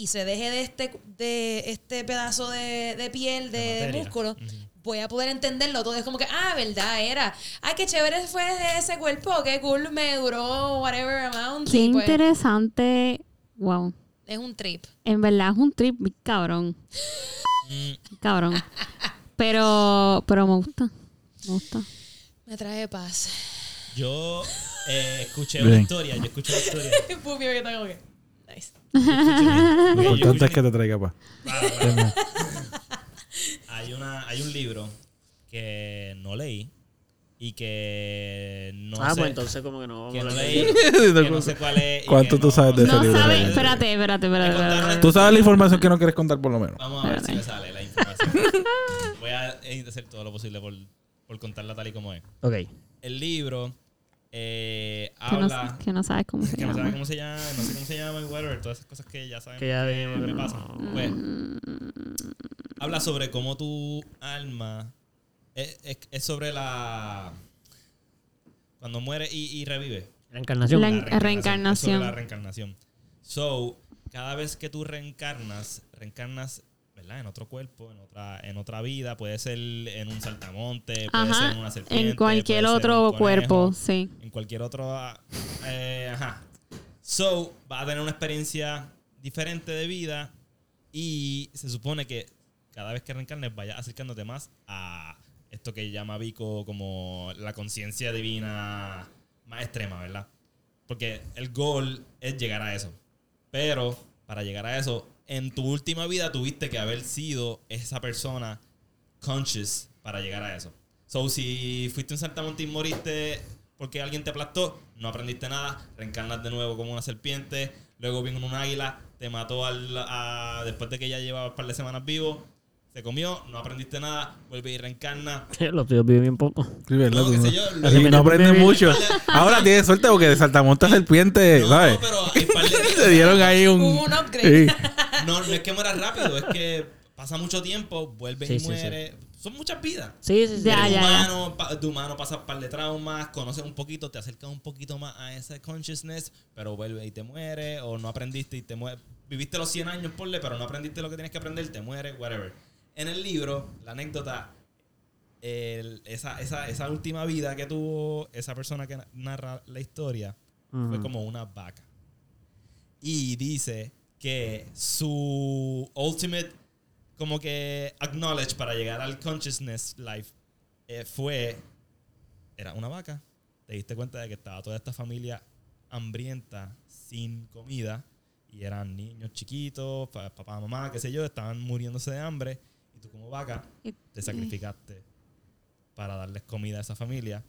y se deje de este, de este pedazo de, de piel, de, músculo, voy a poder entenderlo todo. Es como que, ah, verdad, era. Ay, qué chévere fue ese cuerpo, qué cool me duró, whatever amount. Qué y pues, interesante. Wow. es un trip. En verdad es un trip, cabrón. Mm, Cabrón. Pero, pero me gusta. Me gusta. Me trae paz. Yo eh, escuché Bien. una historia. Yo escuché una historia. <laughs> Lo importante es que te traiga paz. Para, para. hay, una, hay un libro que no leí y que no ah, sé. pues entonces como que no vamos que no leí. que no sé cuál es. ¿Cuánto tú no- sabes de ese No libro? sabes. Eh, Espérate, espérate, espérate. Me espérate, contaron espérate. Tú sabes la información que no quieres contar por lo menos. Vamos a ver si me sale la información. <laughs> Voy a hacer todo lo posible por, por contarla tal y como es. Ok. El libro eh, Que no, habla. que no sabes cómo se que no sabe llama. cómo se llama, no sé cómo se llama, y whatever, todas esas cosas que ya saben Que ya que que me no. pasan. Pues, habla sobre cómo tu alma es, es- es sobre la cuando muere y, y revive. La encarnación. La- La reencarnación. Es sobre la reencarnación. So, cada vez que tú reencarnas, reencarnas, ¿verdad? En otro cuerpo, en otra, en otra vida. Puede ser en un saltamonte, puede ser en una serpiente. En cualquier otro cuerpo, sí. En cualquier otro. eh, ajá. So, va a tener una experiencia diferente de vida. Y se supone que cada vez que reencarnes vayas acercándote más a esto que llama Vico como la conciencia divina más extrema, ¿verdad? Porque el goal es llegar a eso. Pero para llegar a eso, en tu última vida tuviste que haber sido esa persona conscious para llegar a eso. So, si fuiste un saltamonte y moriste porque alguien te aplastó, no aprendiste nada, reencarnas de nuevo como una serpiente, luego vino un águila, te mató al, a- después de que ya llevaba un par de semanas vivo, se comió, no aprendiste nada, vuelve y reencarna. <laughs> Los tuyos viven bien poco. Sí, ¿verdad? No, sé yo, Así aprendes Bien. mucho. Ahora tienes suerte porque de saltamonte a serpiente, No, ¿sabes? pero hay par de- <laughs> Te dieron ahí un... Hubo un upgrade. Sí. <laughs> <laughs> No, no es que muera <laughs> rápido, es que pasa mucho tiempo, vuelve Sí, y sí, muere. Son muchas vidas. Sí, sí, sí. Ya, ya, ya. humano, pa- tu humano pasa un par de traumas, conoces un poquito, te acercas un poquito más a ese consciousness, pero vuelve y te muere, o no aprendiste y te muere. Viviste los 100 años, ponle, pero no aprendiste lo que tienes que aprender, te muere, whatever. En el libro, la anécdota, el- esa, esa, esa última vida que tuvo esa persona que na- narra la historia fue Ujú. como una vaca. Y dice que su ultimate, como que acknowledge para llegar al consciousness life eh, fue, era una vaca. Te diste cuenta de que estaba toda esta familia hambrienta, sin comida, y eran niños chiquitos, pa- papá, mamá, qué sé yo, estaban muriéndose de hambre, y tú como vaca te sacrificaste para darles comida a esa familia,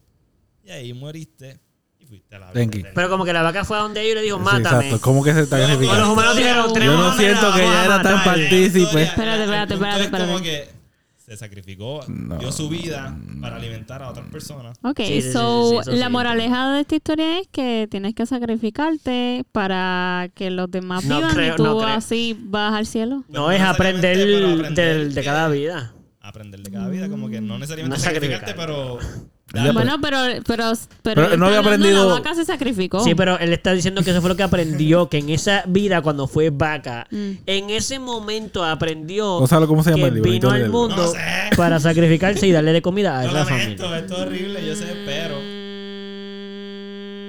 y ahí moriste y fuiste a la vida Tenki. eterna. Pero como que la vaca fue a donde ellos y le dijo, Sí, mátame. exacto. ¿Cómo que se está No, O los sacrificando? humanos dijeron, Yo no siento que vamos ya a era tan partícipe. Espérate, espérate, espérate, es como espérate. que se sacrificó, No. dio su vida para alimentar a otras personas. Ok, Sí, sí, sí, so sí, sí, eso la sí. moraleja de esta historia es que tienes que sacrificarte para que los demás No vivan creo, y tú no creo. así vas al cielo. No No es aprender, para aprender del- de que- cada vida. Aprender de cada vida, como que no necesariamente No sacrificarte, sacrificarte. pero... Ya, Bueno, pero, pero, pero, Pero no había aprendido- La vaca se sacrificó. Sí, pero él está diciendo que eso fue lo que aprendió, que en esa vida cuando fue vaca, Mm. en ese momento aprendió Gonzalo, ¿cómo se llama que el libro? vino al mundo No sé. para sacrificarse y darle de comida a Lo esa lamento, familia. esto es horrible, yo sé, pero...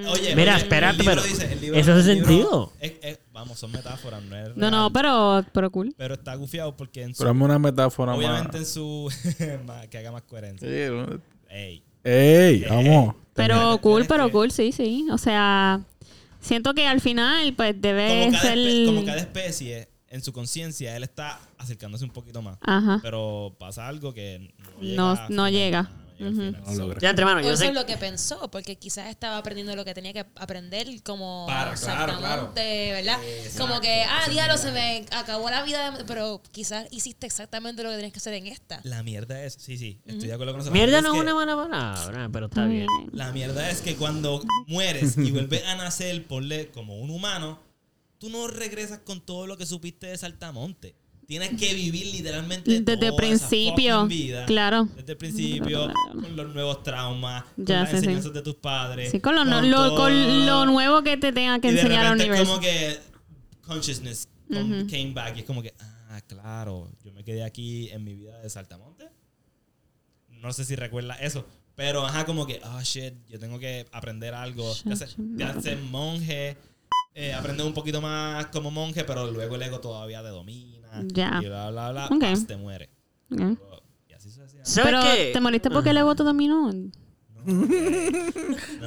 Oye, Mira, oye, espérate, el libro pero dice- el libro- eso hace el libro- sentido. es- es- vamos, son metáforas, no es No, no, pero, pero cool. Pero está gufiado porque en su... Pero hazme una metáfora Obviamente más. en su... <laughs> que haga más coherencia. Sí, ¿no? Ey. ¡Ey! Vamos. Pero Tienes cool, pero cool, sí, sí. O sea, siento que al final, pues debe Como cada, ser. como cada especie, en su conciencia, él está acercándose un poquito más. Ajá. Pero pasa algo que no llega. No- llega. Al final. No. Ya, entre manos, O yo eso sé. es lo que pensó, porque quizás estaba aprendiendo lo que tenía que aprender como Para, claro, saltamonte, ¿verdad? Exacto. Como que, ah, diablo, se me acabó la vida, pero quizás hiciste exactamente lo que tenías que hacer en esta. La mierda es. Sí, sí, estoy de acuerdo con eso. Mierda no es que- una buena palabra, pero está bien. La mierda es que cuando mueres y vuelves a nacer, ponle como un humano, tú no regresas con todo lo que supiste de Saltamonte. Tienes que vivir literalmente Desde el principio, vida. claro. Desde el principio, Claro. con los nuevos traumas, con Ya, las sí, sí. enseñanzas de tus padres. Sí, con lo, no- lo- todo. con lo nuevo que te tenga que y de enseñar al repente es universo. como que consciousness come- came back y es como que, ah, claro, yo me quedé aquí en mi vida de Saltamonte. No sé si recuerda eso, pero ajá, como que, oh shit, yo tengo que aprender algo. Ya sé, ya ser monje, eh, aprender un poquito más como monje, pero luego el ego todavía te domina. Ya. Y bla, bla, bla, Ok. paz, te muere. Y así sucesivamente. ¿Sabes Pero qué? te moriste porque el ego te dominó. No.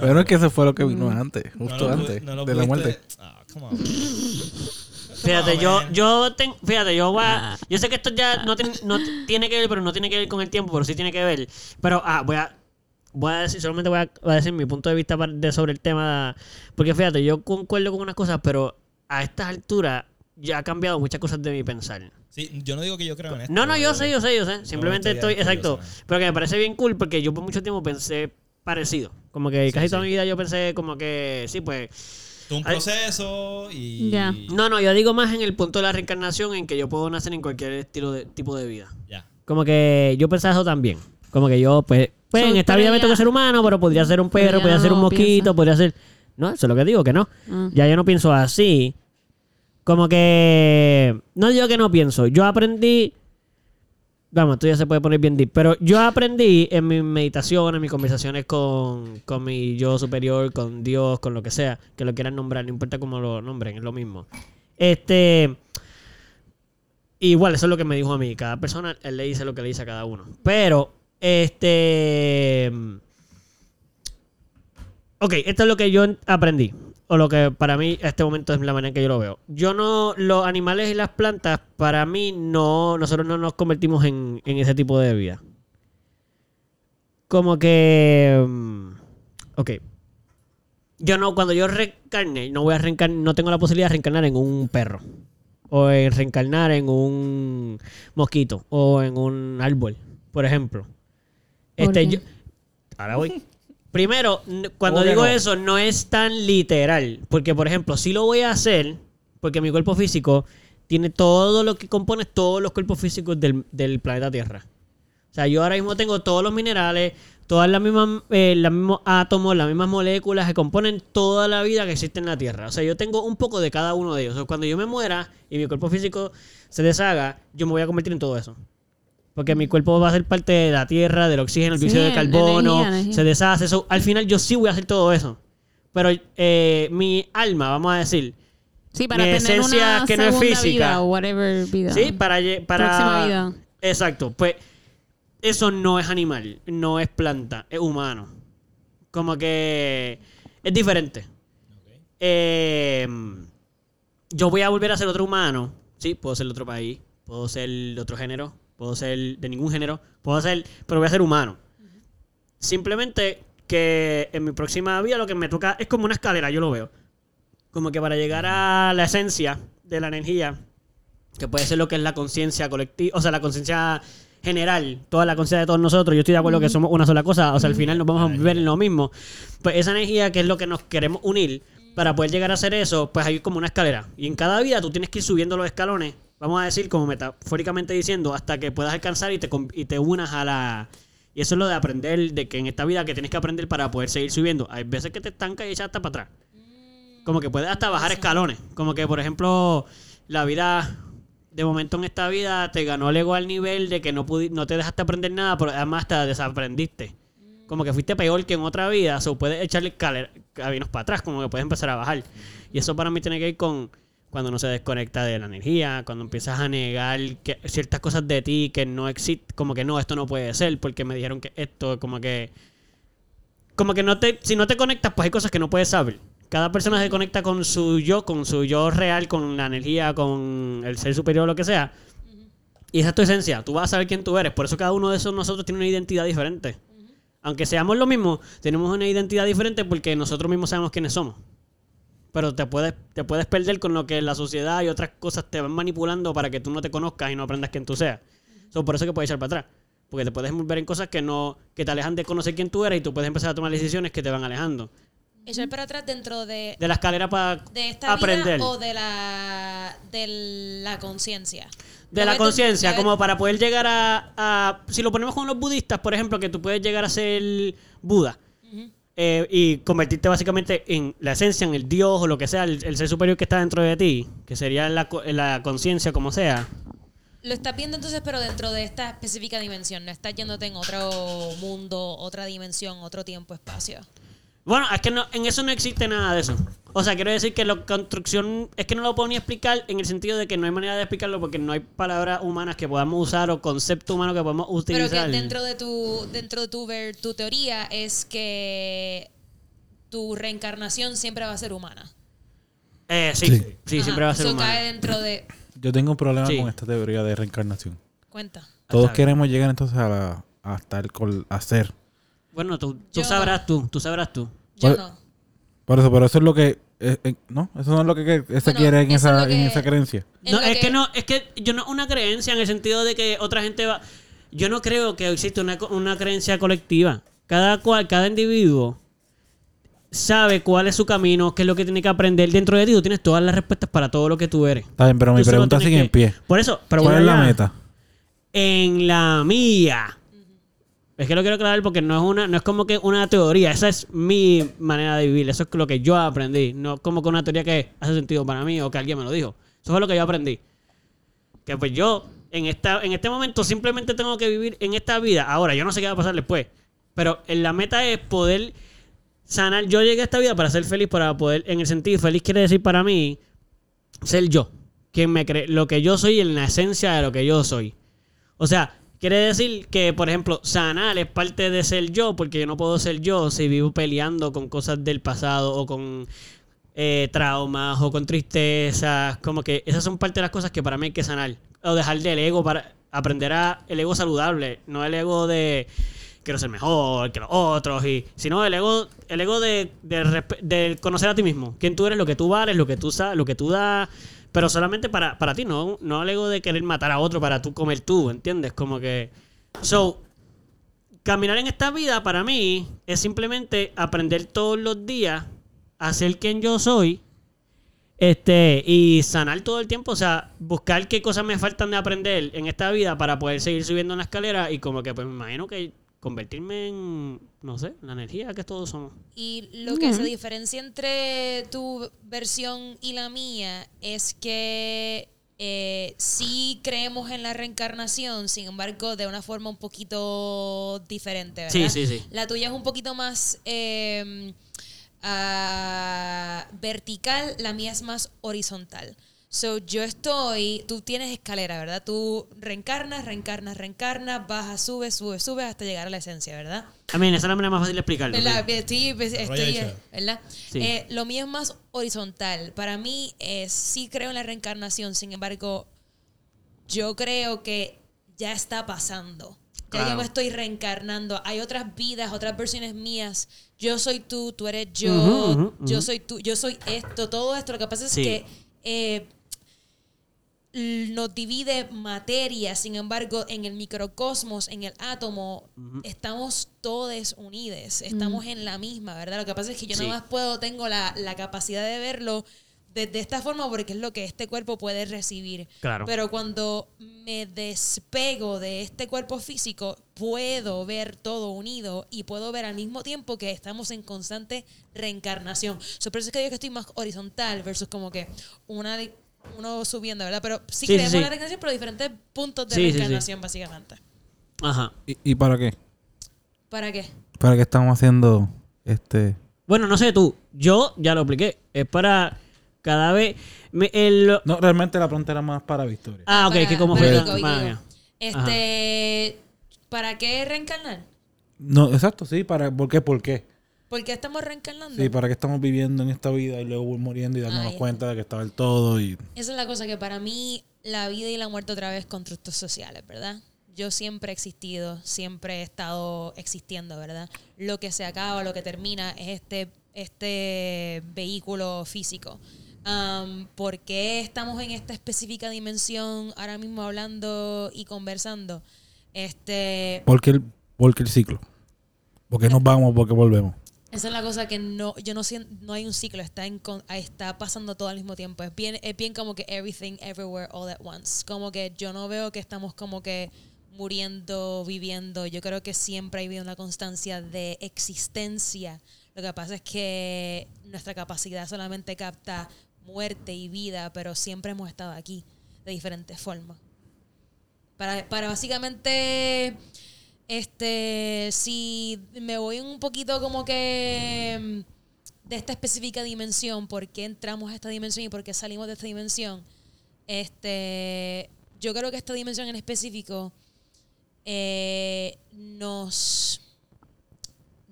Pero es <laughs> que eso fue lo que vino antes, No justo antes no de la muerte. Ah, come on. Fíjate, yo, yo ten- fíjate, yo voy Ah. a- yo sé que esto ya no, ten- no tiene que ver, pero no tiene que ver con el tiempo, pero sí tiene que ver. Pero ah, voy a voy a decir, solamente voy a, voy a decir mi punto de vista de- sobre el tema, porque fíjate, yo concuerdo con unas cosas, pero a estas alturas ya ha cambiado muchas cosas de mi pensar. Sí, yo no digo que yo creo en esto. No, no, yo sé, yo sé, yo sé. Simplemente estoy estoy, exacto. Pero que me parece bien cool porque yo por mucho tiempo pensé parecido. Como que Sí, casi toda mi vida yo pensé como que, sí, pues... Un proceso y. Ya. No, no, yo digo más en el punto de la reencarnación en que yo puedo nacer en cualquier estilo de tipo de vida. Ya. Como que yo pensaba eso también. Como que yo, pues, pues So, en esta vida me toca ser humano, pero podría ser un perro, podría ser un mosquito, piensa. podría ser... No, eso es lo que digo, que no. Ah. Ya yo no pienso así. Como que... No digo que no pienso. Yo aprendí... Vamos, esto ya se puede poner bien deep. Pero yo aprendí en mis meditaciones, en mis conversaciones con, con mi yo superior, con Dios, con lo que sea, que lo quieran nombrar, no importa cómo lo nombren, es lo mismo. Este... Igual, eso es lo que me dijo a mí. Cada persona, él le dice lo que le dice a cada uno. Pero, este... Ok, esto es lo que yo aprendí. O lo que para mí a este momento es la manera en que yo lo veo. Yo no, los animales y las plantas, para mí no, nosotros no nos convertimos en, en ese tipo de vida. Como que... mm, Ok. Yo no, cuando yo reencarne, no voy a reencarnar, no tengo la posibilidad de reencarnar en un perro. O en reencarnar en un mosquito. O en un árbol, por ejemplo. ¿Por Este, yo, ahora voy. Primero, cuando ¿Cómo que digo no? eso, no es tan literal. Porque, por ejemplo, si lo voy a hacer, porque mi cuerpo físico tiene todo lo que compone todos los cuerpos físicos del, del planeta Tierra. O sea, yo ahora mismo tengo todos los minerales, todas las mismas, eh, los mismos átomos, las mismas moléculas que componen toda la vida que existe en la Tierra. O sea, yo tengo un poco de cada uno de ellos. O sea, cuando yo me muera y mi cuerpo físico se deshaga, yo me voy a convertir en todo eso. Porque mi cuerpo va a ser parte de la Tierra, del oxígeno, el Sí, dióxido de carbono, energía, energía. se deshace. Eso, al final yo sí voy a hacer todo eso. Pero eh, mi alma, vamos a decir, Sí, para Mi tener esencia una que no es física. vida o whatever vida. Sí, para, para... Próxima vida. Exacto, pues eso no es animal, no es planta, es humano. Como que es diferente. Eh, yo voy a volver a ser otro humano. Sí, puedo ser de otro país, puedo ser de otro género, puedo ser de ningún género, puedo ser, pero voy a ser humano. Simplemente que en mi próxima vida lo que me toca es como una escalera, yo lo veo. Como que para llegar a la esencia de la energía, que puede ser lo que es la conciencia colectiva, o sea, la conciencia general, toda la conciencia de todos nosotros, yo estoy de acuerdo que somos una sola cosa, o sea, al final nos vamos a ver en lo mismo. Pues esa energía que es lo que nos queremos unir, para poder llegar a hacer eso, pues hay como una escalera. Y en cada vida tú tienes que ir subiendo los escalones, vamos a decir, como metafóricamente diciendo, hasta que puedas alcanzar y te, y te unas a la... Y eso es lo de aprender, de que en esta vida que tienes que aprender para poder seguir subiendo. Hay veces que te estancas y echas hasta para atrás. Como que puedes hasta bajar escalones. Como que, por ejemplo, la vida, de momento en esta vida, te ganó el ego al nivel de que no, no te dejaste aprender nada, pero además te desaprendiste. Como que fuiste peor que en otra vida, o puedes echarle caminos para atrás, como que puedes empezar a bajar. Y eso para mí tiene que ir con cuando uno se desconecta de la energía, cuando empiezas a negar que ciertas cosas de ti que no existen, como que no, esto no puede ser, porque me dijeron que esto, como que como que no te, si no te conectas, pues hay cosas que no puedes saber. Cada persona se conecta con su yo, con su yo real, con la energía, con el ser superior, lo que sea. Y esa es tu esencia. Tú vas a saber quién tú eres. Por eso cada uno de esos nosotros tiene una identidad diferente. Aunque seamos lo mismo, tenemos una identidad diferente porque nosotros mismos sabemos quiénes somos. Pero te puedes, te puedes perder con lo que la sociedad y otras cosas te van manipulando para que tú no te conozcas y no aprendas quién tú seas. So, por eso que puedes echar para atrás. Porque te puedes envolver en cosas que no que te alejan de conocer quién tú eres y tú puedes empezar a tomar decisiones que te van alejando. echar para atrás dentro de, De la escalera para de esta aprender. vida o de la, de la conciencia. De la conciencia, como para poder llegar a, a- Si lo ponemos con los budistas, por ejemplo, que tú puedes llegar a ser Buda. Eh, y convertirte básicamente en la esencia, en el Dios o lo que sea, el, el ser superior que está dentro de ti, que sería la, la conciencia como sea. Lo estás viendo entonces, pero dentro de esta específica dimensión. No estás yéndote en otro mundo, otra dimensión, otro tiempo, espacio. Bueno, es que no, en eso no existe nada de eso. O sea, quiero decir que la construcción es que no lo puedo ni explicar en el sentido de que no hay manera de explicarlo porque no hay palabras humanas que podamos usar o concepto humano que podamos Pero utilizar. que dentro de tu, dentro de tu ver, tu teoría es que tu reencarnación siempre va a ser humana. Eh, sí, Sí. siempre va a ser Eso humano. cae dentro de. Yo tengo un problema Sí. con esta teoría de reencarnación. Cuenta. Todos queremos llegar entonces a, la, a estar con, a ser. Bueno, tú, tú Yo- sabrás tú, tú sabrás tú. Yo Pues- no. Por eso, pero eso es lo que... eh, eh, no, eso no es lo que, que se Bueno, quiere en esa, que- en esa creencia. En No, es que... no, es que yo no una creencia en el sentido de que otra gente va. Yo no creo que existe una, una creencia colectiva. Cada cual, cada individuo sabe cuál es su camino, qué es lo que tiene que aprender. Dentro de ti tú tienes todas las respuestas para todo lo que tú eres. Está bien, pero mi Tú solo pregunta sigue en pie. Por eso, pero ¿Cuál es la meta? En la mía. Es que lo quiero aclarar porque no es una, no es como que una teoría, esa es mi manera de vivir, eso es lo que yo aprendí, no como que una teoría que hace sentido para mí o que alguien me lo dijo. Eso fue lo que yo aprendí. Que pues yo en esta en este momento simplemente tengo que vivir en esta vida. Ahora, yo no sé qué va a pasar después, pero en la meta es poder sanar. Yo llegué a esta vida para ser feliz, para poder en el sentido feliz quiere decir para mí ser yo, quien me cree lo que yo soy en la esencia de lo que yo soy. O sea, quiere decir que, por ejemplo, sanar es parte de ser yo, porque yo no puedo ser yo si vivo peleando con cosas del pasado o con eh, traumas o con tristezas. Como que esas son parte de las cosas que para mí hay que sanar. O dejar del ego para aprender a el ego saludable, no el ego de quiero ser mejor que los otros, y sino el ego, el ego de, de, conocer a ti mismo. Quién tú eres, lo que tú vales, lo que tú lo que tú das. Pero solamente para, para ti, no, no el ego de querer matar a otro para tú comer tú, ¿entiendes? Como que. So, caminar en esta vida para mí es simplemente aprender todos los días a ser quien yo soy. Este, y sanar todo el tiempo, o sea, buscar qué cosas me faltan de aprender en esta vida para poder seguir subiendo en la escalera y como que pues me imagino que convertirme en, no sé, la energía que todos somos. Y lo que se diferencia entre tu versión y la mía es que eh, sí creemos en la reencarnación, sin embargo, de una forma un poquito diferente, ¿verdad? Sí, sí, sí. La tuya es un poquito más eh, ah, vertical, la mía es más horizontal. So, yo estoy, tú tienes escalera, ¿verdad? Tú reencarnas, reencarnas, reencarnas, bajas, subes, subes, subes hasta llegar a la esencia, ¿verdad? A mí, esa es la manera más fácil de explicarlo. ¿Verdad? sí. Estoy, pues, estoy. ¿verdad? Sí. Eh, lo mío es más horizontal. Para mí, eh, sí creo en la reencarnación, sin embargo, yo creo que ya está pasando. Ya Claro. yo me estoy reencarnando. Hay otras vidas, otras versiones mías. Yo soy tú, tú eres yo, yo soy tú, yo soy esto, todo esto. Lo que pasa es Sí. que eh, nos divide materia, sin embargo, en el microcosmos, en el átomo, estamos todos unidos, estamos en la misma, ¿verdad? Lo que pasa es que yo Sí. nada más puedo, tengo la, la capacidad de verlo desde esta forma porque es lo que este cuerpo puede recibir. Claro. Pero cuando me despego de este cuerpo físico, puedo ver todo unido y puedo ver al mismo tiempo que estamos en constante reencarnación. So, por eso es que digo que estoy más horizontal versus como que una uno subiendo, ¿verdad? Pero sí, Sí, sí, creemos sí. en la reencarnación, pero diferentes puntos de Sí, sí, sí. reencarnación, básicamente. Ajá. ¿Y, y para qué? ¿Para qué? ¿Para qué estamos haciendo este...? Bueno, no sé tú. Yo ya lo apliqué. Es para cada vez. me- el- No, realmente la pregunta era más para Victoria. ah, ok, Para- que como para fue. Vico, Vico. Este, ¿Para qué reencarnar? No, exacto, sí, para, ¿por qué? ¿Por qué? ¿Por qué estamos reencarnando? Sí, para qué estamos viviendo en esta vida y luego muriendo y dándonos Ay. cuenta de que estaba el todo y... Esa es la cosa que para mí la vida y la muerte otra vez constructos sociales, ¿verdad? Yo siempre he existido, siempre he estado existiendo, ¿verdad? Lo que se acaba, lo que termina es este, este vehículo físico. Am, ¿Por qué estamos en esta específica dimensión ahora mismo hablando y conversando? Este, ¿Por qué el, por qué el ciclo? ¿Por qué nos vamos? ¿Por qué volvemos? Esa es la cosa que no, yo no siento, no hay un ciclo, está, en, está pasando todo al mismo tiempo. Es bien, es bien como que everything, everywhere, all at once. Como que yo no veo que estamos como que muriendo, viviendo. Yo creo que siempre ha habido una constancia de existencia. Lo que pasa es que nuestra capacidad solamente capta muerte y vida, pero siempre hemos estado aquí de diferentes formas. Para, para básicamente, este, si me voy un poquito como que mm, de esta específica dimensión, por qué entramos a esta dimensión y por qué salimos de esta dimensión, este, yo creo que esta dimensión en específico eh, nos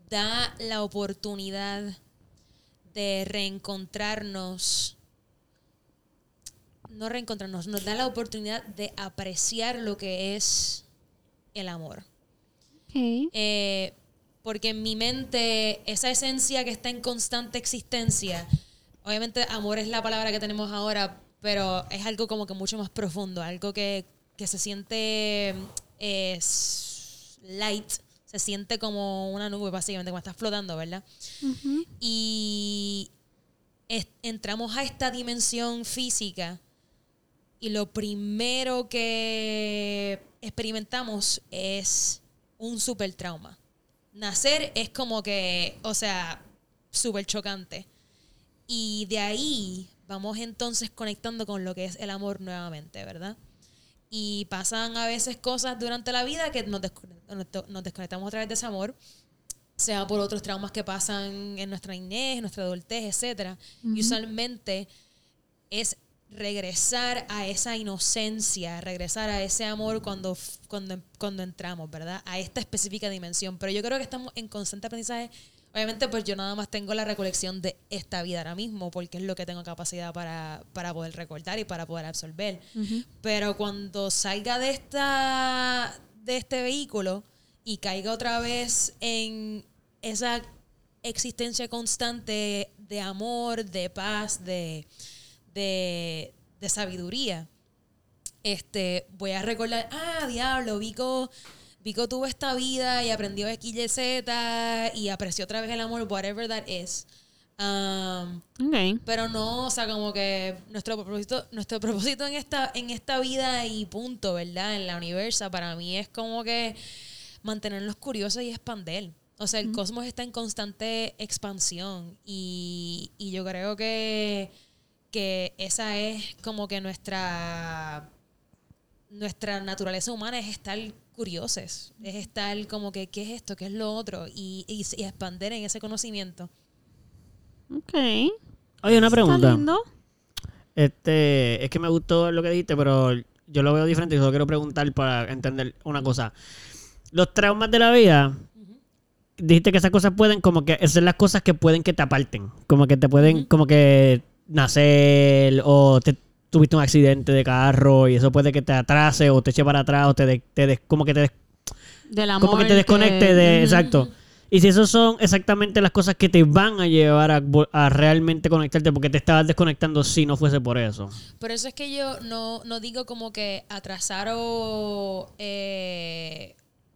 da la oportunidad de reencontrarnos no reencontrarnos, nos da la oportunidad de apreciar lo que es el amor. Eh, porque en mi mente, esa esencia que está en constante existencia, obviamente amor es la palabra que tenemos ahora, pero es algo como que mucho más profundo, algo que, que se siente eh, light, se siente como una nube, básicamente, como estás flotando, ¿verdad? Y es- entramos a esta dimensión física y lo primero que experimentamos es un super trauma. Nacer es como que, o sea, súper chocante. Y de ahí vamos entonces conectando con lo que es el amor nuevamente, ¿verdad? Y pasan a veces cosas durante la vida que nos, nos desconectamos otra vez de ese amor, sea por otros traumas que pasan en nuestra niñez, en nuestra adultez, etc. Y usualmente es regresar a esa inocencia, regresar a ese amor cuando, cuando, cuando entramos, ¿verdad? A esta específica dimensión. Pero yo creo que estamos en constante aprendizaje. Obviamente, pues yo nada más tengo la recolección de esta vida ahora mismo, porque es lo que tengo capacidad para, para poder recordar y para poder absorber. Pero cuando salga de esta de este vehículo y caiga otra vez en esa existencia constante de amor, de paz, de, de, de sabiduría, este, voy a recordar, ah, diablo, Vico, Vico tuvo esta vida y aprendió X, Y, Z y apreció otra vez el amor, whatever that is. Um, pero no, o sea, como que nuestro propósito, nuestro propósito en esta, en esta vida y punto, ¿verdad? En la universa, para mí es como que mantenernos curiosos y expander. O sea, el cosmos está en constante expansión y, y yo creo que, que esa es como que nuestra, nuestra naturaleza humana es estar curiosos, es estar como que, ¿qué es esto? ¿Qué es lo otro? Y, y, y expander en ese conocimiento. Ok. Oye, una Está pregunta. lindo. Este, es que me gustó lo que dijiste, pero yo lo veo diferente y solo quiero preguntar para entender una cosa. Los traumas de la vida, dijiste que esas cosas pueden, como que, esas son las cosas que pueden que te aparten. Como que te pueden, como que nacer o te tuviste un accidente de carro y eso puede que te atrase o te eche para atrás o te, de- te como que te des- como que te desconecte de exacto. Y si esos son exactamente las cosas que te van a llevar a, a realmente conectarte porque te estabas desconectando si no fuese por eso. Por eso es que yo no, no digo como que atrasar o... eh,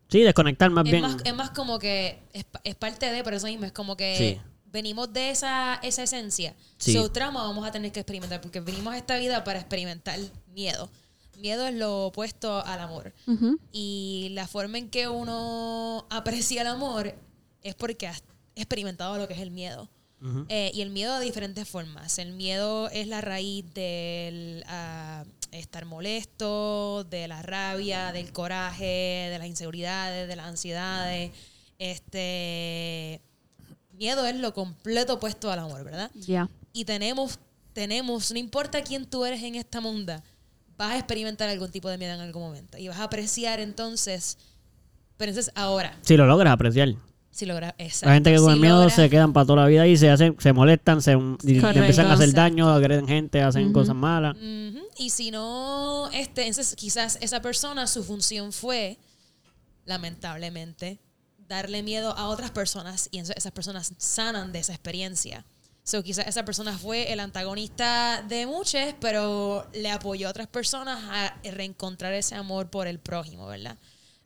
sí desconectar más es, bien. más, es más como que es, pa- es parte de, por eso mismo, es como que Sí. Venimos de esa, esa esencia. Sí. So, trauma vamos a tener que experimentar, porque venimos a esta vida para experimentar miedo. Miedo es lo opuesto al amor. Ujú. Y la forma en que uno aprecia el amor es porque has experimentado lo que es el miedo. Ujú. Eh, y el miedo de diferentes formas. El miedo es la raíz del ah, estar molesto, de la rabia, del coraje, de las inseguridades, de las ansiedades. Este miedo es lo completo opuesto al amor, ¿verdad? Ya. Y tenemos, tenemos, no importa quién tú eres en esta munda, vas a experimentar algún tipo de miedo en algún momento. Y vas a apreciar entonces, pero entonces ahora, si lo logras apreciar si logras exacto, la gente que con si el miedo se quedan para toda la vida y se hacen se molestan se y- empiezan a hacer daño agreden gente hacen cosas malas Ujú. Y si no, este, entonces quizás esa persona, su función fue, lamentablemente, darle miedo a otras personas y entonces esas personas sanan de esa experiencia. So, quizás esa persona fue el antagonista de muchos, pero le apoyó a otras personas a reencontrar ese amor por el prójimo, ¿verdad?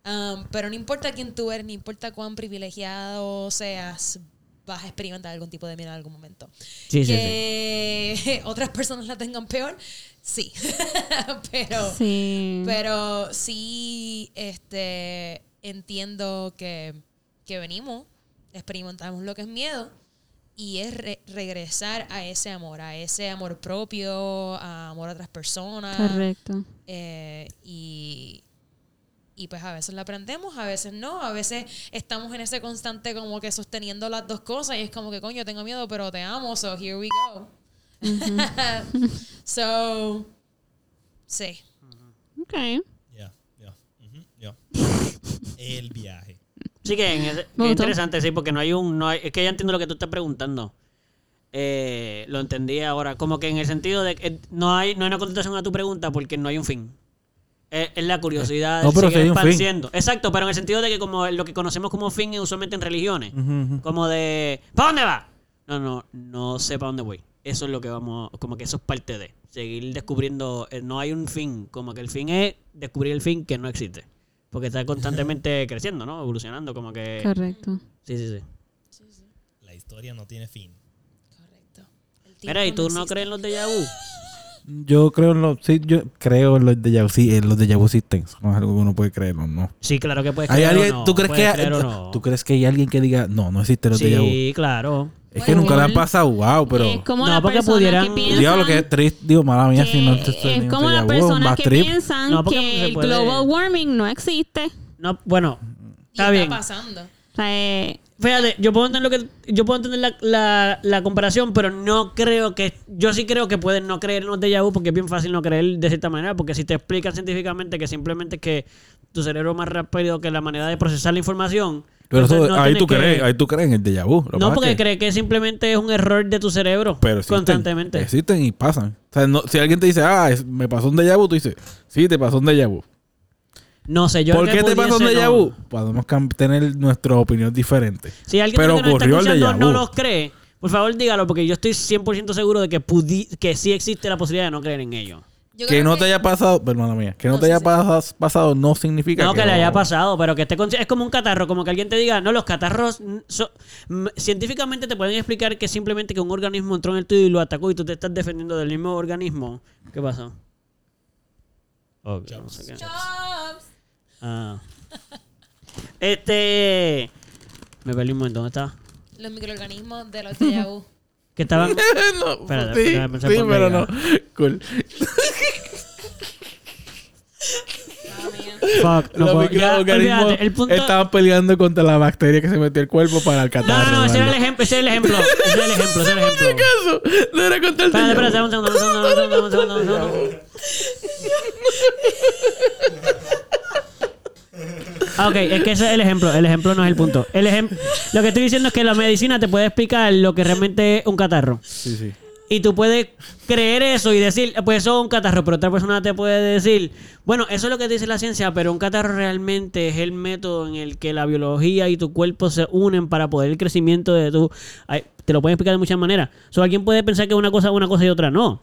Um, pero no importa quién tú eres, no importa cuán privilegiado seas, vas a experimentar algún tipo de miedo en algún momento. Sí, sí, sí. que <laughs> otras personas la tengan peor, sí. <laughs> pero, Sí. pero sí, este, entiendo que, que venimos, experimentamos lo que es miedo y es re- regresar a ese amor, a ese amor propio, a amor a otras personas. Correcto. Eh, y, y pues a veces la aprendemos, a veces no, a veces estamos en ese constante como que sosteniendo las dos cosas y es como que coño, tengo miedo, pero te amo, so here we go. <laughs> so, sí. Ok. Ya, ya, ujú, ya. <laughs> El viaje. Sí que, gustó. interesante, sí, porque no hay un... No hay, es que ya entiendo lo que tú estás preguntando. Eh, lo entendí ahora. Como que en el sentido de que no hay, no hay una contestación a tu pregunta porque no hay un fin. Es, es la curiosidad No, pero un fin. expandiendo. Exacto, pero en el sentido de que como lo que conocemos como fin es usualmente en religiones. Como de... ¿Para dónde va? No, no, no sé para dónde voy. Eso es lo que vamos... Como que eso es parte de... Seguir descubriendo... eh, No hay un fin. Como que el fin es descubrir el fin que no existe. Porque está constantemente <laughs> creciendo, ¿no? Evolucionando, como que... Correcto. Sí, sí, sí. La historia no tiene fin. Correcto. Mira, ¿y tú no no crees en los déjà vu? Yo creo en los... Sí, yo creo en los déjà vu. Sí, en los déjà vu existen. No es algo que uno puede creer o no. Sí, claro que puedes ¿Hay creer alguien, o no. ¿tú, crees que, creer o no. ¿Tú crees que hay alguien que diga, no, no existen los déjà vu? Sí, claro. Es que nunca le igual- pasado, wow, pero... es como No, la porque persona pudieran- que Diablo, que es triste. Digo, mala mía, si no te estoy es como las personas que trip. piensan No, que el global warming no existe. No, bueno, Y está bien. pasando. O sea, eh, Fíjate, yo puedo entender lo que yo puedo entender la, la, la comparación, pero no creo que yo sí creo que pueden no creer en los déjà vu porque es bien fácil no creer de cierta manera, porque si te explican científicamente que simplemente es que tu cerebro es más rápido que la manera de procesar la información. Pero eso, no ahí tú que- crees, ahí tú crees en el déjà vu. Lo No, porque que- cree que simplemente es un error de tu cerebro Pero existen, constantemente. Existen y pasan. O sea, no- si alguien te dice, ah, es- me pasó un déjà vu, tú dices, sí, te pasó un déjà vu. No sé, yo ¿Por qué te pasó un déjà no. vu? Podemos tener nuestra opinión diferente. Si alguien Pero que nos está ocurrió el déjà no vu. los cree, por favor dígalo, porque yo estoy 100% seguro de que, pudi- que sí existe la posibilidad de no creer en ello. Yo Que no te haya pasado, perdona mía, que no, No, te sí, haya sí. pasado no significa No, que, le haya pasado, pero que esté consci- Es como un catarro, como que alguien te diga, no, los catarros so- científicamente te pueden explicar que simplemente que un organismo entró en el tuyo y lo atacó y tú te estás defendiendo del mismo organismo. ¿Qué pasó? Ok, no sé qué. Chops. Ah. <laughs> Este. Me perdí un momento, ¿dónde estaba? Los microorganismos de los <laughs> déjà. Que estaban. <laughs> no, Espérate, sí, sí, pero no. Cool. <laughs> Fuck, no Los puedo- ya, microorganismos olvídate, el punto. estaban peleando contra la bacteria que se metió el cuerpo para el No, catarro. no, no, ese era el ejemplo, ese era el ejemplo, ese era el ejemplo, ese era el <laughs> ejemplo. Eso, no era contra el Espérate, espérate, un segundo, un segundo, un segundo, un segundo. Ah, ok, es que ese es el ejemplo. El ejemplo no es el punto. El ejem- lo que estoy diciendo es que la medicina te puede explicar lo que realmente es un catarro. Sí, sí. Y tú puedes creer eso y decir, pues eso es un catarro, pero otra persona te puede decir, bueno, eso es lo que dice la ciencia, pero un catarro realmente es el método en el que la biología y tu cuerpo se unen para poder el crecimiento de tu... Ay, te lo pueden explicar de muchas maneras. So, alguien puede pensar que una cosa es una cosa y otra no.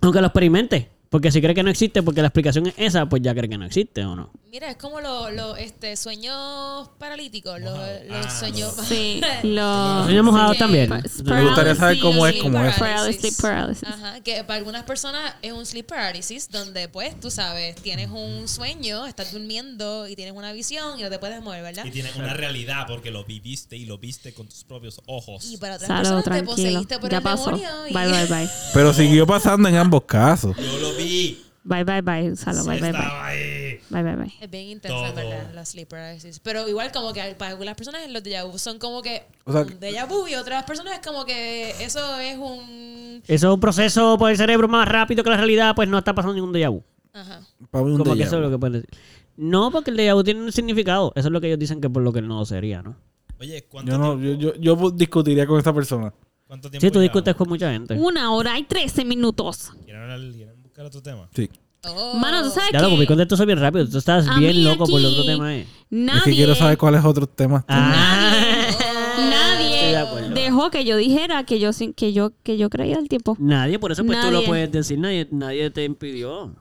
Aunque lo experimente. Porque si cree que no existe, porque la explicación es esa, pues ya cree que no existe o no. Mira, es como los los, este, sueños paralíticos, los, los Ah, sueños... <laughs> sí, los Sueños mojados también. Me gustaría saber cómo es, cómo es. Paralysis, paralysis. Ajá, que para algunas personas es un sleep paralysis, donde pues tú sabes, tienes un sueño, estás durmiendo y tienes una visión y no te puedes mover, ¿verdad? Y tiene una realidad porque lo viviste y lo viste con tus propios ojos. Y para otras Salud, personas te tranquilo. poseíste por Ya el pasó. demonio y Bye, bye, bye. Pero siguió pasando en ambos casos. Yo lo vi. Bye, bye, bye. Salud, bye, bye, bye. Ahí. Bye, bye, bye. Es bien intenso, Todo. ¿verdad? La sleep paralysis. Pero igual como que para algunas personas los déjà vu son como que O sea, un déjà vu y otras personas es como que eso es un... Eso es un proceso por el cerebro más rápido que la realidad, pues no está pasando ningún déjà vu. Ajá. Para mí un Como que eso es lo que pueden decir. No, porque el déjà vu tiene un significado. Eso es lo que ellos dicen que por lo que no sería, ¿no? Oye, ¿cuánto Yo, no, tiempo? yo, yo, yo discutiría con esta persona. ¿Cuánto tiempo Sí, tú discutes con mucha gente. Una hora y trece minutos. ¿Quieren, hablar- quieren buscar otro tema? Sí. Oh. Mano, ¿tú sabes Ya lo qué? porque contesto eso bien rápido. Tú estás A bien mí loco por el aquí otro tema. Eh. Nadie, Es que quiero saber cuáles otros temas. Ah. nadie <laughs> Estoy de acuerdo. dejó que yo dijera que yo, sin- que yo, que yo creía el tiempo. Nadie, por eso pues tú lo Nadie. puedes decir. Nadie, nadie te impidió.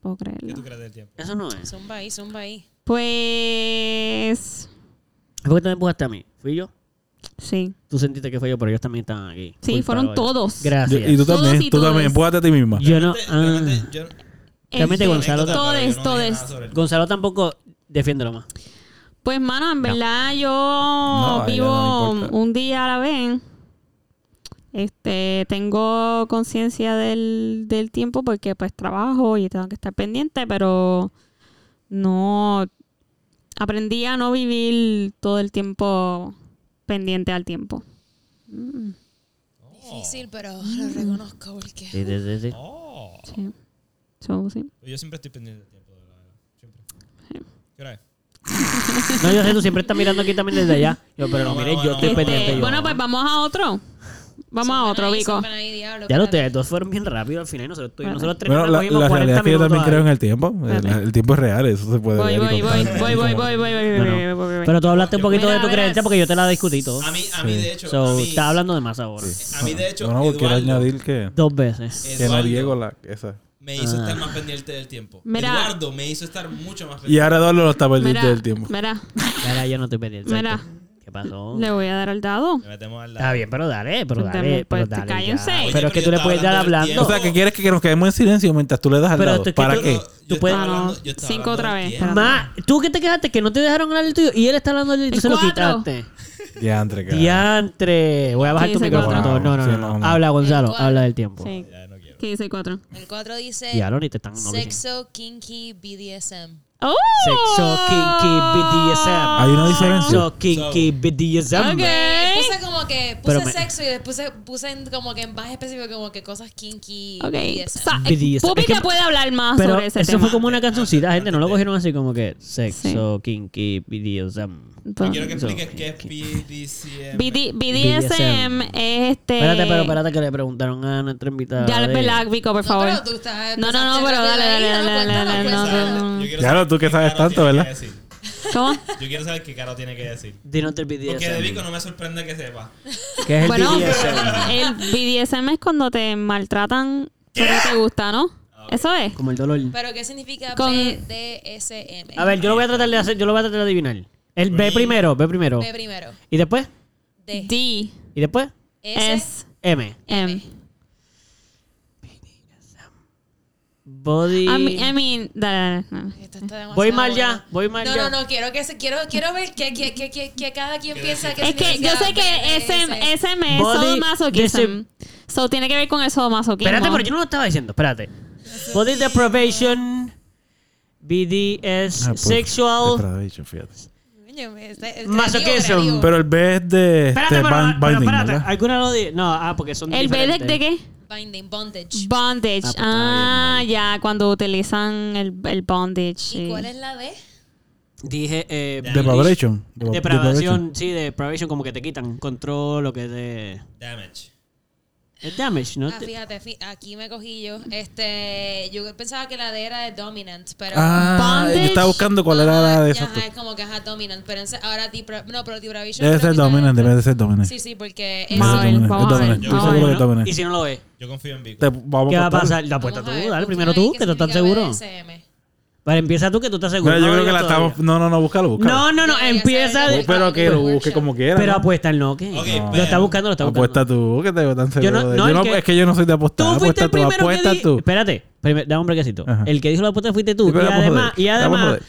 Puedo ¿Qué creerlo. tú crees del tiempo? Eso no es. Zumba ahí, zumba ahí. Pues... ¿Por qué te empujaste a mí? ¿Fui yo? Sí. Tú sentiste que fue yo, pero ellos también estaban aquí. Sí, fueron todos. Gracias. Y tú Todos también, y tú también, todos. empújate a ti misma. Yo no. Ah. realmente yo- Realmente Este, Gonzalo- Todes, no el- Gonzalo tampoco defiéndelo más. Pues, mano, en verdad yo no vivo un día a la vez. Este, tengo conciencia del, del tiempo porque pues trabajo y tengo que estar pendiente, pero no aprendí a no vivir todo el tiempo pendiente al tiempo. Mm, Difícil, pero lo reconozco porque. Sí, sí. Oh. sí. So, sí. Yo siempre estoy pendiente del tiempo, de verdad. Siempre. ¿Qué hora es? No, yo sé, tú siempre estás mirando aquí también desde allá. Yo, pero no, No, mire, yo estoy pendiente. yo. Bueno, pues vamos a otro. Vamos a otro, Vico. Ya ustedes dos fueron bien rápido al final. Nosotros, tuvimos- nosotros tres Bueno, la, la 40 realidad es que yo también creo en el tiempo. El, tiempo es real, eso se puede Voy, ver y voy, voy, voy, voy, voy, voy, voy, voy, No, no. voy, voy, voy. Pero tú hablaste un poquito de tu creencia porque yo te la discutí todo. A mí, a mí de hecho. So, estás hablando de más ahora. a mí, de hecho. No, no, quiero añadir que, Dos veces. que no Diego la, esa. me hizo Ah. estar más pendiente del tiempo. Mira. Eduardo me hizo estar mucho más Y pendiente. ahora Eduardo lo está Mira, del tiempo. mira, Mira, yo no estoy pendiente. Mira. ¿Qué pasó? le voy a dar al dado. Le metemos al Está lado. bien, pero dale, pero Pues dale. pues, pero dale cállense. Oye, Pero es que tú le puedes dar hablando. O sea, que quieres que nos quedemos en silencio mientras tú le das al Pero es que ¿Para tú- qué? Tú puedes- hablando- no. yo estaba Cinco otra vez. Ma, tú que te quedaste que no te dejaron hablar el tuyo y él está hablando del tuyo y El se lo cuatro. quitaste. Diantre, cara. Diantre. Voy a bajar tu micrófono. cuatro. No, no, no, no, no. no. Habla, Gonzalo. El. Habla del tiempo. Sí. Ya no quiero. ¿Qué dice el 4? El 4 dice Diablo, ni te están no sexo, kinky, BDSM. ¡Oh! Sexo, kinky, BDSM. Hay una diferencia. Sexo, kinky, BDSM. Ok. Puse como que Pero puse me- sexo y después puse, puse en como que en más específico como que cosas kinky Ok. BDSM. O sea, BDSM. Pupi Es que- te puede hablar más Pero sobre ese eso tema. fue como una cancioncita, gente. No lo cogieron así como que sexo, kinky, BDSM. Pues, Quiero que expliques qué es PDCM. BD BDSM es este. Espérate, pero espérate que le preguntaron a nuestra invitada. Ya, verdad, Vico, por No, favor. pero tú estás No, no, no, pero dale, dale, dale, cuéntalo, dale, no, Claro, tú que sabes tanto, ¿verdad? ¿Cómo? Yo quiero saber qué Caro tiene que decir. Dinos del Porque de BDSM. Vico no me sorprende que sepa. ¿Qué es el Bueno, BDSM? el BDSM es cuando te maltratan pero te gusta, ¿no? Eso es. Como el dolor. Pero ¿qué significa BDSM? A ver, yo lo voy a tratar de hacer, yo lo voy a tratar de adivinar. El B primero, B primero. B primero. ¿Y después? D. D ¿Y después? S. S M. M. Body. I mean, I mean. Esto está demasiado Voy mal bueno. ya, voy mal no, ya. No, no, quiero que se, quiero, quiero ver que, que, que, cada quien piensa que Es que yo sé que SM, SM es Body sadomasochism. So tiene que ver con el sadomasoquismo. Espérate, pero yo no lo estaba diciendo, espérate. Body deprivation, BDS, Ah, pues, sexual. deprivation, fíjate. Masochism. Pero el B es de Espérate, este, pero, ban- pero binding, espérate. ¿verdad? ¿Alguna lo di? No, ah, porque son ¿El B de, diferentes. de qué? Binding, bondage. Bondage. Ah, pues, Ah, bien, ya, cuando utilizan el, el bondage. ¿Y sí. cuál es la D? Dije. Eh, Deprivation. Dep- Depravación, sí, deprivation, como que te quitan control, lo que de. Damage. Es damage, ¿no? Ah, fíjate, aquí me cogí yo. Este, yo pensaba que la D era de dominant, pero... Ah, yo estaba buscando cuál era la de esas. Ajá, es como que ajá, dominant, pero en- ahora depra- no, pero deprivation... Debe ser dominant, debe de ser dominant. Sí, sí, porque es vamos a seguro que es dominant. Y si no lo es. Yo confío en Vico. ¿Qué va a pasar? La apuesta tú, dale primero tú, que estás seguro. Vale, empieza tú, que tú estás seguro. Mira, yo No creo que la todavía. estamos. No, no, no, búscalo, búscalo. No, no, no, empieza. de- Pero que lo busque como quiera. Pero ¿no? apuesta el no, ¿qué? Ok, Lo está buscando, lo está buscando. Apuesta tú, que te veo tan seguro. no- de- no, yo no, que- es que yo no soy de apostar. Tú fuiste Apuesta el tú, primero que apuesta di- tú. Espérate, primer- dame un brequecito. El que dijo la apuesta fuiste tú. Sí, pero y además, y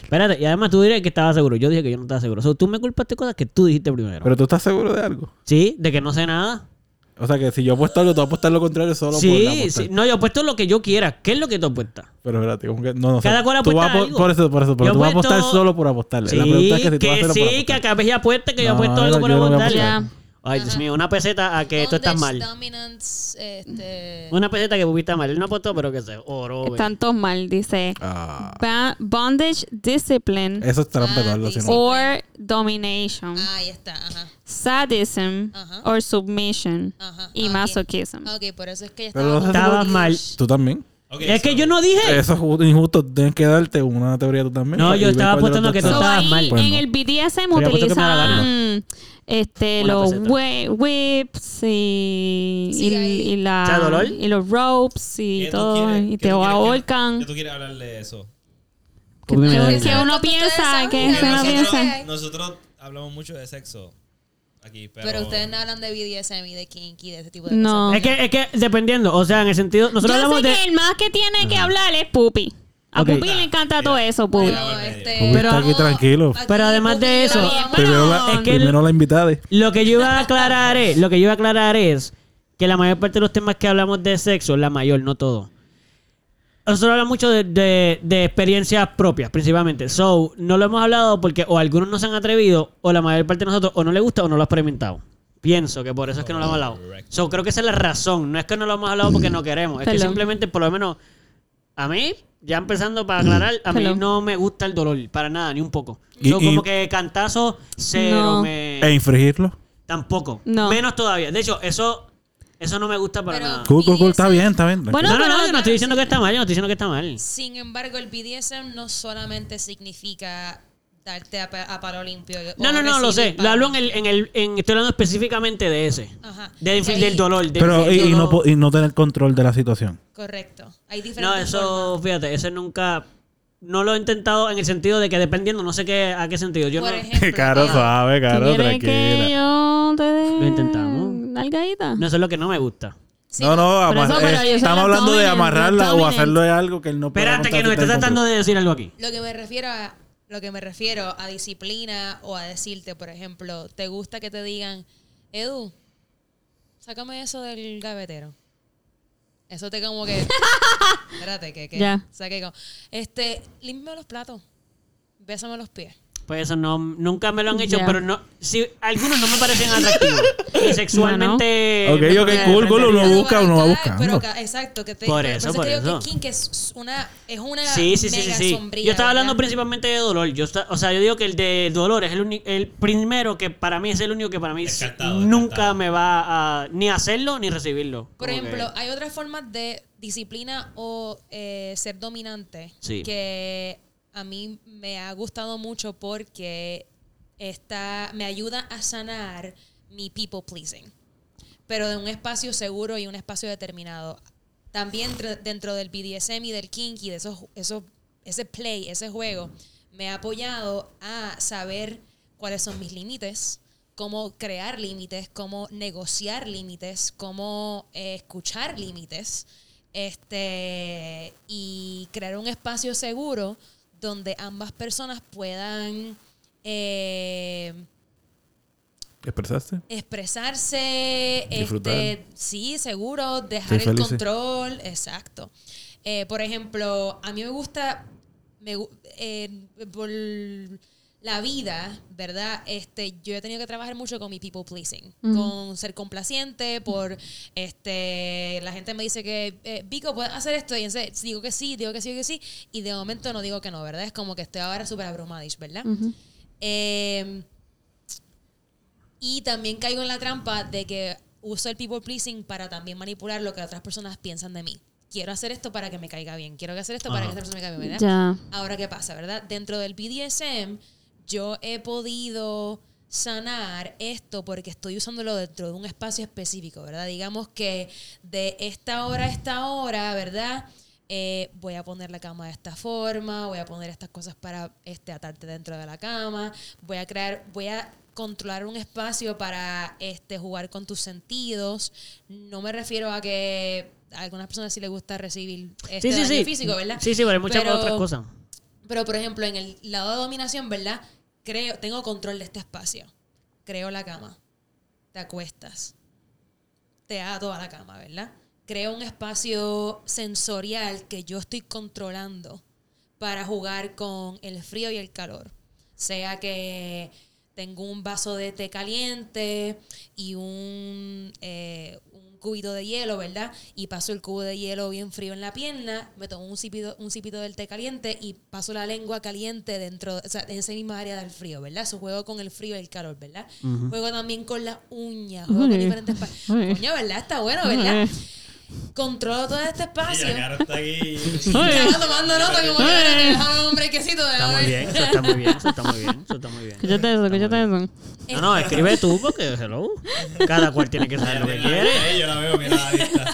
espérate, y además tú dirías que estaba seguro. Yo dije que yo no estaba seguro. O sea, tú me culpaste cosas que tú dijiste primero. Pero tú estás seguro de algo. sí, de que no sé nada. O sea, que si yo apuesto algo, tú apuestas lo contrario solo por Sí, apostar. sí. No, yo apuesto lo que yo quiera. ¿Qué es lo que tú apuestas? Pero espérate, como que no, no sé. Cada cual apuesta algo. Por eso, por eso. Pero Yo tú vas a apostar solo por apostarle. Sí, la pregunta es que si tú vas a que hacerlo sí, por que acabes y apuesta que yo No, apuesto algo yo por no voy a apostar. Ya. Ay, Dios mío, una peseta a que tú estás mal. Este... Una peseta que pupita mal. Él no apostó, pero que se oro. Están todos mal, dice. Ah, bondage, discipline, eso es trampa, Ah, or domination, Ah, ahí está, ajá. sadism, Ajá. or submission, Ajá, y ok. masochism. Ok, por eso es que ella Pero estaba... bondage. mal. Tú también. Es que yo no dije. Eso es ju- injusto. Tienes que darte una teoría tú también. No, yo estaba apostando que tú estabas mal. Pues en no. el BDSM utilizan este, Una los whi- whips y, Sí, y, la, y los ropes ¿qué y todo, quieres- y te ahorcan. ¿Qué tú quieres hablarle de eso? Da Que uno ¿Cuánto ustedes piensa, que uno piensa. Nosotros hablamos mucho de sexo. Aquí. Pero, Pero ustedes no hablan de BDSM y de kinky, de ese tipo de No. cosas. Es que, es que dependiendo, o sea, en el sentido, nosotros Yo sé hablamos de... que el más que tiene que hablar es Pupi. A Ok. Pupi le encanta todo eso, Pupi. Pero- este, Pupi está aquí no, tranquilo. aquí Pero además de eso- Primero la, Es que primero la invitada. Lo que yo iba a aclarar es, lo que yo iba a aclarar es que la mayor parte de los temas que hablamos de sexo, la mayor, no todo. Nosotros hablamos mucho de, de- de experiencias propias, principalmente. So, no lo hemos hablado porque o algunos no se han atrevido, o la mayor parte de nosotros o no le gusta o no lo ha experimentado. Pienso que por eso es que no lo hemos hablado. So, creo que esa es la razón. No es que no lo hemos hablado porque no queremos. Es que simplemente, por lo menos, a mí, ya empezando para aclarar, a mí no me gusta el dolor, para nada, ni un poco. Y- So, y- como que cantazo, cero No. me... E infringirlo. Tampoco. No. Menos todavía. De hecho, eso, eso no me gusta para Pero- nada. Cool, cool, cool. Está bien, está bien. Bueno, no, no, pero- no, yo no estoy diciendo que está mal, yo no estoy diciendo que está mal. Sin embargo, el BDSM no solamente significa darte a, pa- a palo limpio. No, no, no, lo sé. Lo hablo en el, en el, en, estoy hablando específicamente de ese. Ajá. De- ahí- del dolor. del- Pero, del y, y no, dolor. y no tener control de la situación. Correcto. Hay No, diferentes eso, formas. fíjate, ese nunca. No lo he intentado en el sentido de que dependiendo, no sé qué, a qué sentido. Yo Por no, ejemplo, <laughs> Caro suave, ¿Tú caro, que tranquila. yo te dé Lo intentamos. Nalgadita? no sé lo que no me gusta. sí, No, no, eso, eh, estamos la hablando de amarrarla la o hacerlo de algo que él no puede Espérate, que nos está tratando de decir algo aquí. Lo que me refiero a lo que me refiero a disciplina o a decirte, por ejemplo, ¿te gusta que te digan, Edu, sácame eso del gavetero? Eso te como que <laughs> Espérate, que que Ya. saque como este, límpiame los platos. Bésame los pies. Pues eso no, nunca me lo han hecho, pero no, sí, algunos no me parecen atractivos. <laughs> y sexualmente. Ok, ok, cool, cool, uno busca, uno va buscando. ca- exacto, que te, Por eso, es por digo eso. que kink es una es una Sí, sí, sí, sí, mega sí. sombría, Yo estaba hablando ¿verdad? principalmente de dolor. Yo esta- o sea, yo digo que el de dolor es el, uni- el primero que para mí es el único que para mí Descartado, nunca descartado. me va a ni hacerlo ni recibirlo. Por ejemplo, que- hay otras formas de disciplina o eh, ser dominante Sí. que a mí me ha gustado mucho porque está, me ayuda a sanar mi people pleasing, pero de un espacio seguro y un espacio determinado. También dentro del BDSM y del kinky, de esos, esos, ese play, ese juego, me ha apoyado a saber cuáles son mis límites, cómo crear límites, cómo negociar límites, cómo escuchar límites, este, y crear un espacio seguro donde ambas personas puedan eh, ¿Expresaste? expresarse, Disfrutar. este, sí, seguro, dejar el control, exacto. Eh, por ejemplo, a mí me gusta, me, eh, por la vida, ¿verdad? Este, yo he tenido que trabajar mucho con mi people pleasing, con ser complaciente, por, este, la gente me dice que, eh, Vico, ¿puedes hacer esto? Y entonces digo que sí, digo que sí, digo que sí, y de momento no digo que no, ¿verdad? Es como que estoy ahora súper abrumadish, ¿verdad? Eh, y también caigo en la trampa de que uso el people pleasing para también manipular lo que otras personas piensan de mí. Quiero hacer esto para que me caiga bien. Quiero hacer esto para que esta persona me caiga bien, ¿verdad? Ya. Ahora, ¿qué pasa, verdad? Dentro del BDSM, yo he podido sanar esto porque estoy usándolo dentro de un espacio específico, ¿verdad? Digamos que de esta hora a esta hora, ¿verdad? Eh, voy a poner la cama de esta forma, voy a poner estas cosas para este, atarte dentro de la cama, voy a crear, voy a controlar un espacio para este, jugar con tus sentidos. No me refiero a que a algunas personas sí les gusta recibir este Sí, sí, daño sí. físico, ¿verdad? Sí, sí, pero hay muchas Pero- otras cosas. pero, por ejemplo, en el lado de dominación, ¿verdad? Creo, tengo control de este espacio. Creo la cama. Te acuestas. Te ato a la cama, ¿verdad? Creo un espacio sensorial que yo estoy controlando para jugar con el frío y el calor. Sea que tengo un vaso de té caliente y un, eh, un cubito de hielo, ¿verdad? Y paso el cubo de hielo bien frío en la pierna, me tomo un cipito, un cipito del té caliente y paso la lengua caliente dentro, o sea, en esa misma área del frío, ¿verdad? Eso juego con el frío y el calor, ¿verdad? Juego también con las uñas, juego con diferentes... Uy. Coño, ¿verdad? Está bueno, ¿verdad? Controlo todo este espacio. Está aquí. Estaba tomando nota como que "Espérate, déjame un brequecito. Está muy bien, eso está muy bien, eso está muy bien, eso está muy bien. Escúchate eso, escúchate eso. No, no, escribe tú porque, hello, cada cual tiene que saber lo que quiere. Yo la veo, mira la <laughs> vista.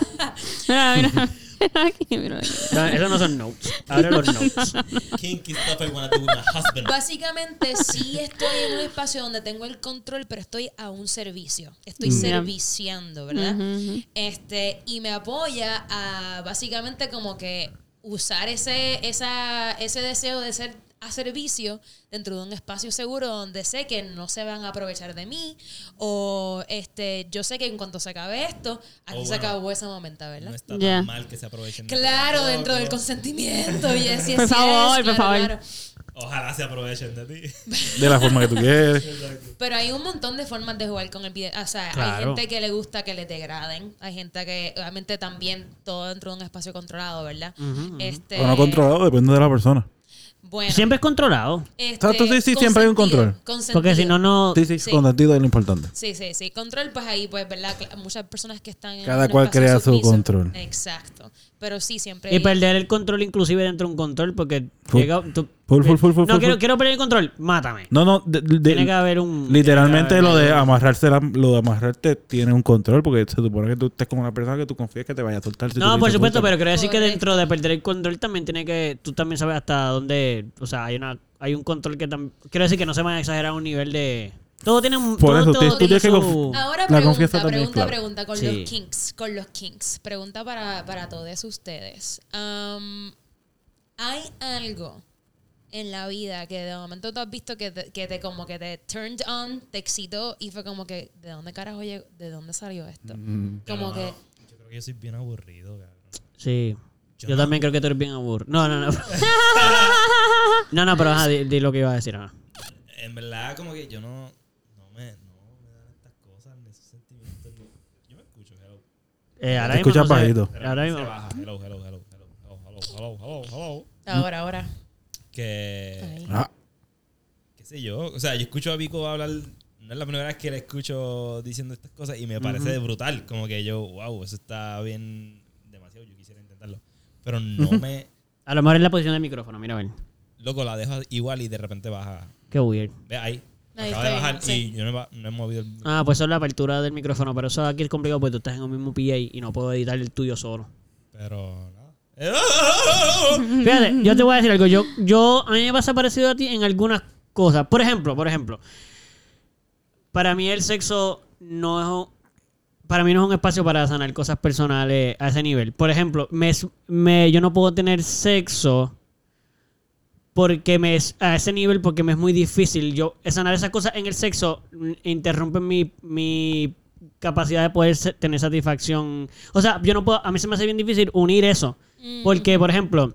Mira, mira. Aquí, mira aquí. No, esos no son notes. Los notes. Kinky stuff I wanna do with my husband. Básicamente sí estoy en un espacio donde tengo el control, pero estoy a un servicio. Estoy Mm. serviciando, ¿verdad? Este, y me apoya a básicamente como que usar ese, esa, ese deseo de ser a servicio dentro de un espacio seguro donde sé que no se van a aprovechar de mí o este yo sé que en cuanto se acabe esto aquí Oh, se bueno. acabó esa momento ¿verdad? No está Ya. tan mal que se aprovechen. de ti Claro, dentro del consentimiento. Yes, yes, Por favor, por claro, favor. claro. Ojalá se aprovechen de ti. <laughs> De la forma que tú quieres. Pero hay un montón de formas de jugar con el video. O sea, hay Claro. gente que le gusta que le degraden. Hay gente que, obviamente, también todo dentro de un espacio controlado, ¿verdad? este, O no controlado, depende de la persona. Bueno, Siempre es controlado. este, Exacto, sí, sí, siempre hay un control. consentido. Porque si no, no. Sí, sí, Sí. consentido es lo importante. Sí, sí, sí. Control, pues ahí, pues, ¿verdad? Muchas personas que están en Cada cual crea su control. Exacto. Pero sí, siempre. Y hay- perder el control inclusive dentro de un control porque llega, tú- Full, full, full, full, no full, quiero, full. quiero perder el control, mátame. No, no, de- de- tiene que haber un literalmente lo de amarrarse, la- lo de amarrarte tiene un control porque se supone que tú estés con una persona que tú confías que te vaya a soltar. si No, por supuesto, pero quiero decir que dentro de perder el control también tiene que tú también sabes hasta dónde, o sea, hay una hay un control que también quiero decir que no se vaya a exagerar a un nivel de todo tiene un Por todo- eso, todo tiene su- conf- Ahora La pregunta, pregunta, pregunta con Sí. los kinks, con los kinks. Pregunta para, para todos ustedes. Am, ¿Hay algo en la vida que de momento tú has visto que te, que te como que te turned on, te excitó y fue como que, ¿de dónde carajo llegó? ¿De dónde salió esto? Mm, como que... Yo creo que yo soy bien aburrido, cabrón. Sí. Yo, también creo que tú eres bien aburrido. No, no, no. <laughs> no, no, pero ajá, di, di, lo que iba a decir. Ajá. En verdad, como que yo no, no, me, no me dan estas cosas, ni esos sentimientos. Yo me escucho, hello. Eh, ahora mismo bajito. ahora mismo. Hello, hello, hello, hello, hello, hello, hello. Ahora, ahora. Que. Ah, qué sé yo, o sea, yo escucho a Vico hablar, no es la primera vez que le escucho diciendo estas cosas y me parece brutal, como que yo, wow, eso está bien, demasiado, yo quisiera intentarlo. Pero no me, A lo mejor es la posición del micrófono, mira a ver. loco, la dejo igual y de repente baja. Qué weird. Ve ahí. Ahí acaba de bajar sí. y yo no he, ba- no he movido el... Ah, pues eso es la apertura del micrófono, pero eso aquí es complicado porque tú estás en un mismo PA y no puedo editar el tuyo solo. Pero nada. Fíjate, yo te voy a decir algo. Yo, yo, a mí me pasa parecido a ti en algunas cosas. Por ejemplo, por ejemplo, para mí el sexo no es un- para mí no es un espacio para sanar cosas personales a ese nivel. Por ejemplo, me, me- yo no puedo tener sexo porque me a ese nivel porque me es muy difícil. Yo sanar esas cosas en el sexo interrumpen mi, mi capacidad de poder tener satisfacción. O sea, yo no puedo, a mí se me hace bien difícil unir eso. Porque, por ejemplo,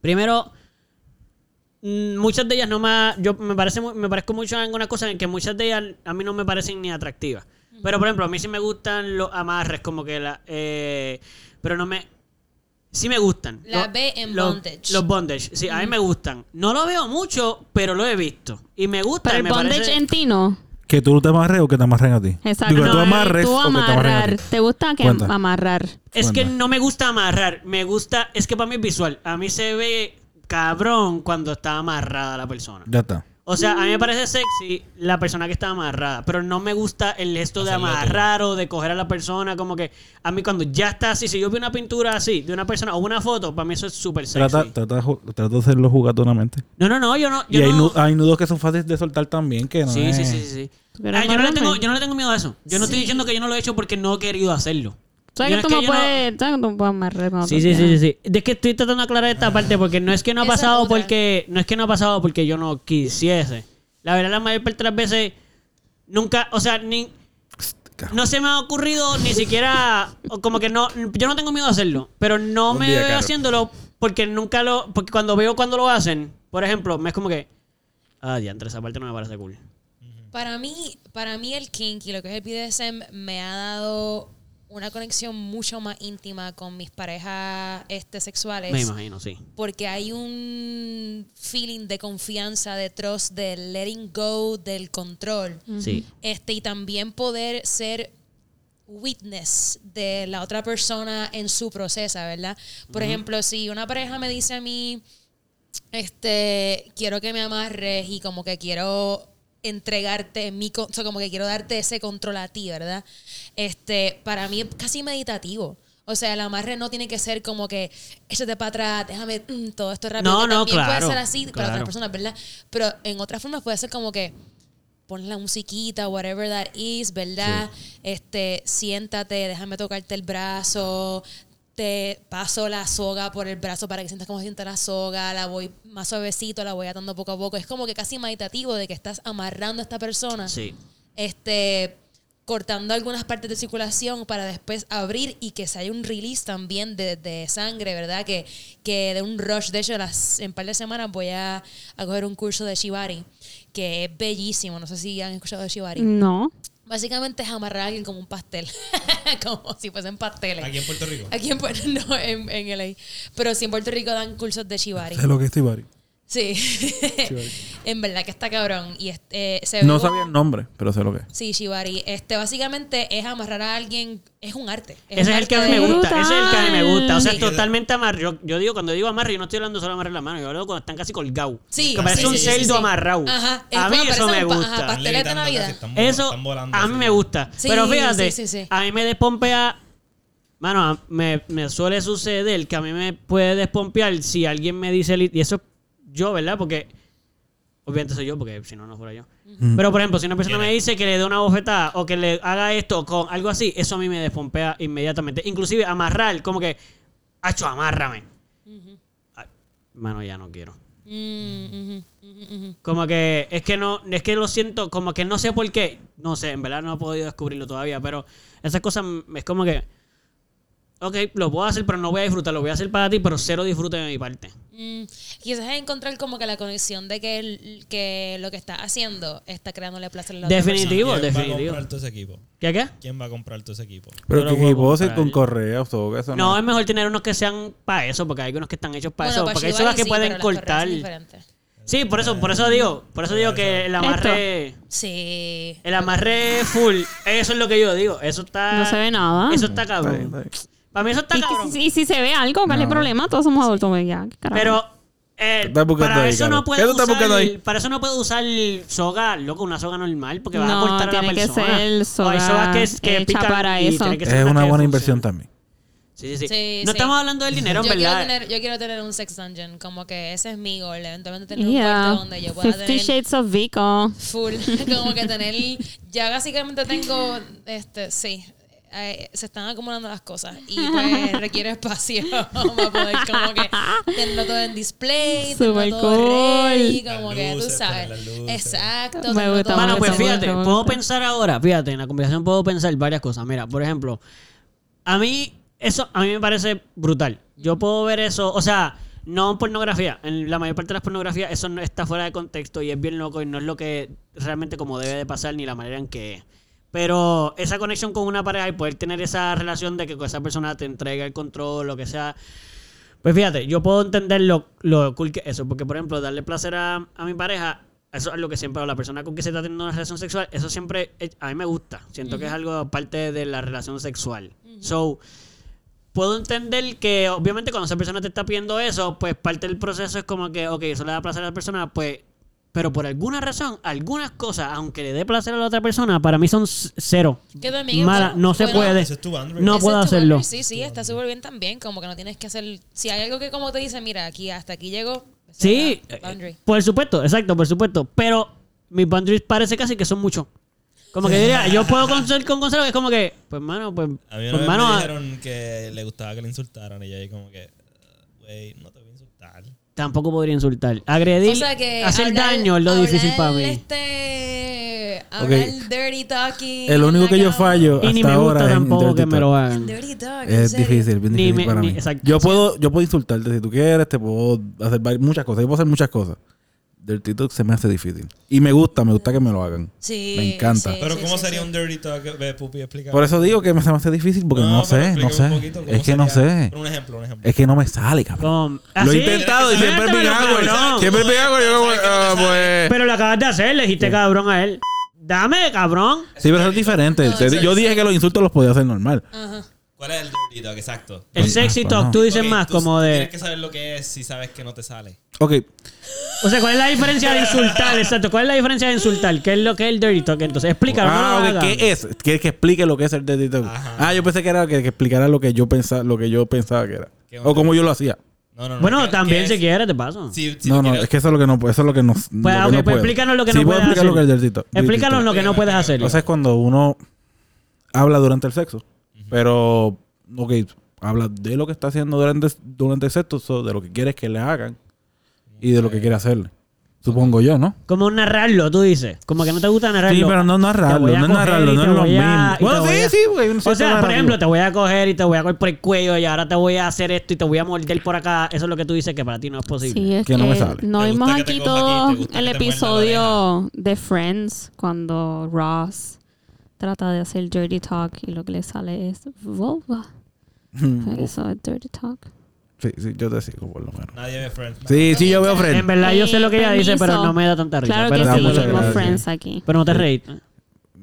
primero, mm, muchas de ellas no me... Yo me, parece, me parezco mucho en algunas cosas en que muchas de ellas a mí no me parecen ni atractivas. Pero, por ejemplo, a mí sí me gustan los amarres, como que la... eh, pero no me... Sí me gustan. La B en los- bondage. Los bondage, sí, a mí me gustan. No lo veo mucho, pero lo he visto. Y me gusta. Pero el me bondage parece- en ti no. Que tú te amarres o que te amarren a ti. Exacto. Digo, tú eh, amarres Tú o que te amarren a amarrar. ti. ¿Te gusta que Cuenta. amarrar? Es que no me gusta amarrar. Me gusta... Es que para mí es visual. A mí se ve cabrón cuando está amarrada la persona. Ya está. O sea, a mí me parece sexy la persona que está amarrada, pero no me gusta el gesto de Hacerlo amarrar o de coger a la persona, como que a mí cuando ya está así, si yo veo una pintura así de una persona o una foto, para mí eso es súper sexy. Trata, trata, trata de hacerlo jugatonamente. No, no, no, yo no... Yo Y hay, no... hay nudos que son fáciles de soltar también, que no Sí, es- sí, sí, sí, sí. ¿Tú quieres Ah, yo, no le tengo, yo no le tengo miedo a eso. Yo no estoy diciendo que yo no lo he hecho porque no he querido hacerlo. ¿Sabes que tú me puedes, ¿sabes que tú me puedes amarrar cuando Sí, tú sí, sí, sí, sí. Es que estoy tratando de aclarar esta parte porque no es que no ha pasado porque no es que no ha pasado porque yo no quisiese. La verdad la mayor parte de las veces nunca, o sea, ni no se me ha ocurrido ni siquiera como que no yo no tengo miedo a hacerlo, pero no Un me día, veo Caro. haciéndolo porque nunca lo porque cuando veo cuando lo hacen, por ejemplo, me es como que ah, diantre, esa parte no me parece cool. Para mí, para mí el kink y lo que es el BDSM me ha dado una conexión mucho más íntima con mis parejas este, sexuales. Me imagino, sí. Porque hay un feeling de confianza, de trust, de letting go, del control. Sí. Este, y también poder ser witness de la otra persona en su proceso, ¿verdad? Por ejemplo, si una pareja me dice a mí, este, quiero que me amarres y como que quiero entregarte mi, o sea, como que quiero darte ese control a ti, ¿verdad? Este, para mí es casi meditativo. O sea, el amarre no tiene que ser como que échate para atrás, déjame mm, todo esto rápido. No, no, también claro, puede ser así para claro. otras personas, ¿verdad? Pero en otras formas puede ser como que pon la musiquita, whatever that is, ¿verdad? Este, siéntate, déjame tocarte el brazo, te paso la soga por el brazo para que sientas cómo se siente la soga, la voy más suavecito, la voy atando poco a poco. Es como que casi meditativo de que estás amarrando a esta persona Sí. este cortando algunas partes de circulación para después abrir y que se haya un release también de, de sangre, ¿verdad? Que, que de un rush. De hecho, las, en un par de semanas voy a, a coger un curso de Shibari, que es bellísimo. No sé si han escuchado de Shibari. No. Básicamente es amarrar a alguien como un pastel, <laughs> como si fuesen pasteles. Aquí en Puerto Rico. Aquí en Puerto <laughs> no, en, en LA. Pero sí en Puerto Rico dan cursos de Shibari. Sé lo que es. Sí. <laughs> en verdad que está cabrón. Y este, se No sabía el nombre, pero sé lo que es. Sí, Shibari. Este, básicamente es amarrar a alguien, es un arte. Ese es el que a mí me gusta. Ese es el que a mí me gusta. O sea, Sí. es totalmente amarre. Yo, yo digo, cuando digo amarre, yo no estoy hablando solo de amarrar la mano. Yo hablo cuando están casi colgados. Sí, Que parece sí, un sí, sí, cerdo sí. amarrado. Ajá. A mí Es- eso me gusta. ajá, pasteles de Navidad. están- Eso están volando a mí me gusta. Pero fíjate, sí, sí, sí. a mí me despompea. Mano, me, me suele suceder que a mí me puede despompear si alguien me dice. Y eso yo, ¿verdad? Porque. Obviamente soy yo, porque si no, no fuera yo. Pero, por ejemplo, si una persona me dice que le dé una bofetada o que le haga esto con algo así, eso a mí me despompea inmediatamente. Inclusive amarrar, como que. Hacho, amárrame. Ay, Mano, ya no quiero. Mm. Como que es que no, es que lo siento, como que no sé por qué. No sé, en verdad no he podido descubrirlo todavía, pero esas cosas es como que. Ok, lo puedo hacer, pero no voy a disfrutar. Lo voy a hacer para ti, pero cero disfrute de mi parte. Mm, quizás es encontrar como que la conexión de que, el- que lo que está haciendo está creándole placer a la otra Definitivo, ¿Quién va a definitivo. comprar todo ese equipo? ¿Qué qué? ¿Quién va a comprar todo ese equipo? Pero Yo que lo puedo equipo ser comprar. con correa o soga, eso No, no. es mejor tener unos que sean para eso, porque hay unos que están hechos para Bueno, eso. Porque hay Shibari que sí, pueden pero las correas cortar. son diferentes. Sí, por eso, por eso digo, por eso digo que el amarre, Sí. el amarre full, eso es lo que yo digo. Eso está. No se ve nada. Eso está Está bien, cabrón. está bien. Para mí eso está Y, cabrón. si- y si se ve algo, ¿cuál es el problema? Todos somos adultos, pues ya. ¿qué carajo? Pero eh, ¿Qué estás buscando para ahí, eso Carlos? no ¿Qué puede usar, ahí? para eso no puede usar soga, loco, una soga normal, porque va a cortar a la tiene que persona. ser O hay soga sogas que, que hecha para eso. que Es una buena inversión también. Sí, sí, sí. Sí, no sí. estamos hablando del dinero, en yo, quiero verdad. tener, yo quiero tener un sex dungeon, como que ese es mi goal, eventualmente tener un Yeah. cuarto donde yo pueda Fifty tener Shades of Vico. full, <laughs> como que tener, ya básicamente tengo, este, sí, eh, se están acumulando las cosas y pues <laughs> requiere espacio <laughs> para poder como que tenerlo todo en display, tenerlo Super todo cool. ready, Las como que tú luces, sabes, poner las luces. exacto, Me tenerlo gusta todo Mano, mucho, pues ready. fíjate, puedo pensar ahora, fíjate, en la conversación puedo pensar varias cosas. Mira, por ejemplo, a mí, eso a mí me parece brutal. Yo puedo ver eso, o sea, no pornografía. En la mayor parte de las pornografías eso no está fuera de contexto y es bien loco y no es lo que realmente como debe de pasar ni la manera en que es. Pero esa conexión con una pareja y poder tener esa relación de que esa persona te entrega el control, lo que sea. Pues fíjate, yo puedo entender lo, lo cool que es eso. Porque, por ejemplo, darle placer a, a mi pareja, eso es lo que siempre, o la persona con que se está teniendo una relación sexual, eso siempre, a mí me gusta. Siento que es algo parte de la relación sexual. So, puedo entender que, obviamente, cuando esa persona te está pidiendo eso, pues parte del proceso es como que, ok, eso le da placer a la persona, pues. Pero por alguna razón, algunas cosas, aunque le dé placer a la otra persona, para mí son cero. Que también Mala, bueno. no se Bueno, puede. Ese es tu boundary. No Ese puedo es tu hacerlo. Sí, sí, está súper bien también. Como que no tienes que hacer. Si hay algo que, como te dice, mira, aquí hasta aquí llego. Sí, eh, por supuesto, exacto, por supuesto. Pero mis boundaries parece casi que son muchos. Como que diría, yo puedo con, <laughs> con Gonzalo, que es como que, pues mano, pues, A mí una pues vez mano, me ah, dijeron que le gustaba que le insultaran y yo ahí como que, "Uh, güey, no te. Tampoco podría insultar. Agredir, O sea que hacer hablar- daño es lo difícil para mí. Este, hablar dirty talking. El único que yo fallo y ni hasta me gusta ahora tampoco que me lo hagan. Talk, Es difícil, bien Ni difícil me- para ni- mí. exacto. Yo puedo, yo puedo insultarte si tú quieres, te puedo hacer muchas cosas. Yo puedo hacer muchas cosas. Dirty Talk se me hace difícil. Y me gusta, me gusta que me lo hagan. Sí, Me encanta. sí, Pero sí, ¿cómo sí, sería sí. un dirty talk? Ve, Pupi, explica. Por eso digo que me se me hace difícil porque no, sé, no sé. poquito Es que no sé. Pero Un ejemplo, un ejemplo. Es que no me sale, cabrón. ¿Ah, lo he intentado y siempre me hago. cabrón. Siempre me hago. Yo como, ah, pues. Pero lo acabas de hacer, le dijiste cabrón a él. Dame, cabrón. Sí, pero eso es diferente. No, Yo dije que los insultos los podía hacer normal. Ajá. ¿Cuál es el dirty talk? Exacto. El sexy pues, talk, no. tú dices más tú como Tienes de... que saber lo que es si sabes que no te sale. Ok, O sea, ¿cuál es la diferencia de insultar? Exacto, ¿cuál es la diferencia de insultar? ¿Qué es lo que es el dirty talk? Entonces, explícalo. no ah, lo ok, hagas. ¿qué es? ¿Quieres que explique lo que es el dirty talk? Ah, yo pensé que era que, que explicara lo que yo pensaba, lo que yo pensaba que era. ¿Qué O cómo yo lo hacía. No, no, no. Bueno, ¿qué- también si es? quieres, te paso. Si- si no, no, quieres- es que eso es lo que no, eso es lo que no. lo que Pues, no ok, pues puedo. explícanos lo que sí, no puedes explicar lo que es hacer. el dirty talk. dirty Explícanos talk. lo que no puedes hacer. O sea, es cuando uno habla durante el sexo, pero, ok, habla de lo que está haciendo durante, durante el sexo, so, de lo que quieres que le hagan y de lo que quiere hacerle. Supongo yo, ¿no? Como narrarlo, tú dices. Como que no te gusta narrarlo. Sí, pero no narrarlo, no narrarlo, no es lo mismo. Bueno, sí, a- sí, güey. O sea, por ejemplo, te voy a coger y te voy a coger por el cuello y ahora te voy a hacer esto y te voy a morder por acá. Eso es lo que tú dices que para ti no es posible. Sí, es Que que, no me sale. no ¿Te vimos aquí todo ¿Te gusta el episodio de Friends cuando Ross trata de hacer dirty talk y lo que le sale es vulva. <laughs> Eso es dirty talk. Sí, sí, yo te sigo por lo menos. Nadie ve Friends. Sí, sí, yo veo En Friends. verdad, yo sé lo que ella dice, pero no me da tanta risa. Claro pero, que sí, gracias. Friends aquí. pero no te reíste.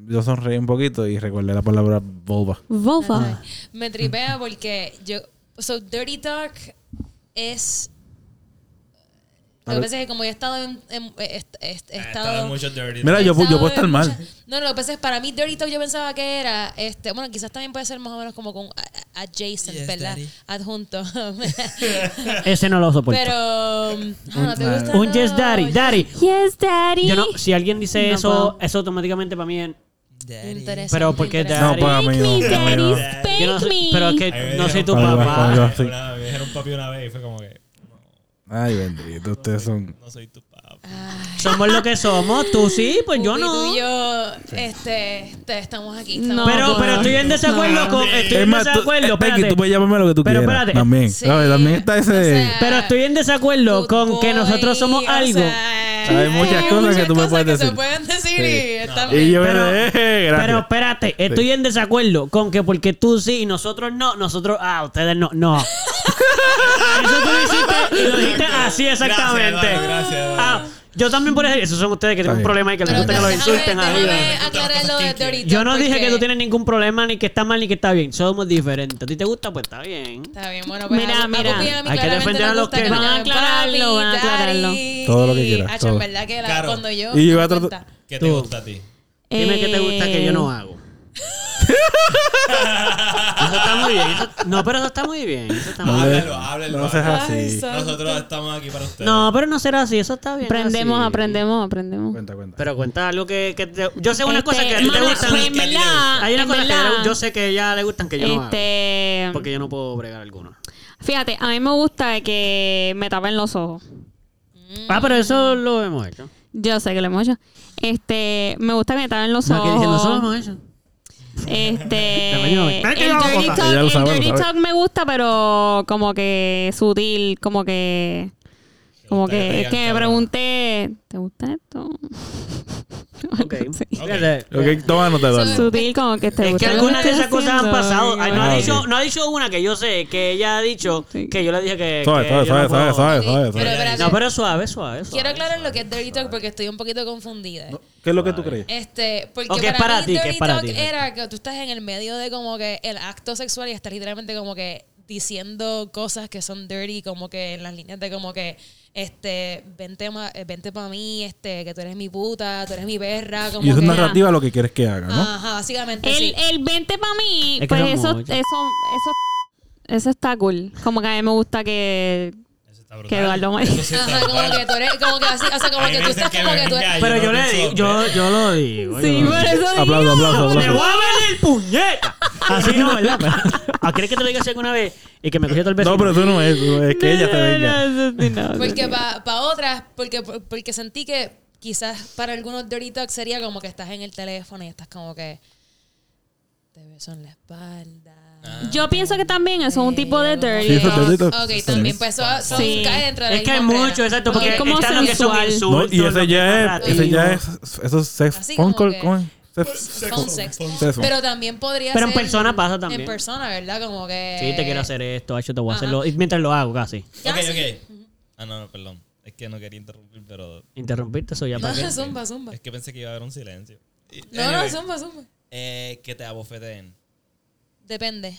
Yo sonreí un poquito y recordé la palabra vulva. Vulva. Me tripea porque yo. So, Dirty Talk es. Lo que pasa es que como yo he estado en. en- he, he- he He estado mucho dirty. Mira, yo, pu- yo puedo estar mal. No, no, lo que pasa es que para mí Dirty Talk yo pensaba que era. este Bueno, quizás también puede ser más o menos como con a- a- adjacent, Yes, ¿verdad? daddy. Adjunto. <laughs> <laughs> Ese no lo soporto. Pero. ah, ¿no te gusta? Un yes daddy. Daddy. Yes, daddy. Yo no, si alguien dice No eso, puedo. eso automáticamente para mí es... Interesante, Pero ¿por qué interesante. No, para Spank mí no, me, para mí no. daddy, spank Yo no sé- me. pero es que no soy tu papá. papi, papi. Sí. Una- me dijeron papi una vez y fue como que. Ay, bendito, ustedes son. No soy tu papá. Ay. Somos lo que somos. Tú sí, pues yo no. Tú y yo, este, te- estamos aquí. estamos No, Pero, aquí. pero estoy en desacuerdo No. con... Estoy Es en más, desacuerdo, espérate. tú puedes llamarme lo que tú Pero quieras. espérate. También. También está ese. O sea, Pero estoy en desacuerdo con que nosotros somos o algo. sea, Hay muchas cosas que tú me puedes que se decir. pueden decir Sí. y está y bien. yo me Pero- espérate, estoy en desacuerdo con que porque tú sí y nosotros no, nosotros, ah, ustedes no, no. <laughs> Eso tú lo hiciste y lo dijiste así exactamente. Gracias, gracias. Ah, yo también por eso, esos son ustedes que tienen un problema y que les gusta que los insulten de Dirty Yo no dije que tú tienes ningún problema, ni que está mal, ni que está bien. Somos diferentes. ¿A ti te gusta? Pues está bien. Está bien, bueno, pues Mira, a- a mira. A Hay que defender a los que- Van a aclararlo, van a aclararlo. Todo lo que quieras, en verdad que cuando yo a ¿Qué te gusta a ti? Dime qué te gusta que yo no Eh, hago. Eso está muy bien. eso- no, pero eso está muy bien. Eso está muy bien. Háblalo, háblalo. No así. Nosotros estamos aquí para ustedes. No, pero no será así. Eso está bien. Aprendemos, así. aprendemos, aprendemos. Cuenta, cuenta. Pero cuenta algo que, que te- yo sé una Este, cosa que a ti te mano, gustan. pues, en verdad, Hay una cosa que yo sé que a ella le gustan que yo no hago. Este, Porque yo no puedo bregar alguno. fíjate, a mí me gusta que me tapen los ojos. Ah, pero eso lo hemos hecho. Yo sé que lo hemos hecho. Este, me gusta que me tapen los No, que diciendo, eso lo ojos. hemos hecho. Este, el dirty talk, el dirty talk me gusta, pero como que sutil, como que como que te que, me pregunté, ¿te gusta esto? <laughs> Ok. Sí. Fíjate. Ok, toma nota, Eduardo. Sutil como que te Es gusta que algunas de esas cosas han pasado. Ay, no, ha Ah, dicho, no ha dicho una que yo sé, que ella ha dicho, Sí. que yo le dije que. Suave, que suave, no suave, suave, suave, suave. No, pero suave, suave. suave. Quiero aclarar lo que es Dirty Talk porque estoy un poquito confundida. ¿Qué es lo que tú crees? Este, porque es para, para mí ti, que Dirty es para Talk ti. era que tú estás en el medio de como que el acto sexual y estás literalmente como que diciendo cosas que son dirty, como que en las líneas de como que este, vente, ma- eh, vente para mí, este, que tú eres mi puta, tú eres mi perra, como Y es que, narrativa lo que quieres que haga, ¿no? Ajá, básicamente El, sí. el 20 para mí, Es pues eso, eso, eso, eso está cool. Como que a mí me gusta que, brutal. que Eduardo me Eso sí está Ajá, como brutal. que tú eres, como que así, o sea, como Hay que tú estás que como me que tú venga, Pero yo le digo, yo, yo lo digo. Sí, yo lo por eso digo. Aplauso, aplauso, ¡Te aplauso. voy a ver el puñeta! Así no, ¿verdad? Pero- ¿Ah, ¿Quieres que te lo diga así alguna vez? Y que me cogió todo el beso. No, pero eso no es, es que ella te venga. Porque para otras, porque, porque sentí que quizás para algunos dirty talk sería como que estás en el teléfono y estás como que te beso en la espalda. Yo pienso que también eso es un tipo de dirty Sí, eso es dirty talk. Ok, también, pues eso, eso Sí. cae dentro de la Es que hay misma mucho, regla. exacto, porque Es como están los que son sensual. No, insultos. y lo ese ya es, ese ya es, eso es sex, Así phone como call, que- ¿cómo es? Sex- Phone sex. Sexo. Pero también podría Pero en ser persona pasa también. En persona, ¿verdad? Como que... Sí, te quiero hacer esto, hecho te voy a Ajá. hacerlo. Y mientras lo hago, casi. Ya, Ok, sí. ok. Ah, no, no, perdón. Es que no quería interrumpir, pero Interrumpiste eso ya para qué. No, zumba, zumba. es que pensé que iba a haber un silencio. Y- No, no, anyway, zumba, zumba. eh, que te abofeteen. Depende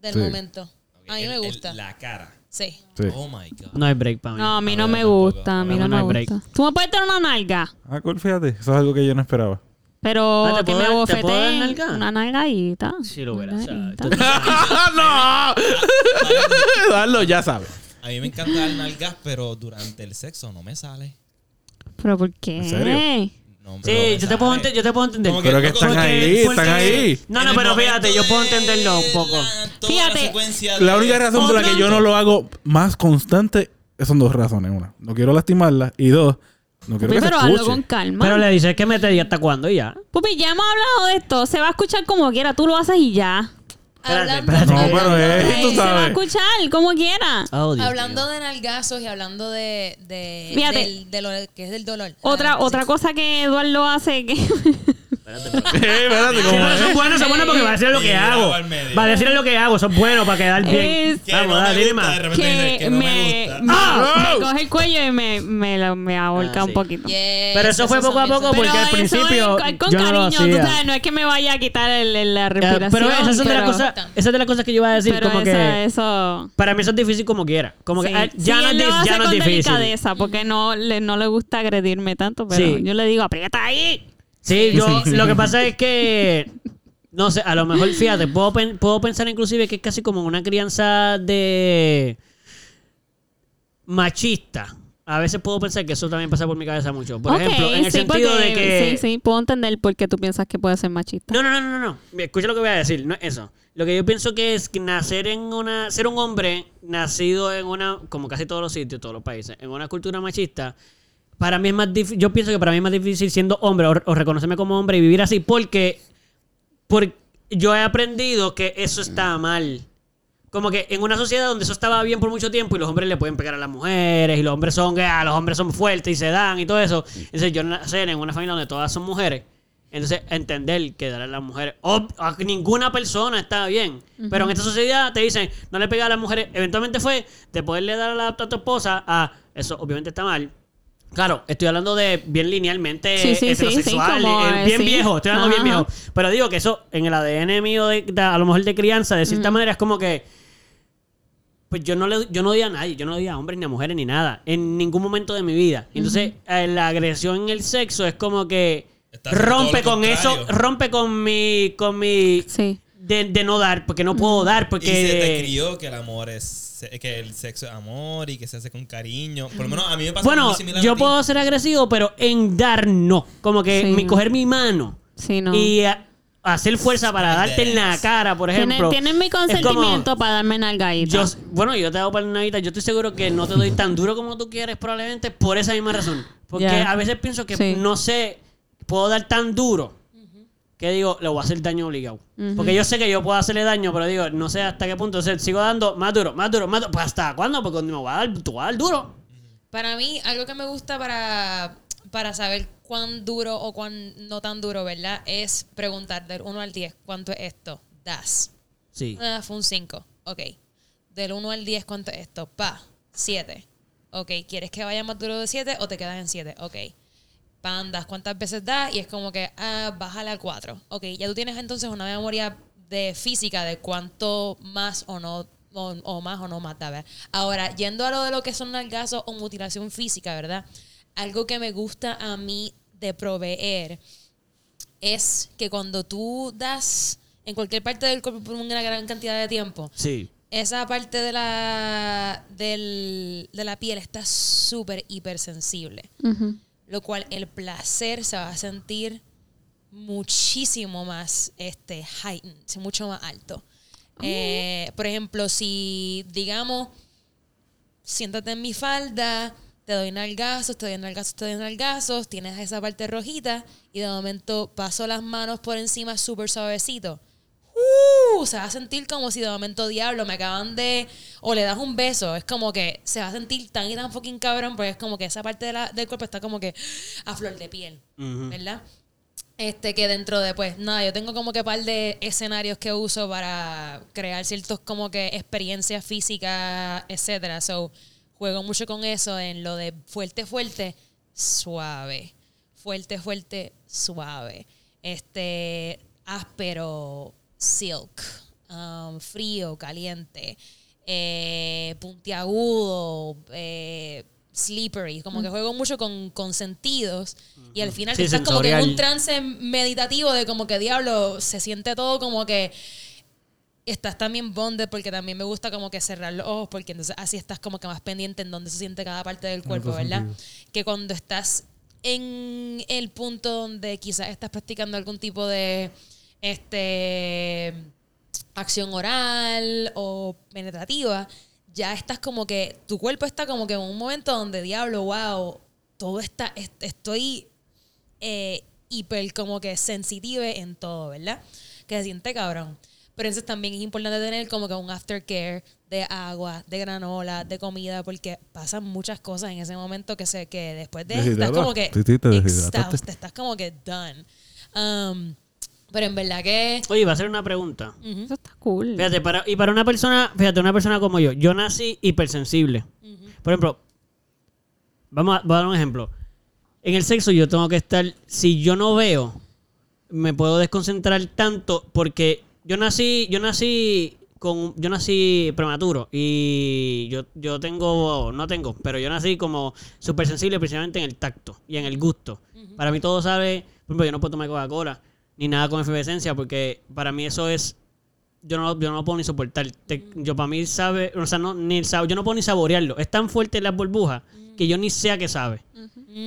del Sí. momento. A mí el- me el- gusta. la cara. Sí. Sí. Oh my God. No hay break para mí. No, a mí A no ver, me gusta. A mí no me hay break. gusta. Tú me puedes tener una nalga, Ah, cool, fíjate. Eso es algo que yo no esperaba. pero Ah, ¿te que puedo me dar- te puedo dar bofeteen nalga? una nalgadita. Si lo verás. o sea, Nalgadita. tú- ¡No! <laughs> Darlo, ya sabes. A mí me encanta dar nalgas, pero durante el sexo no me sale. ¿Pero por qué? ¿En serio? No, Sí, me yo te, puedo yo te puedo entender. Como que- Pero que están Porque- ahí, porque- están ahí. No, no, pero fíjate, yo puedo de entenderlo un poco. Fíjate. la única razón por la que yo no lo hago más constante son dos razones. Una, no quiero lastimarla. Y dos, no quiero Pupi, que se pero hazlo escuche. con calma. Pero le dices que mete y hasta cuándo y ya. Pupi, ya hemos hablado de esto. Se va a escuchar como quiera. Tú lo haces y ya. Espérate, Hablando, espérate. No, pero es, Ey, tú Se va a sabes. escuchar como quiera. Oh, Dios hablando mío. de nalgazos y hablando de, de, Fíjate. del, de lo que es del dolor. Otra, Ah, otra sí. cosa que Eduardo hace que... <laughs> Eh, espérate, Sí, ¿cómo pero es? eso es bueno, eso es bueno porque va a decir lo que hago. Va a decir lo que hago, eso es bueno para quedar bien. Es- Vamos, dale, me dile gusta, más. de repente dice que me me, gusta. me- ¡Ah! me coge el cuello y me, me, la- me ahorca Ah, un sí. poquito. Pero eso fue poco a son poco porque al eso principio es con yo no lo cariño, tú hacía. sabes, no es que me vaya a quitar el, el- la Ya, respiración. pero esas son de las pero- cosas, esas de las cosas que yo iba a decir, pero como eso, que eso... para mí eso es difícil como quiera. Como que Sí. ah, ya Sí, no es, lo di- ya no es difícil. delicadeza porque no le, no le gusta agredirme tanto, pero Sí. yo le digo, aprieta ahí. Sí, yo lo que pasa es que no sé, a lo mejor fíjate, puedo, pen- puedo pensar inclusive que es casi como una crianza de machista. A veces puedo pensar que eso también pasa por mi cabeza mucho. Por ejemplo, en el sí, sentido porque- de que Sí, sí, puedo entender por qué tú piensas que puede ser machista. No, no, no, no, no. Escucha lo que voy a decir, no es eso. Lo que yo pienso que es que nacer en una. Ser un hombre nacido en una. Como casi todos los sitios, todos los países, en una cultura machista. Para mí es más difícil. Yo pienso que para mí es más difícil siendo hombre o, o reconocerme como hombre y vivir así porque. Porque yo he aprendido que eso está mal. Como que en una sociedad donde eso estaba bien por mucho tiempo y los hombres le pueden pegar a las mujeres y los hombres son, ah, los hombres son fuertes y se dan y todo eso. Entonces yo nacer en una familia donde todas son mujeres. Entonces entender que darle a las mujeres, a ninguna persona está bien. Pero en esta sociedad te dicen, no le pegas a las mujeres. Eventualmente fue de poderle dar a, la, a tu esposa a, eso obviamente está mal. Claro, estoy hablando de bien linealmente Sí, heterosexual, sí, como, eh, bien sí. viejo, estoy hablando bien viejo. Pero digo que eso en el ADN mío, de, de- a lo mejor de crianza, de cierta manera, es como que. Pues yo no le yo no odio a nadie, yo no odio a hombres ni a mujeres ni nada, en ningún momento de mi vida. Entonces, eh, la agresión en el sexo es como que rompe con eso, rompe con mi. con mi. Sí. De, de no dar, porque no puedo dar, porque. Y se te crió que el amor es que el sexo es amor y que se hace con cariño. Por lo menos a mí me pasa Bueno, muy similar yo a puedo ser agresivo, pero en dar no. Como que Sí, mi, coger mi mano Sí, no. y a- hacer fuerza para darte en la cara, por Tienen, ejemplo. tienen mi consentimiento para darme nalgadita. Yo, bueno, yo te hago palmadita. Yo estoy seguro que no te doy tan duro como tú quieres, probablemente por esa misma razón. Porque Ya. a veces pienso que Sí. no sé, puedo dar tan duro que digo, le voy a hacer daño obligado. Porque yo sé que yo puedo hacerle daño, pero digo, no sé hasta qué punto. O sea, sigo dando más duro, más duro, más duro. Pues hasta cuándo? Porque me voy a dar, tú vas a dar duro. Para mí, algo que me gusta para, para saber cuán duro o cuán no tan duro, ¿verdad? Es preguntar del 1 al 10, ¿cuánto es esto? Das. Sí. Ah, fue un 5. Ok. Del 1 al 10, ¿cuánto es esto? Pa. 7. Ok. ¿Quieres que vaya más duro de 7 o te quedas en 7? Ok. Pandas, ¿cuántas veces das? Y es como que, ah, bájale a 4. Ok. Ya tú tienes entonces una memoria de física de cuánto más o no, o, o más o no más da, ¿verdad? Ahora, yendo a lo de lo que son nalgazos o mutilación física, ¿verdad? Algo que me gusta a mí de proveer es que cuando tú das en cualquier parte del cuerpo por una gran cantidad de tiempo, Sí. esa parte de la, del- de la piel está súper hipersensible. Ujú. Lo cual el placer se va a sentir muchísimo más este, heightened, mucho más alto. Eh, por ejemplo, si digamos, siéntate en mi falda, te doy nalgazos, te doy nalgazos, te doy nalgazos, tienes esa parte rojita y de momento paso las manos por encima súper suavecito. Uh, se va a sentir como si de momento, diablo, me acaban de... O le das un beso. Es como que se va a sentir tan y tan fucking cabrón, porque es como que esa parte de la- del cuerpo está como que a flor de piel. ¿Verdad? Este que dentro de, pues, nada, yo tengo como que par de escenarios que uso para crear ciertos como que experiencias físicas, etcétera. So, juego mucho con eso en lo de fuerte, fuerte, suave. Fuerte, fuerte, suave. Este, áspero, silk. um, frío, caliente. eh, puntiagudo, eh, slippery. Como que juego mucho con, con sentidos. Y al final Sí, estás como que en un trance meditativo de como que diablo, se siente todo como que estás también bonded porque también me gusta como que cerrar los ojos porque entonces así estás como que más pendiente en dónde se siente cada parte del cuerpo, ¿verdad? sentido. Que cuando estás en el punto donde quizás estás practicando algún tipo de este acción oral o penetrativa, ya estás como que tu cuerpo está como que en un momento donde diablo, wow, todo está est- estoy eh, hiper como que sensitive en todo, ¿verdad? Que se siente cabrón. Pero entonces también es importante tener como que un aftercare de agua, de granola, de comida, porque pasan muchas cosas en ese momento que se que después de estás como que te estás como que done. Um, pero en verdad que Oye, va a ser una pregunta. Eso está cool. Fíjate, para, y para una persona, fíjate, una persona como yo, yo nací hipersensible. Por ejemplo, vamos a, voy a dar un ejemplo. En el sexo yo tengo que estar, si yo no veo, me puedo desconcentrar tanto porque yo nací, yo nací con, yo nací prematuro y yo, yo tengo, no tengo, pero yo nací como súper sensible principalmente en el tacto y en el gusto. Para mí todo sabe, por ejemplo, yo no puedo tomar Coca-Cola ni nada con efervescencia porque para mí eso es yo no, yo no lo puedo ni soportar. Te- yo para mí sabe, o sea, no, ni sab- yo no puedo ni saborearlo. Es tan fuerte las burbujas que yo ni sé a qué sabe.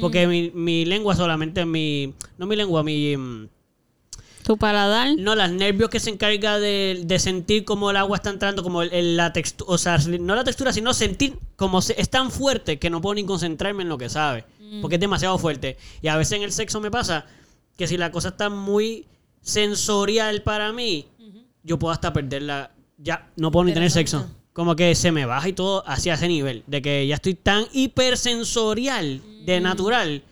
Porque mi, mi lengua solamente, mi, no mi lengua, mi, mm, Tu paladar. no, las nervios que se encarga de, de sentir cómo el agua está entrando, como el- el- la textura, o sea, no la textura, sino sentir como se- es tan fuerte que no puedo ni concentrarme en lo que sabe. Porque es demasiado fuerte. Y a veces en el sexo me pasa que si la cosa está muy sensorial para mí, yo puedo hasta perderla. Ya, no puedo ni tener sexo. Como que se me baja y todo hacia ese nivel. De que ya estoy tan hipersensorial de natural.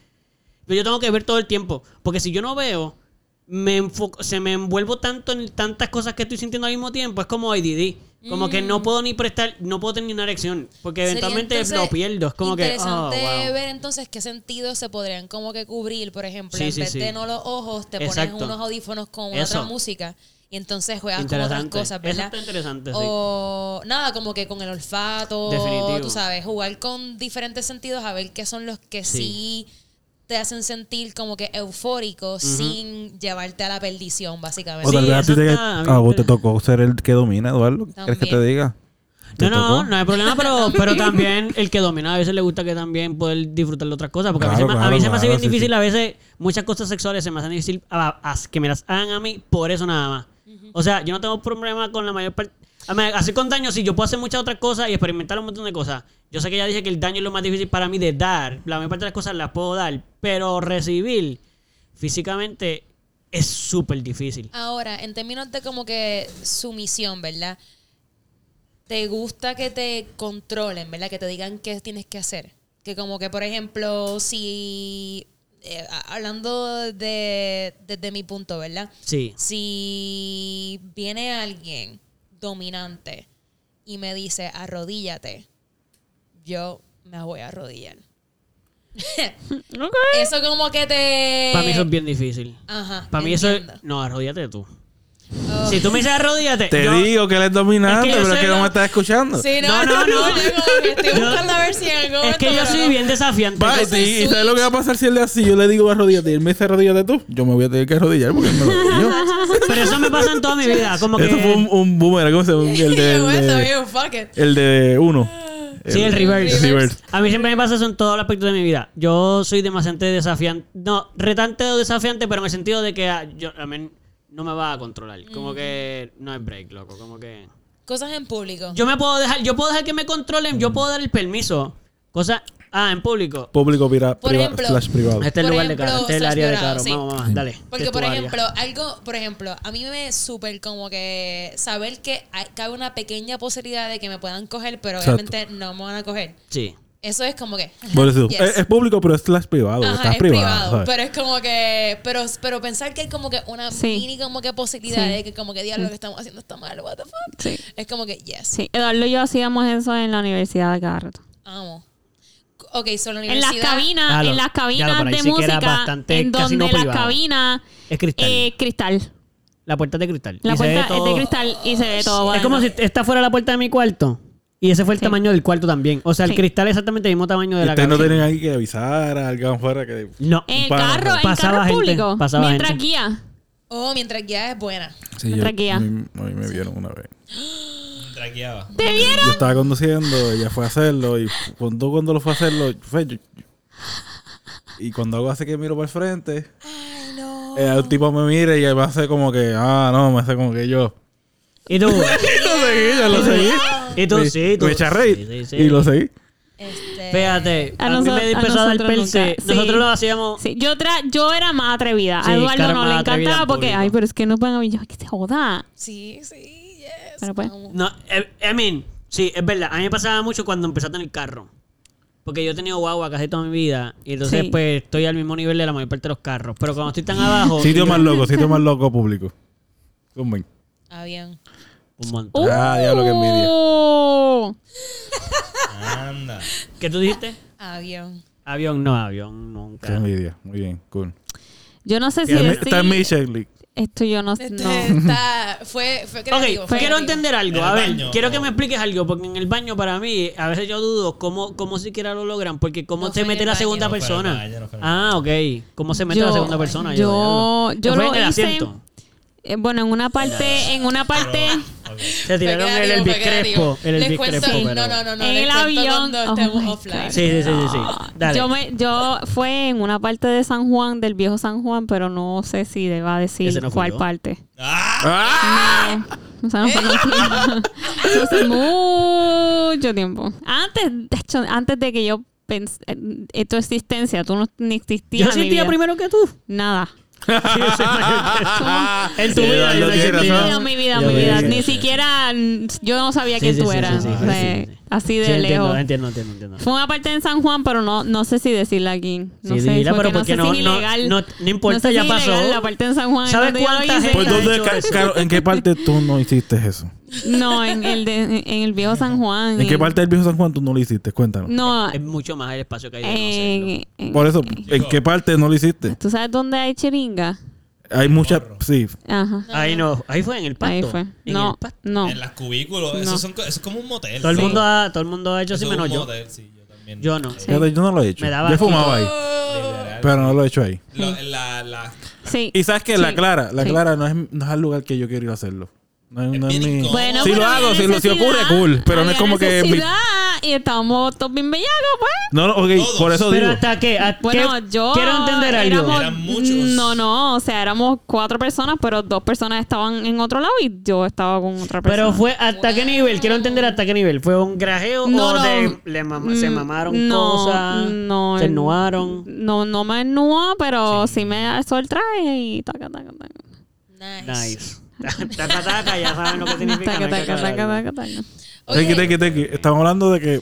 Pero yo tengo que ver todo el tiempo. Porque si yo no veo, me enfoco, se me envuelvo tanto en tantas cosas que estoy sintiendo al mismo tiempo. Es como ADD. Como que no puedo ni prestar, no puedo tener ni una erección. Porque eventualmente entonces lo pierdo. Es como que. oh, interesante wow. ver entonces qué sentidos se podrían como que cubrir, por ejemplo, Sí, en sí, vez sí. de no los ojos, te pones Exacto. unos audífonos con Eso. otra música y entonces juegas con otras cosas, Eso ¿verdad? está interesante, sí. O nada, como que con el olfato, Definitivo. tú sabes, jugar con diferentes sentidos a ver qué son los que Sí. Te hacen sentir como que eufórico sin llevarte a la perdición, básicamente. O tal Sí, vez a ti te, está bien a vos te tocó ser el que domina, Eduardo. ¿Quieres que te diga? ¿Te No, no, no hay problema, pero, <laughs> pero también el que domina a veces le gusta que también poder disfrutar de otras cosas. Porque a, Claro, veces, me- a claro, se me hace claro, bien sí, difícil, sí. a veces muchas cosas sexuales se me hacen difícil a- a- que me las hagan a mí por eso nada más. O sea, yo no tengo problema con la mayor parte. Así con daño, sí, yo puedo hacer muchas otras cosas y experimentar un montón de cosas. Yo sé que ya dije que el daño es lo más difícil para mí de dar. La mayor parte de las cosas las puedo dar, pero recibir físicamente es súper difícil. Ahora, en términos de como que sumisión, ¿verdad? ¿Te gusta que te controlen, ¿verdad? Que te digan qué tienes que hacer. Que como que, por ejemplo, si... eh, hablando de, desde mi punto, ¿verdad? Sí. Si viene alguien dominante y me dice arrodíllate, yo me voy a arrodillar. <laughs> Eso como que te... Para mí eso es bien difícil. Ajá. Para mí eso es... No, arrodíllate tú. Oh. Si tú me dices arrodíllate... Te yo- digo que él es dominante, Es que pero es que no me estás escuchando. Sí, No, no, no. que estoy Yo- buscando a ver si en algún Es que yo soy no. bien desafiante. Va, Ese sí, ¿Y sabes lo que va a pasar si él es así? Yo le digo arrodíllate y él me dice arrodíllate tú. Yo me voy a tener que arrodillar porque él me lo dijo. <laughs> Pero eso me pasa en toda mi vida. Como que... Eso fue un, un boomerang, ¿cómo se llama? El de, el <laughs> de, el de uno. Sí, el reverse. El reverse. A mí siempre me pasa eso en todos los aspectos de mi vida. Yo soy demasiado desafiante. No, retante o desafiante, pero en el sentido de que ah, yo, a mí no me va a controlar. Como que no es break, loco. Como que... Cosas en público. Yo me puedo dejar... Yo puedo dejar que me controlen. Yo puedo dar el permiso. Cosa... Ah, en público. Público pira, Por priva- ejemplo, slash privado. Este es el lugar de caro. Este es el área de caro. sí. Vamos, vamos, dale. Porque, Este es por área. ejemplo, algo, por ejemplo, a mí me súper como que saber que hay, cabe una pequeña posibilidad de que me puedan coger, pero Exacto. obviamente no me van a coger. Sí. Eso es como que. Por eso, yes. es, es público, pero es slash privado. Ajá, Estás es privado. Pero es como que. Pero, pero pensar que hay como que una Sí. mini como que posibilidad Sí. de que como que diablo lo que estamos haciendo está mal, what the fuck. Sí. Es como que yes. Sí, Eduardo y yo hacíamos eso en la universidad de cada rato. Amo. Ok, solo En las universidad. cabinas, Claro, en las cabinas de sí música, bastante en donde las privado. cabinas Es cristal. eh, cristal. la puerta es de cristal. La Y puerta es de cristal y se ve todo. Es como si esta fuera la puerta de mi cuarto. Y ese fue el Sí. tamaño del cuarto también. O sea, el Sí. cristal es exactamente el mismo tamaño de Y la ustedes no tienen ahí que avisar a alguien afuera que... No. En carro, en pasaba carro gente, público. pasaba mientras gente. guía. Oh, mientras guía es buena. Sí, Me yo- traquea. a mí, a mí me vieron una vez. Traqueaba. ¿Te vieron? Yo estaba conduciendo, ella fue a hacerlo y cuando, cuando lo fue a hacerlo, fue yo- y cuando hago así que miro para el frente, Ay, no. eh, el tipo me mira y él me hace como que, ah, no, me hace como que yo. ¿Y tú? <laughs> lo seguí, yo lo seguí. ¿Y tú? Me- Sí, tú. Me eché a reír Sí, sí, sí. y lo seguí. Este, Fíjate, a, A mí me empezó a dar perse. Sí. Nosotros lo hacíamos... Sí, yo, tra yo era más atrevida. Sí, a Eduardo no le encantaba en porque, ay, pero es que no van a yo, que se joda. Sí, sí, yes. Pero pues. No, eh, I mean, sí, es verdad. A mí me pasaba mucho cuando empecé a tener carro. Porque yo he tenido guagua casi toda mi vida. Y entonces, Sí. pues, estoy al mismo nivel de la mayor parte de los carros. Pero cuando estoy tan abajo... <laughs> Sitio más loco, <laughs> sitio más loco público. Zumben. Avión. Un montón. Ah, diablo, qué envidia. Anda. <laughs> ¿Qué tú dijiste? Avión. Avión, no, avión, Qué nunca. envidia. Muy bien, cool. Yo no sé si Está en mi- decir- está en mi checklist. Esto yo no sé. Este No. está, <laughs> fue, fue creativo. Ok, fue quiero creativo. entender algo. A ver, baño, quiero que me expliques algo, porque en el baño para mí, a veces yo dudo cómo, cómo siquiera lo logran, porque cómo No se mete la baño. segunda persona. baño, ah, ok. ¿Cómo se mete la Yo- segunda persona? yo- yo ¿Fue lo en el hice- asiento? Bueno, en una parte, en una parte. Se tiraron el Elvis. Crespo. El Elvis Crespo. No, no, no, no. en el avión. oh offline. Sí, sí, sí, sí. Dale. Yo, me, yo fue en una parte de San Juan, del viejo San Juan, pero no sé si deba decir Ese no fui cuál yo. parte. ¡Ah! No, o sea, no fue <laughs> hace mucho tiempo. Antes, de hecho, antes de que yo pensé en tu existencia, tú no ni existías Yo existía primero que tú. Nada. <laughs> en tu Sí, vida mi vida, mi vida. Ni siquiera yo no sabía Sí, quién sí, tú sí, eras. sí, sí, O sí, sea, sí, sí. Así de Sí, entiendo, lejos. entiendo, entiendo, entiendo. Fue una parte en San Juan, pero no, no sé si decirla aquí. No Sí, sé, dila, porque pero porque no, no- sé si no- ilegal. no- no importa, sé ya si pasó. ilegal la parte en San Juan. ¿Sabes cuánta gente Pues, ¿en qué parte tú no hiciste eso? No, en el, de, en el viejo San Juan. ¿En qué parte del viejo San Juan tú no lo hiciste? Cuéntanos. No, Es mucho más el espacio que hay de en, en- Por eso, ¿en qué parte no lo hiciste? ¿Tú sabes dónde hay chiringa? Hay muchas, sí. Ajá. Ahí no, ahí fue en el pasto. Ahí fue. En No, el pasto. no. En las cubículos. No. Eso, son, eso es como un motel. Todo el Sí. mundo ha, todo el mundo ha hecho así menos un yo. motel, sí, yo también. Yo no. Yo no lo he hecho. Me daba Yo he fumado asquito. ahí, pero no lo he hecho ahí. Lo- la, la, Sí. Y sabes que la. Clara, la Sí. Clara no es, no es el lugar que yo quiero ir a hacerlo. No, es- no es mi... Bueno, si pero lo hago, si, lo, si ocurre, cool. Pero no es como que... mi- Y estábamos todos bien bellacos, pues. No, no, ok, Todos. por eso Pero digo. hasta que, a- Bueno, ¿qué- yo. quiero entender algo. éramos- Eran muchos. No, no, o sea, éramos cuatro personas, pero dos personas estaban en otro lado y yo estaba con otra persona. Pero fue hasta qué nivel, quiero entender hasta qué nivel. ¿Fue un grajeo No, o no. de- le mama- se Mm, mamaron no, cosas? no, se en- ennuaron. No, no me ennúa, pero sí, me alzó el traje y taca, taca, taca. Nice. Nice. Taca, taca, ya saben lo que significa. Taca, taca, taca, taca, taca. Tequi, tequi, tequi. Estamos hablando de que...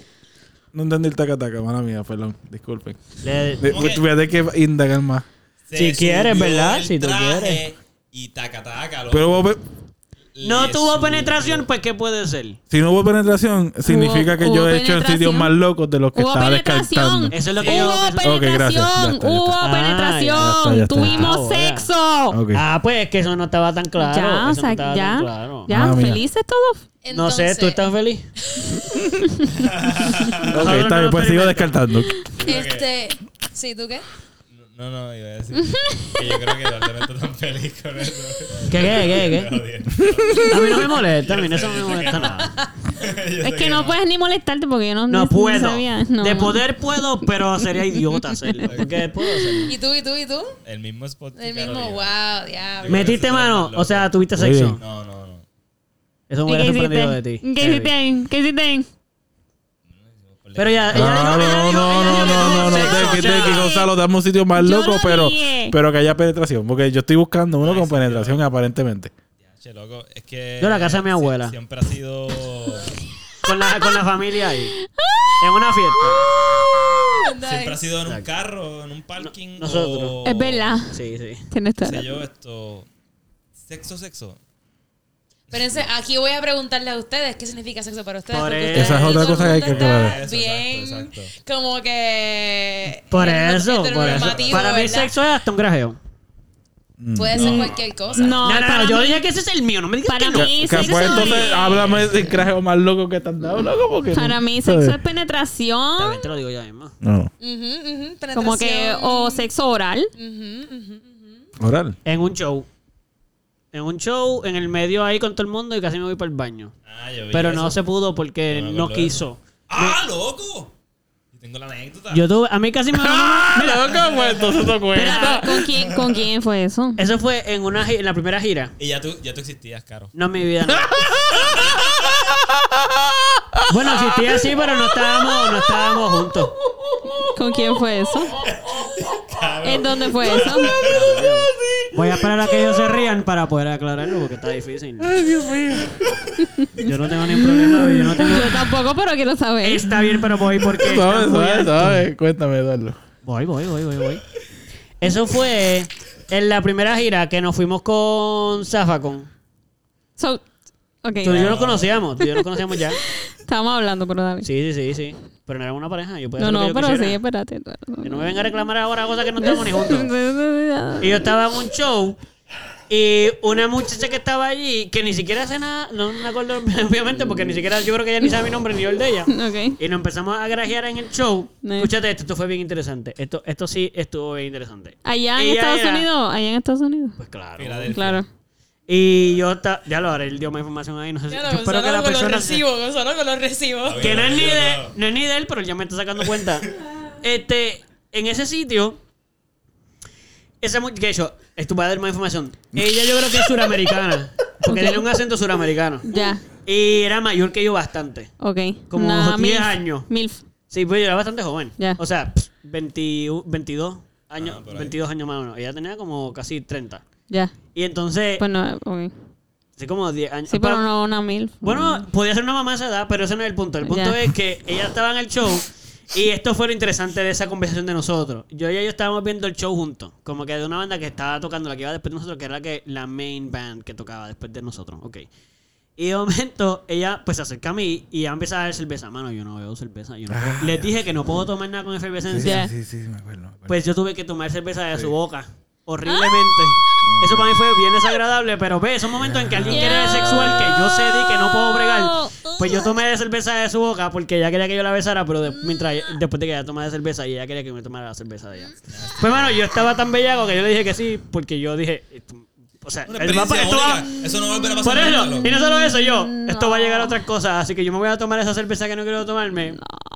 No entendí el taca-taca, mala mía, perdón. Disculpen. Le- De- ¿Cómo que? Voy a tener que indagar más. se Si quieres, ¿verdad? Si tú quieres. Y taca, taca. loco. Pero no tuvo penetración, pues ¿qué puede ser? si no hubo penetración, significa que hubo yo he hecho en sitios más locos de los que Hubo estaba descartando. Eso es lo que yo Hubo gracias. Ya penetración, está, ya hubo está. Ah, penetración, ya está, ya está. tuvimos Ah, sexo. Ah, pues es que eso no estaba tan claro. ya, eso o sea, no ya, tan claro. ya, Ah, felices todos. No sé, ¿tú estás feliz? <laughs> Ok, está bien, pues sigo descartando. Este, ¿sí tú qué? No, no, iba a decir que yo creo que Eduardo no está tan feliz con eso. ¿Qué, qué, qué, Me qué? A mí no me molesta, a mí eso no me molesta nada. Es que no puedes ni molestarte porque yo no, No puedo. sabía. No, de no. poder puedo, pero sería idiota hacerlo. <laughs> Porque puedo hacerlo. ¿Y tú, y tú, y tú? El mismo spot. El mismo, wow, diablo. ¿Metiste mano? O sea, ¿tuviste sexo? No, no, no. Eso me ¿Y hubiera qué sorprendido de hiciste? ti. ¿Qué hiciste ahí? ¿Qué hiciste ahí? Pero ya, No, no, no, no, no, no, no, Tequi, Tequi, Gonzalo, dame un sitio más Yo loco, no pero, dije. pero que haya penetración. Porque yo estoy buscando uno Ay, con sí, penetración, aparentemente. Che, loco, es que. Yo la casa de mi abuela. Siempre ha sido. Con la, con la familia ahí. En una fiesta. Siempre ha sido en un carro, en un parking. nosotros. O, Es verdad. Sí, sí. Tienes sé la- yo, esto. Sexo, sexo. Espérense, aquí voy a preguntarle a ustedes qué significa sexo para ustedes. Por porque eso. ustedes- Esa es otra cosa que hay que está aclarar. Bien, exacto, exacto. como que... Por eso, por eso. Para mí ¿verdad? sexo es hasta un grajeo. Puede ser cualquier cosa. No, No, no, para no, yo mí- dije que ese es el mío, no me digas Para que no. mí, Que, sexo pues, entonces, es- háblame del crajo más loco que te han dado, loco, porque no- Para mí, ¿sabes? sexo es penetración. También te lo digo ya mismo. No, Ujú, ujú, Como que, penetración. o sexo oral. Ujú, ujú. oral. En un show. En un show, en el medio ahí con todo el mundo y casi me voy para el baño. Ah, yo vi Pero eso. no se pudo porque No quiso. ¡Ah, loco! Y tengo la anécdota. Yo tuve, a mí casi me <laughs> Mira, loco, pues entonces ¿con quién, ¿Con quién fue eso? Eso fue en una gi- en la primera gira. Y ya tú, ya tú existías, Caro. No, mi vida. no. bueno, existía así, pero no estábamos, no estábamos juntos. ¿Con quién fue eso? ¿En dónde fue eso? Voy a esperar a que ellos se rían para poder aclararlo porque está difícil. Ay, Dios mío. Yo no tengo ningún problema. Yo no tengo. Yo tampoco, pero quiero saber. Está bien, pero voy porque. Sabes, sabes, sabes. Cuéntame, Eduardo. Voy, voy, voy, voy, voy. Eso fue en la primera gira que nos fuimos con Zafacon. So, ok, Tú y yo nos conocíamos, tú y yo nos conocíamos ya. <laughs> estábamos hablando, pero dale. Sí, sí, sí, sí. Pero no era una pareja, yo podía no, hacer lo no, que yo pero sí, espérate. Eduardo. Que no me venga a reclamar ahora cosas que no estamos ni juntos. <laughs> Y yo estaba en un show y una muchacha que estaba allí, que ni siquiera hace nada, no me acuerdo <laughs> obviamente, porque ni siquiera yo creo que ella ni sabe mi nombre ni yo el de ella. Ok. Y nos empezamos a grajear en el show. Nice. Escúchate esto, esto fue bien interesante. Esto, esto sí estuvo bien interesante. Allá en Ella Estados era- Unidos, allá en Estados Unidos. Pues claro. Filadelfia. Claro. Y yo ta- ya lo haré, él dio más información ahí, no sé si. Yo lo espero que la con los persona. recibos, Gonzalo con los recibos. Que no es, ni de, No. es ni de él, pero ya me está sacando cuenta. <laughs> Este, en ese sitio, esa que yo, esto va a dar más información. Ella yo creo que es suramericana, porque Ok. tiene un acento suramericano. Ya. Y era mayor que yo bastante. Ok. Como Una 10 milf. años. Milf. Sí, pues yo era bastante joven. Ya. O sea, pff, 21 22 años, Ah, por ahí. 22 años más o menos. Ella tenía como casi 30. Ya. Y entonces, Pues no, ok. así como 10 años. Sí, pero no una milf. Bueno, podía ser una mamá de esa edad, pero ese no es el punto. El punto Ya. es que ella estaba en el show y esto fue lo interesante de esa conversación de nosotros. Yo y ella estábamos viendo el show juntos, como que de una banda que estaba tocando, la que iba después de nosotros, que era la, que, la main band que tocaba después de nosotros. Ok. Y de momento, ella pues se acerca a mí y ella empieza a dar cerveza. Mano, yo no veo cerveza. Yo no puedo- Les dije que no puedo tomar nada con efervescencia. Ya. Sí, sí, me acuerdo. me acuerdo. Pues yo tuve que tomar cerveza de su boca. Horriblemente. Eso para mí fue bien desagradable, pero ve, esos momentos en que alguien quiere ser sexual, que yo sé de que no puedo bregar. Pues yo tomé de cerveza de su boca porque ella quería que yo la besara, pero de- mientras después de que ella tomara de cerveza y ella quería que me tomara la cerveza de ella. Pues bueno, yo estaba tan bellaco que yo le dije que sí, porque yo dije, o sea, el mapa- esto va-. Eso no va a volver a pasar por eso, y no solo eso, yo, esto va a llegar a otras cosas, así que yo me voy a tomar esa cerveza que no quiero tomarme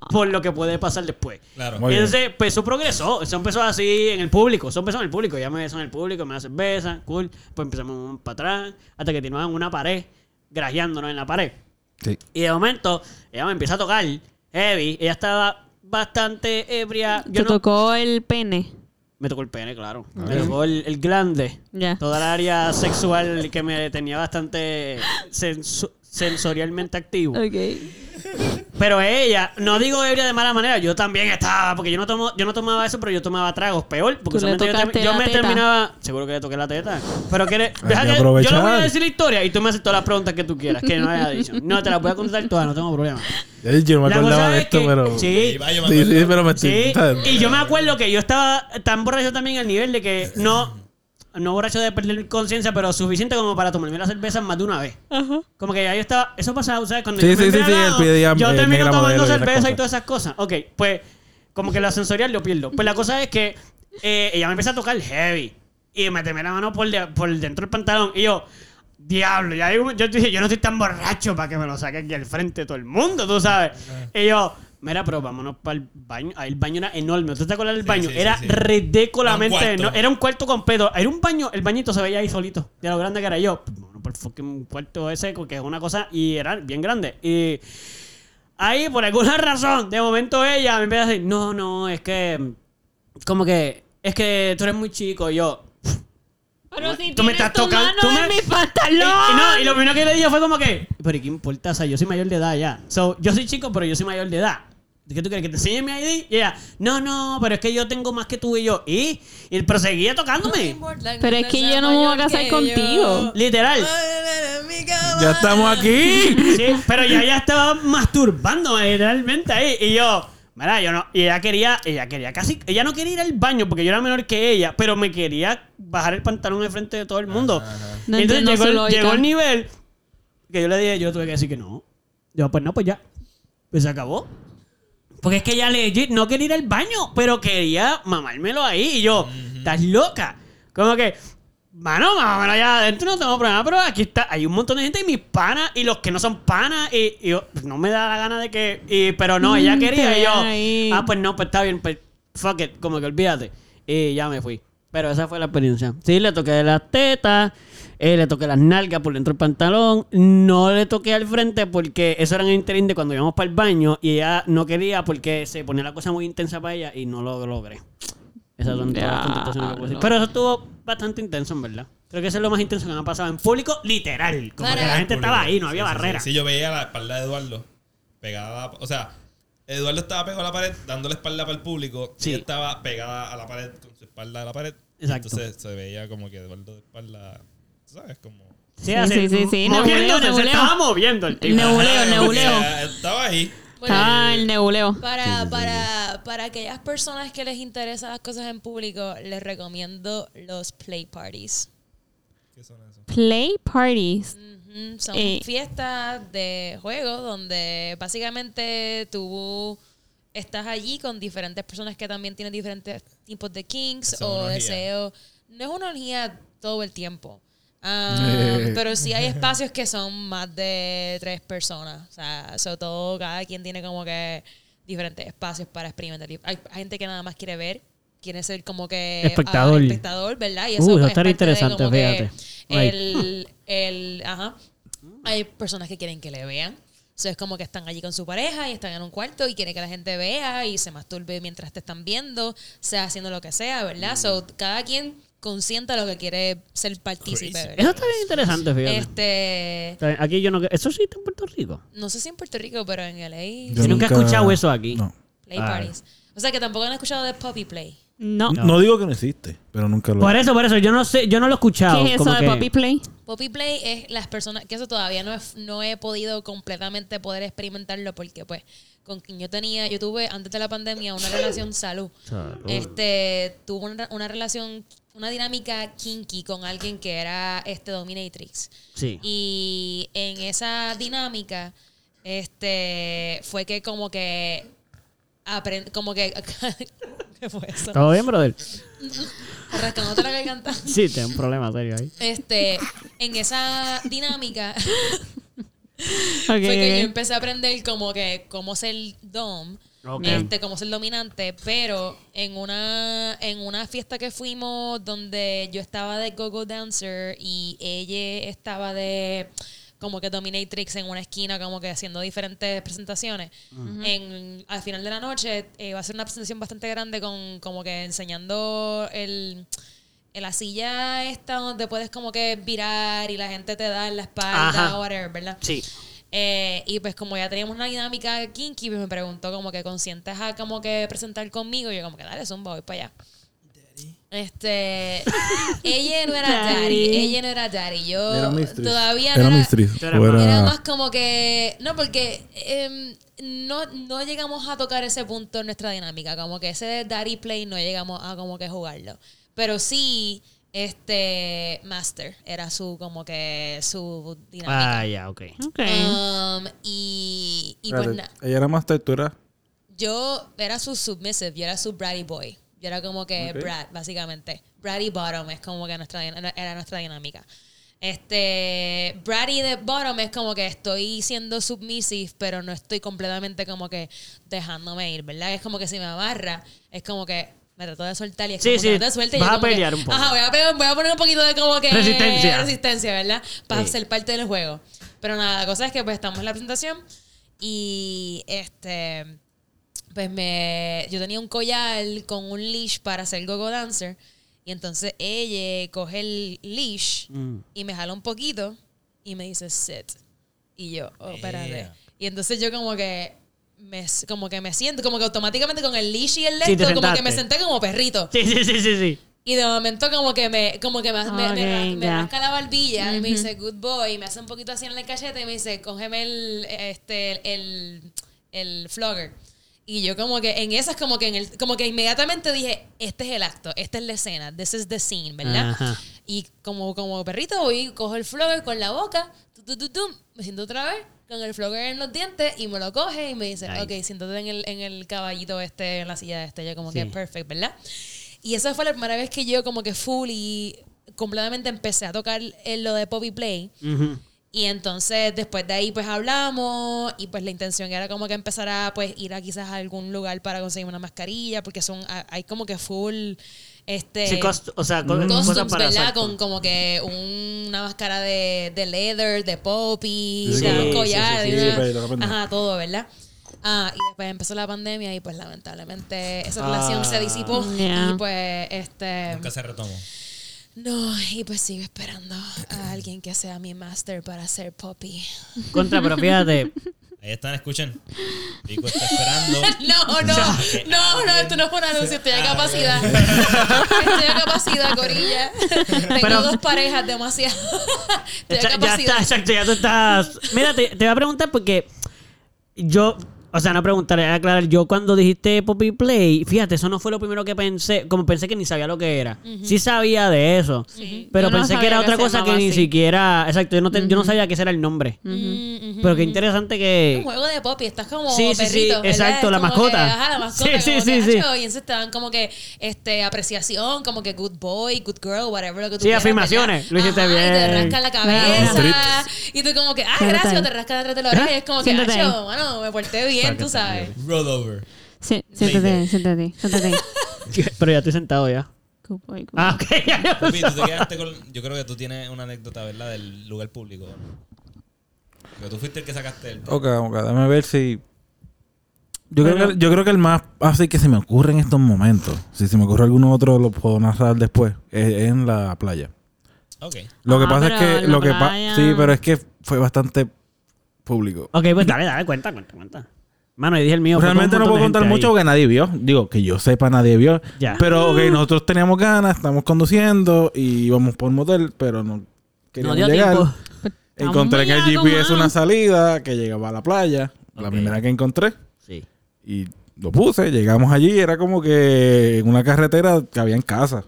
por lo que puede pasar después. Claro. Muy bien. entonces, pues eso progresó. Eso empezó así en el público. Eso empezó en el público. Ya me besó en el público, me da cerveza, cool. Pues empezamos para atrás, hasta que terminamos en una pared, grajeándonos en la pared. Sí. Y de momento, ella me empieza a tocar heavy. Ella estaba bastante ebria. Yo Te no- tocó el pene. Me tocó el pene, claro. Me tocó el, el glande. Ya. Toda el área sexual que me tenía bastante sensu- sensorialmente activo. Ok. Pero ella, no digo ebria de mala manera, yo también estaba, porque yo no tomo, yo no tomaba eso, pero yo tomaba tragos, peor, porque Tú le solamente yo, tocaste yo la me teta. terminaba, seguro que le toqué la teta, pero que deja que que yo le voy a aprovechar. decir la historia y tú me haces todas las preguntas que tú quieras, que no haya dicho. No, te las voy a contestar todas, no tengo problema. Yo no me La acordaba de es esto, que- pero. sí, Sí, pero me estoy. Sí, ¿sabes? y yo me acuerdo que yo estaba tan borracho también al nivel de que no, no borracho de perder conciencia, pero suficiente como para tomarme la cerveza más de una vez. Como que ya yo estaba, eso pasaba, ¿sabes? Cuando Sí, yo sí, sí, pedía, yo eh, termino tomando y cerveza y cosas. todas esas cosas. Ok, pues como que la sensorial lo pierdo. Pues la cosa es que eh, ella me empieza a tocar heavy y me temé la mano por, de- por dentro del pantalón y yo... Diablo, ya yo, yo dije, yo no estoy tan borracho para que me lo saque aquí al frente de todo el mundo, tú sabes. Y yo, mira, pero vámonos para el baño. Ahí el baño era enorme. ¿Tú te acuerdas del Sí, baño? sí, era sí, sí. ridículamente Era un cuarto. eno- Era un cuarto completo. Era un baño, el bañito se veía ahí solito. De lo grande que era yo. Pues, Bueno, por el fucking cuarto ese, que es una cosa. Y era bien grande. Y ahí, por alguna <laughs> razón, de momento ella me empieza a decir: No, no, es que. Como que. Es que tú eres muy chico. Y yo. Pero si Tú me estás tu tocando- mano tú en me- mi <laughs> Y, pantalón. y no, y lo primero que le dije fue como que, pero ¿y ¿qué importa? O sea, yo soy mayor de edad ya. So, yo soy chico, pero yo soy mayor de edad. ¿Qué tú quieres? ¿Que te enseñe mi ID? Y ella, no, no, pero es que yo tengo más que tú y yo. ¿Y? Y pero seguía tocándome. Pero es que yo no me voy a casar contigo. Literal. Ya estamos aquí. <laughs> Sí, pero ya ya estaba masturbándome literalmente ahí. Y yo, Mira, yo no, y ella quería, ella quería casi, ella no quería ir al baño porque yo era menor que ella, pero me quería bajar el pantalón en frente de todo el mundo. No entonces llegó, llegó el nivel que yo le dije, yo tuve que decir que no. Yo, pues no, pues ya. Pues se acabó. Porque es que ella legit no quería ir al baño, pero quería mamármelo ahí. Y yo, estás loca. Como que, mano, mámamelo allá adentro, no tengo problema, pero aquí está, hay un montón de gente y mis panas y los que no son panas. Y, y yo, pues, no me da la gana de que. y- pero no, ella Mm, quería. Y yo, ahí. ah, pues no, pues está bien, pues fuck it, como que olvídate. Y ya me fui. Pero esa fue la experiencia. Sí, le toqué las tetas, eh, le toqué las nalgas por dentro del pantalón. No le toqué al frente porque eso era en el interín de cuando íbamos para el baño y ella no quería porque se ponía la cosa muy intensa para ella y no lo logré. Esas son todas las contestaciones que puedo decir. Pero eso estuvo bastante intenso, en verdad. Creo que eso es lo más intenso que me ha pasado en público, literal. Como que Claro. la gente estaba ahí, no había Sí, sí, barrera. Sí, sí, yo veía la espalda de Eduardo pegada a la... O sea, Eduardo estaba pegado a la pared, dándole espalda para el público. Sí. Y ella estaba pegada a la pared su espalda a la pared. Exacto. Entonces se veía como que Eduardo de espalda... ¿tú ¿Sabes? Como... Sí, Sí, así, sí, sí, sí, moviéndose, nebuleo, se nebuleo. estaba moviendo el tipo. Nebuleo, nebuleo. Estaba ahí. Bueno, Ah, el nebuleo. Para, para, para aquellas personas que les interesan las cosas en público, les recomiendo los play parties. ¿Qué son esos? Play parties. Ujú, Son Eh. fiestas de juego donde básicamente tú estás allí con diferentes personas que también tienen diferentes tipos de kinks Eso es o deseos. No es una orgía todo el tiempo. <laughs> Ah, Eh. pero sí hay espacios que son más de tres personas. O sea, sobre todo cada quien tiene como que diferentes espacios para experimentar. Hay, hay gente que nada más quiere ver, quiere ser como que Espectador. ah, espectador, ¿verdad? Y Uh, eso pues, estaría es interesante, fíjate. El, el, ajá. Hay personas que quieren que le vean. O sea, es como que están allí con su pareja y están en un cuarto y quieren que la gente vea y se masturbe mientras te están viendo, sea haciendo lo que sea, ¿verdad? So, cada quien consienta lo que quiere ser partícipe. ¿verdad? Eso está bien interesante, fíjate. Este, Está bien, Aquí yo no... Eso sí está en Puerto Rico. no sé si en Puerto Rico, pero en LA, Yo nunca he escuchado eso aquí. No. play Ah. parties. O sea, que tampoco han escuchado de puppy play. No. No. digo que no existe, pero nunca lo. Por eso, por eso, yo no sé, yo no lo he escuchado. ¿Qué es eso de que- Poppy Play? Poppy Play es las personas, que eso todavía no, he- no he podido completamente poder experimentarlo porque pues con quien yo tenía, yo tuve antes de la pandemia una relación salud. Salud. Este, tuve una, una relación, una dinámica kinky con alguien que era este dominatrix. Sí. Y en esa dinámica, este, fue que como que aprend, como que <laughs> ¿qué <laughs> fue eso? ¿Todo bien, brother? <laughs> Rascándote la garganta. Sí, tengo un problema serio ahí. Este, en esa dinámica <laughs> fue que yo empecé a aprender como que cómo ser dom, este, cómo ser dominante, pero en una en una fiesta que fuimos donde yo estaba de go-go dancer y ella estaba de como que dominatrix en una esquina como que haciendo diferentes presentaciones. En al final de la noche eh, va a ser una presentación bastante grande con como que enseñando el la silla esta donde puedes como que virar y la gente te da en la espalda Ajá. o whatever, ¿verdad? Sí. Eh, y pues como ya teníamos una dinámica kinky, pues me preguntó como que consientes a como que presentar conmigo. Y yo como que dale, zumba, voy para allá. Este, <laughs> ella no era Daddy. daddy, ella no era daddy. Yo Era todavía Era no era, mistress. Tú era- era más como que, no, porque em, no, no llegamos a tocar ese punto en nuestra dinámica, como que ese daddy play no llegamos a como que jugarlo. Pero sí, este, Master era su, como que su dinámica. Ah, ya, ok. Ok. Um, y y pues Espérate, na- Ella era más textura. yo era su submissive, yo era su bratty boy. Yo era como que Ok. brat, básicamente. Bratty bottom es como que nuestra, era nuestra dinámica. Este, bratty de bottom es como que estoy siendo submissive, pero no estoy completamente como que dejándome ir, ¿verdad? Es como que si me amarra, es como que me trato de soltar y es Sí, como sí, que no te suelta y vas a como que, pelear un poco. Ajá, voy a, pegar- voy a poner un poquito de como que Resistencia. resistencia, ¿verdad? Para Sí. ser parte del juego. Pero nada, la cosa es que pues estamos en la presentación y este pues me yo tenía un collar con un leash para hacer go-go dancer y entonces ella coge el leash Mm. y me jala un poquito y me dice sit y yo oh espérate Yeah. y entonces yo como que me como que me siento como que automáticamente con el leash y el Sí, te esto como que me senté como perrito Sí, sí, sí, sí, sí. y de momento como que me, como que me, me, me me rasca la barbilla y me dice good boy, y me hace un poquito así en el cachete y me dice, cógeme el, este, el, el flogger. Y yo como que en esas como que en el como que inmediatamente dije, este es el acto, esta es la escena, this is the scene, ¿verdad? Ajá. Y como como perrito voy, cojo el flogger con la boca, tu, tu, tu, tu, me siento otra vez con el flogger en los dientes y me lo coge y me dice, Nice. ok, siéntate en el, en el caballito este, en la silla este, yo como que Sí. perfect, ¿verdad? Y esa fue la primera vez que yo como que full y completamente empecé a tocar en lo de Poppy Play. Ujú. Y entonces después de ahí pues hablamos y pues la intención era como que empezar a pues ir a quizás a algún lugar para conseguir una mascarilla porque son a- hay como que full este Sí, cost- o sea, co- cosas costumes, para ¿verdad? exacto. Con como que una máscara de, de leather, de poppy, Sí, con sí, collar, una- ajá, todo, ¿verdad? Ah, y después empezó la pandemia y pues lamentablemente esa Ah. relación se disipó Yeah. y pues este Nunca se retomó. No, y pues sigo esperando a alguien que sea mi master para ser poppy. Contra, pero fíjate. <laughs> Ahí están, escuchen. Pico está esperando. <laughs> No, no, no, no, esto no es un anuncio, estoy a capacidad. Estoy a capacidad, Corilla. Tengo Pero- dos parejas demasiado. Estoy a Está- ya capacidad. está, exacto, ya tú estás. Mira, te, te voy a preguntar porque yo, o sea, no preguntar, era aclarar. Yo cuando dijiste Poppy Play, fíjate, eso no fue lo primero que pensé. Como pensé que ni sabía lo que era. Sí sabía de eso. Sí. Pero Yo no pensé que era que otra cosa que ni siquiera. Exacto, yo no, te- yo no sabía que ese era el nombre. Pero qué interesante Un que. juego de Poppy, estás como Sí, sí, sí, perrito, ¿verdad? exacto, Es la mascota. que, ajá, la mascota. Sí, sí, como sí, que, sí. Y entonces te dan como que este, apreciación, como que good boy, good girl, whatever lo que tú Sí, quieras, afirmaciones. Lo hiciste Ajá, Y te bien. rascan la cabeza. Y tú como que, ah, gracias, te rascan atrás de la oreja. Y es como que, bueno, me porté bien, tú sabes. Roll over. Sí, siéntate, siéntate, siéntate. <laughs> Pero ya estoy sentado ya. Ah, ok. ya, ya. Pupi, tú te quedaste con. Yo creo que tú tienes una anécdota, ¿verdad? Del lugar público. Porque tú fuiste el que sacaste el. Ok, ok, déjame ver si. Yo, creo que, yo creo que el más así que se me ocurre en estos momentos, si se me ocurre alguno otro, lo puedo narrar después, es en la playa. Ok. Lo que Ah, pasa es pero que. en la Lo que pa- playa. sí, pero es que fue bastante público. Ok, pues dale, dale, cuenta, cuenta, cuenta. Mano, y dije el mío. Realmente no puedo contar mucho ahí. porque nadie vio. Digo, que yo sepa, nadie vio. Ya. Pero, ok, nosotros teníamos ganas, estamos conduciendo y íbamos por un motel, pero no No queríamos dio llegar. tiempo. Encontré en el GPS una salida que llegaba a la playa. La primera que encontré. Sí. Y lo puse, llegamos allí, era como que en una carretera que había en casa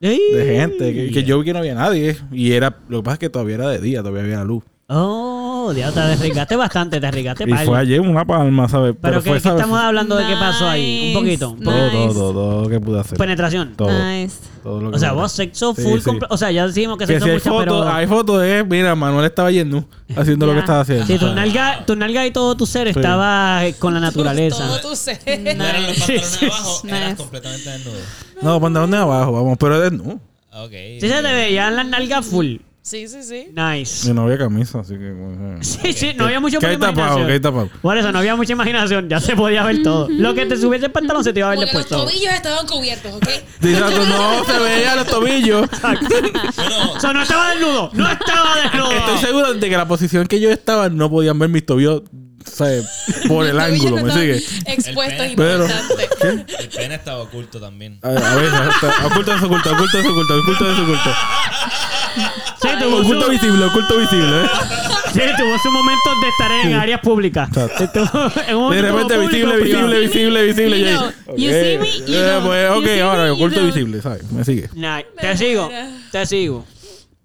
de gente, que, que yo vi que no había nadie. Y era, lo que pasa es que todavía era de día, todavía había luz. Oh, Te arriesgaste bastante, te arriesgaste Y fue ayer una palma, ¿sabes? Pero, que, fue, que ¿sabes? estamos hablando de qué pasó ahí. Un poquito. un Todo, todo, todo, todo lo que pude hacer. Penetración. Todo, Nice. todo lo que O sea, pude. vos sexo Sí, full. sí. O sea, ya decimos que Que sexo si hay mucho, fotos, pero. hay fotos de, mira, Manuel estaba yendo haciendo lo que Ya. estaba haciendo. Sí, tu nalga, tu nalga y todo tu ser Sí. estaba eh, con la <laughs> naturaleza. Todo tu ser. No eran los Sí, pantalones sí, abajo, eras nice. completamente desnudo. No, pantalones de abajo, vamos, pero es no. Ok. Sí se te veían las nalgas full. Sí, sí, sí. Nice. Y no había camisa, así que. bueno, <laughs> Sí, sí, no había mucho Que por hay tapado, hay tapado. Por eso no había mucha imaginación, ya se podía ver todo. Lo que te subiese el pantalón se te iba a ver Porque los después todo. tobillos estaban cubiertos, ¿ok? <laughs> Exacto, no se veía los tobillos. Bueno, O sea, no estaba desnudo, no estaba desnudo. Estoy seguro de que la posición que yo estaba no podían ver mis tobillos, ¿sabes? Por el <laughs> Los ángulo, ¿me sigue? Expuestos El y Pero- importantes. el pene estaba oculto también. A, a ver, está- oculto es oculto, oculto es oculto, oculto es oculto. Sí, tuvo Oculto su, visible, oculto visible. ¿eh? sí, tuvo su momento de estar en Sí. áreas públicas. Exacto. Estuvo en un De repente público, visible, privado. visible, visible, visible. You see me, you know. pues, You ok, ahora, oculto visible, ¿sabes? Me sigue. Nice. Te sigo, te sigo.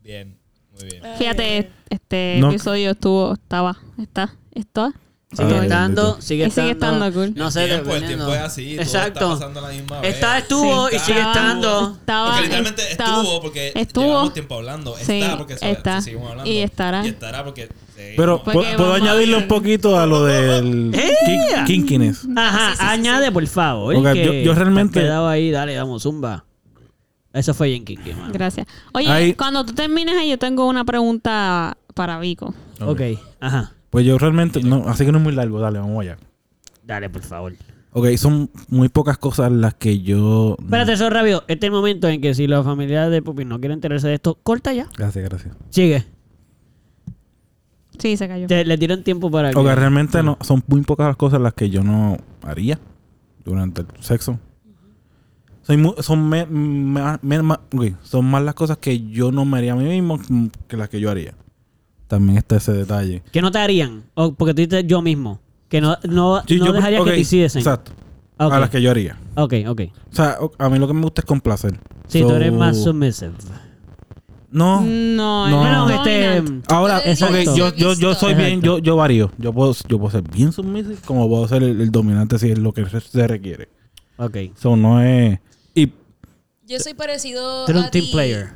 Bien, muy bien. Fíjate, este No. episodio estuvo, estaba, está, está. Sigue estando, sigue Y sigue estando. estando cool. No sé, tiempo, el tiempo es así. Todo Exacto. está pasando la misma vez. Está, estuvo Sí. y sigue estando. Estaba, Porque literalmente estaba- estuvo porque estuvo. llevamos tiempo hablando. Sí, está porque se- está. seguimos hablando. Y estará. Y estará porque... Pero Porque ¿puedo, añadirle un poquito a lo del <laughs> ¡Eh! kin- kinkiness. Ajá, Sí, sí, sí, añade por favor. Ok, que yo- yo realmente- quedado ahí, dale, vamos, zumba. Eso fue Kiki, mano. Gracias. Oye, Ahí- cuando tú termines ahí, yo tengo una pregunta para Vico. Ok, ajá. Pues yo realmente, no, así que no es muy largo, dale, vamos allá. Dale, por favor. Ok, son muy pocas cosas las que yo... Espérate, eso rápido. Este es el momento en que si los familiares de Pupi no quieren enterarse de esto, corta ya. Gracias, gracias. Sigue. Sí, se cayó. Te- le tiran tiempo para que... Ok, realmente no, son muy pocas las cosas las que yo no haría durante el sexo. Soy mu- son, me- me- me- ma- ok, son más las cosas que yo no me haría a mí mismo que las que yo haría. También está ese detalle. Que no te harían. O porque tú dices yo mismo. Que no, no, Sí, no yo- dejaría que te hiciesen. Exacto. A las que yo haría. ok, ok. O sea, a mí lo que me gusta es complacer. Sí, So, tú eres más submissive. No. No, No. Bueno, no, este... Ahora, Exacto. ok, yo, yo, yo soy Exacto. bien, yo, yo varío. Yo puedo, yo puedo ser bien submissive como puedo ser el, el dominante si es lo que se requiere. Ok. Eso no es... Y Yo soy parecido a ti,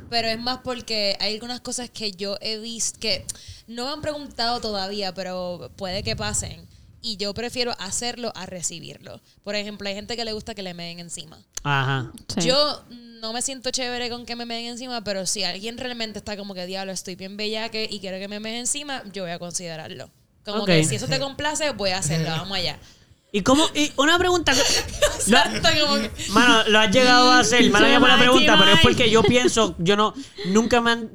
pero es más porque hay algunas cosas que yo he visto que no me han preguntado todavía, pero puede que pasen. Y yo prefiero hacerlo a recibirlo. Por ejemplo, hay gente que le gusta que le meen encima. Ajá. Sí. Yo no me siento chévere con que me meen encima, pero si alguien realmente está como que diablo, estoy bien bellaque y quiero que me meen encima, yo voy a considerarlo. Como que si eso te complace, voy a hacerlo. <laughs> Vamos allá. ¿Y cómo? Y una pregunta. Lo, <laughs> Exacto, como que- mano, lo has llegado a hacer. Mano, Sí, por la pregunta, pero es porque yo pienso, yo no, nunca me han.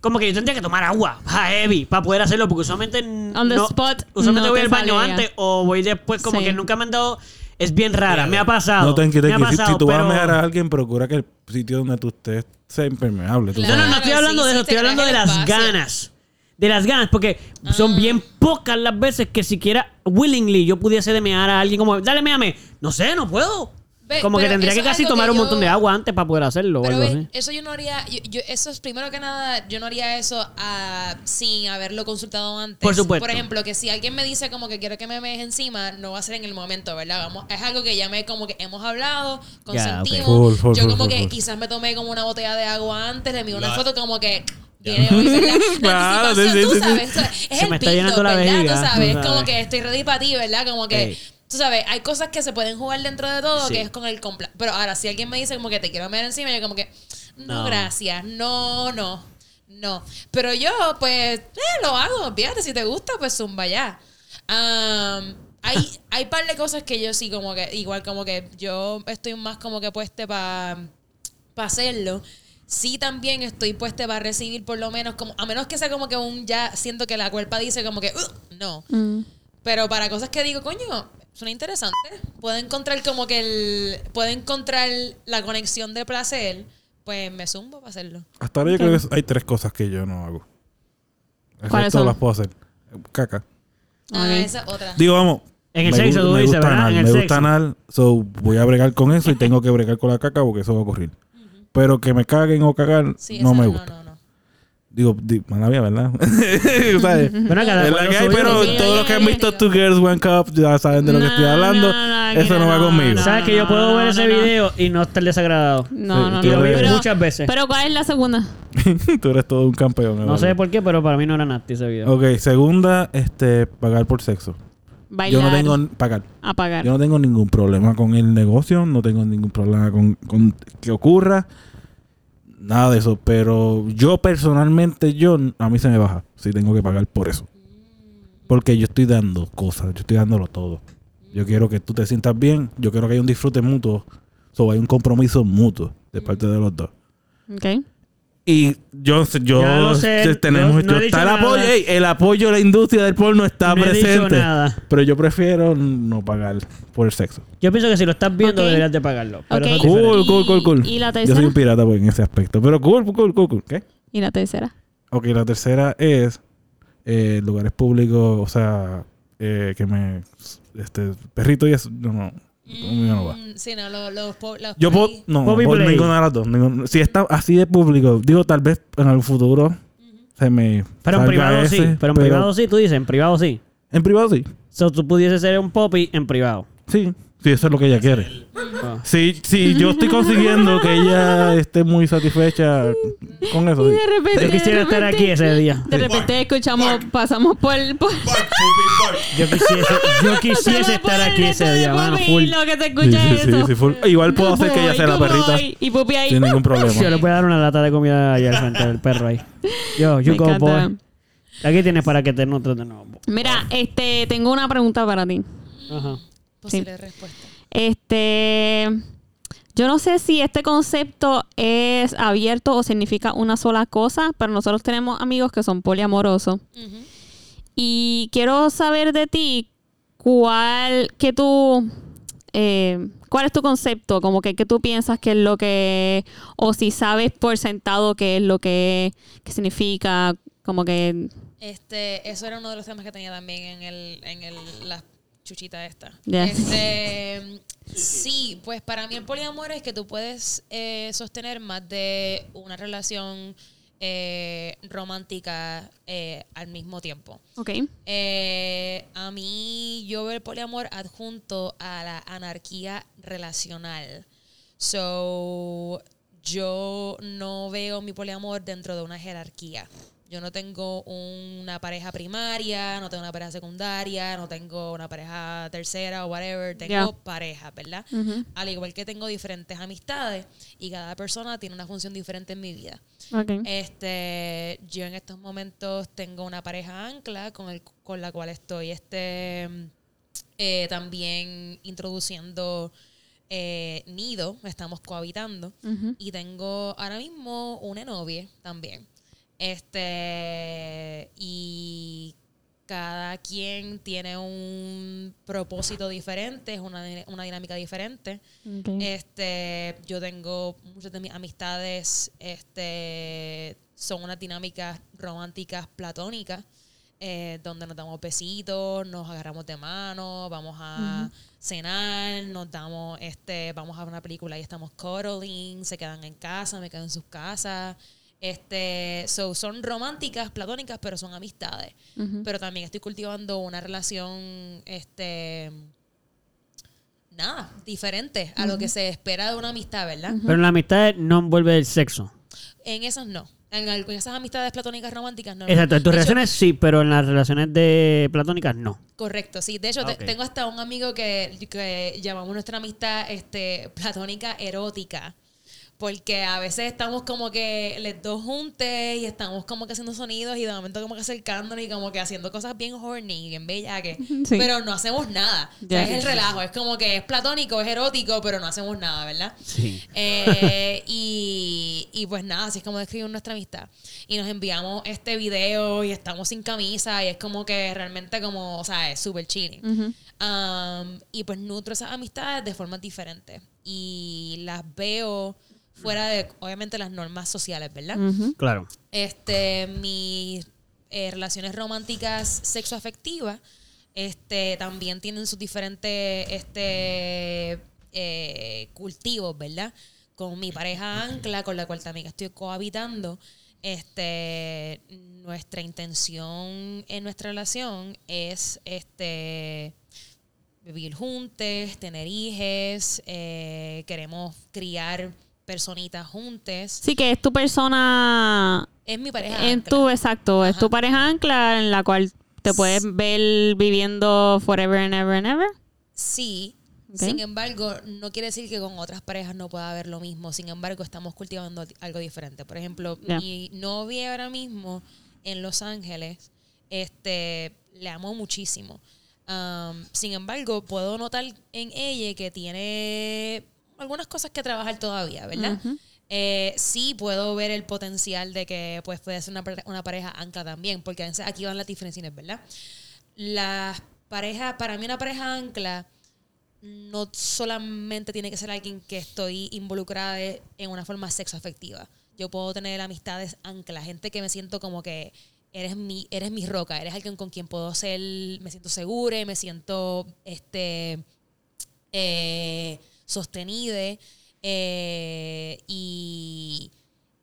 Como que yo tendría que tomar agua, heavy, para poder hacerlo, porque usualmente. On the no- spot, Usualmente no voy al baño antes o voy después, como Sí. que nunca me han dado. Es bien rara, me ha pasado. no te me quites ha que si, si tú vas a pero- mejar a alguien, procura que el sitio donde tú estés sea impermeable. No, no, no estoy sí, hablando de eso, estoy hablando de las espacio. ganas. De las ganas, porque son Ah. bien pocas las veces que siquiera willingly yo pudiese de mear a alguien como, dale, meame. No sé, no puedo. Ve, como que tendría que casi tomar que un yo- montón de agua antes para poder hacerlo o Pero algo ves, así. eso yo no haría, yo, yo- eso es primero que nada, yo no haría eso ah, sin haberlo consultado antes. Por supuesto. Por ejemplo, que si alguien me dice como que quiero que me mees encima, no va a ser en el momento, ¿verdad? Vamos, es algo que ya me como que hemos hablado, consentimos. ok. Full, full, yo full, como que quizás me tomé como una botella de agua antes, le envié una foto como que La <laughs> <laughs> Claro, sí, sí, tú sí, sí. sabes, es Se el me está llenando la ¿verdad? vejiga, Tú tú sabes, sabes. como que estoy ready para ti, ¿verdad? Como que Ey. Tú sabes, hay cosas que se pueden jugar dentro de todo, Sí. que es con el compla. Pero ahora, si alguien me dice como que te quiero meter encima, yo como que, no, No. gracias, no, no, no. Pero yo, pues, eh, lo hago, fíjate, si te gusta, pues zumba ya. Am, hay, <laughs> hay par de cosas que yo sí como que, igual como que yo estoy más como que puesta para hacerlo. Sí también estoy puesta para recibir por lo menos como, a menos que sea como que un ya siento que la cuerpa dice como que, no. Mm. Pero para cosas que digo, coño, suena interesante. Puedo encontrar como que el. Puedo encontrar la conexión de placer. Pues me zumbo para hacerlo. Hasta ahora yo creo que hay tres cosas que yo no hago. ¿Cuáles son? las puedo hacer. Caca. Ah, esa es otra. Digo, vamos. En el me sexo, tú me dices, gusta ¿verdad? anal, En el me sexo. gusta anal, so voy a bregar con eso y tengo que bregar con la caca porque eso va a ocurrir. Pero que me caguen o cagar Sí, no me no, gusta. no, no. Digo, di, mala mía, ¿verdad? <laughs> ¿Sabes? Bueno, cada la lo que hay, pero Sí, todos los que han visto. Two Girls One Cup ya saben de lo que estoy No, hablando. no, no, Eso no va no, conmigo. no. ¿Sabes que yo puedo ver no, ese no. video y no estar desagradado? No, Sí, no, lo no. vi Pero, muchas veces. pero ¿cuál es la segunda? <laughs> Tú eres todo un campeón. No sé por qué, pero para mí no era nasty ese video. Ok, segunda, este, pagar por sexo. Bailar. Yo no tengo pagar. Apagar. Yo no tengo ningún problema con el negocio, no tengo ningún problema con, con que ocurra. Nada de eso. Pero yo personalmente, yo a mí se me baja si tengo que pagar por eso. Porque yo estoy dando cosas, yo estoy dándolo todo. Yo quiero que tú te sientas bien, yo quiero que haya un disfrute mutuo. O hay un compromiso mutuo de parte de los dos. Ok. Y yo, yo, sé, tenemos, yo no está el apoyo, el apoyo a la industria del porno está No he dicho presente. nada. Pero yo prefiero no pagar por el sexo. Yo pienso que si lo estás viendo deberías de pagarlo. Pero. Cool, ¿Y- cool, cool, cool. y la Yo soy tercera? un pirata pues, en ese aspecto. Pero cool, cool, cool, cool. ¿Qué? ¿Y la tercera? Ok, la tercera es eh, lugares públicos, o sea, eh, que me. Este, perrito y eso. No, no. Conmigo no va. Mm, Sí, no, los, los, Yo puedo. No, Poppy Play. ninguna de las dos. ninguna- si está así de público, digo, tal vez en el futuro se me. Pero en salga privado ese, sí. Pero en privado sí, tú dices, en privado sí. En privado sí. So, tú pudieses ser un poppy en privado. Sí. Sí, eso es lo que ella quiere. Ah. Sí, sí, yo estoy consiguiendo que ella esté muy satisfecha con eso. Y de repente. Yo quisiera de estar repente- aquí ese día. De repente escuchamos, pasamos por. por Bark, bark. Yo quisiese, yo <laughs> quisiese estar aquí ese día, mano. Full. Lo que te Sí, escucha sí, eso. full. Igual puedo hacer que ella sea la perrita. Y Pupi ahí. sin ningún <laughs> problema. Yo le voy a dar una lata de comida allá al frente del perro ahí. Yo, you Me go, encanta. boy. Aquí tienes para que te nutres de nuevo. Mira, este, tengo una pregunta para ti. Ajá. Posible respuesta. Este, yo no sé si este concepto es abierto o significa una sola cosa, pero nosotros tenemos amigos que son poliamorosos. Y quiero saber de ti cuál, que tú, eh, cuál es tu concepto, como que, que tú piensas que es lo que, o si sabes por sentado qué es lo que, que significa, como que, Este, eso era uno de los temas que tenía también en el, en el, las- chuchita esta. Yes. Este, <laughs> sí, pues para mí el poliamor es que tú puedes eh, sostener más de una relación eh, romántica eh, al mismo tiempo. Ok. Eh, a mí yo veo el poliamor adjunto a la anarquía relacional. So, yo no veo mi poliamor dentro de una jerarquía. Yo no tengo una pareja primaria, no tengo una pareja secundaria, no tengo una pareja tercera o whatever. Tengo Ya. pareja, ¿verdad? Al igual que tengo diferentes amistades y cada persona tiene una función diferente en mi vida. Este, yo en estos momentos tengo una pareja ancla con, el, con la cual estoy este, eh, también introduciendo eh, nido, estamos cohabitando. Y tengo ahora mismo una novia también. Este, y cada quien tiene un propósito diferente, es una, una dinámica diferente. Este, yo tengo muchas de mis amistades, este, son unas dinámicas románticas platónicas, eh, donde nos damos besitos, nos agarramos de mano, vamos a cenar, nos damos, este, vamos a ver una película y estamos cuddling, se quedan en casa, me quedo en sus casas. Este, so, son románticas, platónicas, pero son amistades. Pero también estoy cultivando una relación, este, nada, diferente a lo que se espera de una amistad, ¿verdad? Pero en la amistad no envuelve el sexo. En esas no. En, esas amistades platónicas románticas no. Exacto, en tus De hecho, relaciones sí, pero en las relaciones de platónicas no. Correcto, sí. De hecho, te- tengo hasta un amigo que, que llamamos nuestra amistad este, platónica erótica. Porque a veces estamos como que les dos juntes y estamos como que haciendo sonidos y de momento como que acercándonos y como que haciendo cosas bien horny, bien bellas, que, Sí. pero no hacemos nada. O sea, es el relajo, es como que es platónico, es erótico, pero no hacemos nada, ¿verdad? Sí. Eh, y, y pues nada, así es como describimos nuestra amistad. Y nos enviamos este video y estamos sin camisa y es como que realmente como, o sea, es súper chilling. Um, y pues nutro esas amistades de formas diferentes. Y las veo fuera de, obviamente, las normas sociales, ¿verdad? Claro. Este, mis eh, relaciones románticas sexoafectivas este, también tienen sus diferentes este, eh, cultivos, ¿verdad? Con mi pareja Ancla, con la cual también estoy cohabitando, este, nuestra intención en nuestra relación es este, vivir juntos, tener hijos, eh, queremos criar personitas juntas. Sí, que es tu persona. Es mi pareja En ancla. tu, exacto, es tu pareja ancla en la cual te puedes ver viviendo forever and ever and ever. Sí. Sin embargo, no quiere decir que con otras parejas no pueda haber lo mismo. Sin embargo, estamos cultivando algo diferente. Por ejemplo, mi novia ahora mismo en Los Ángeles, este, le amo muchísimo. Um, sin embargo, puedo notar en ella que tiene algunas cosas que trabajar todavía, ¿verdad? Eh, sí puedo ver el potencial de que pues, puede ser una, una pareja ancla también, porque aquí van las diferencias, ¿verdad? Las parejas, para mí una pareja ancla no solamente tiene que ser alguien que estoy involucrada de- en una forma sexoafectiva. Yo puedo tener amistades ancla, gente que me siento como que eres mi, eres mi roca, eres alguien con quien puedo ser, me siento segura, me siento este eh, sostenida eh, y,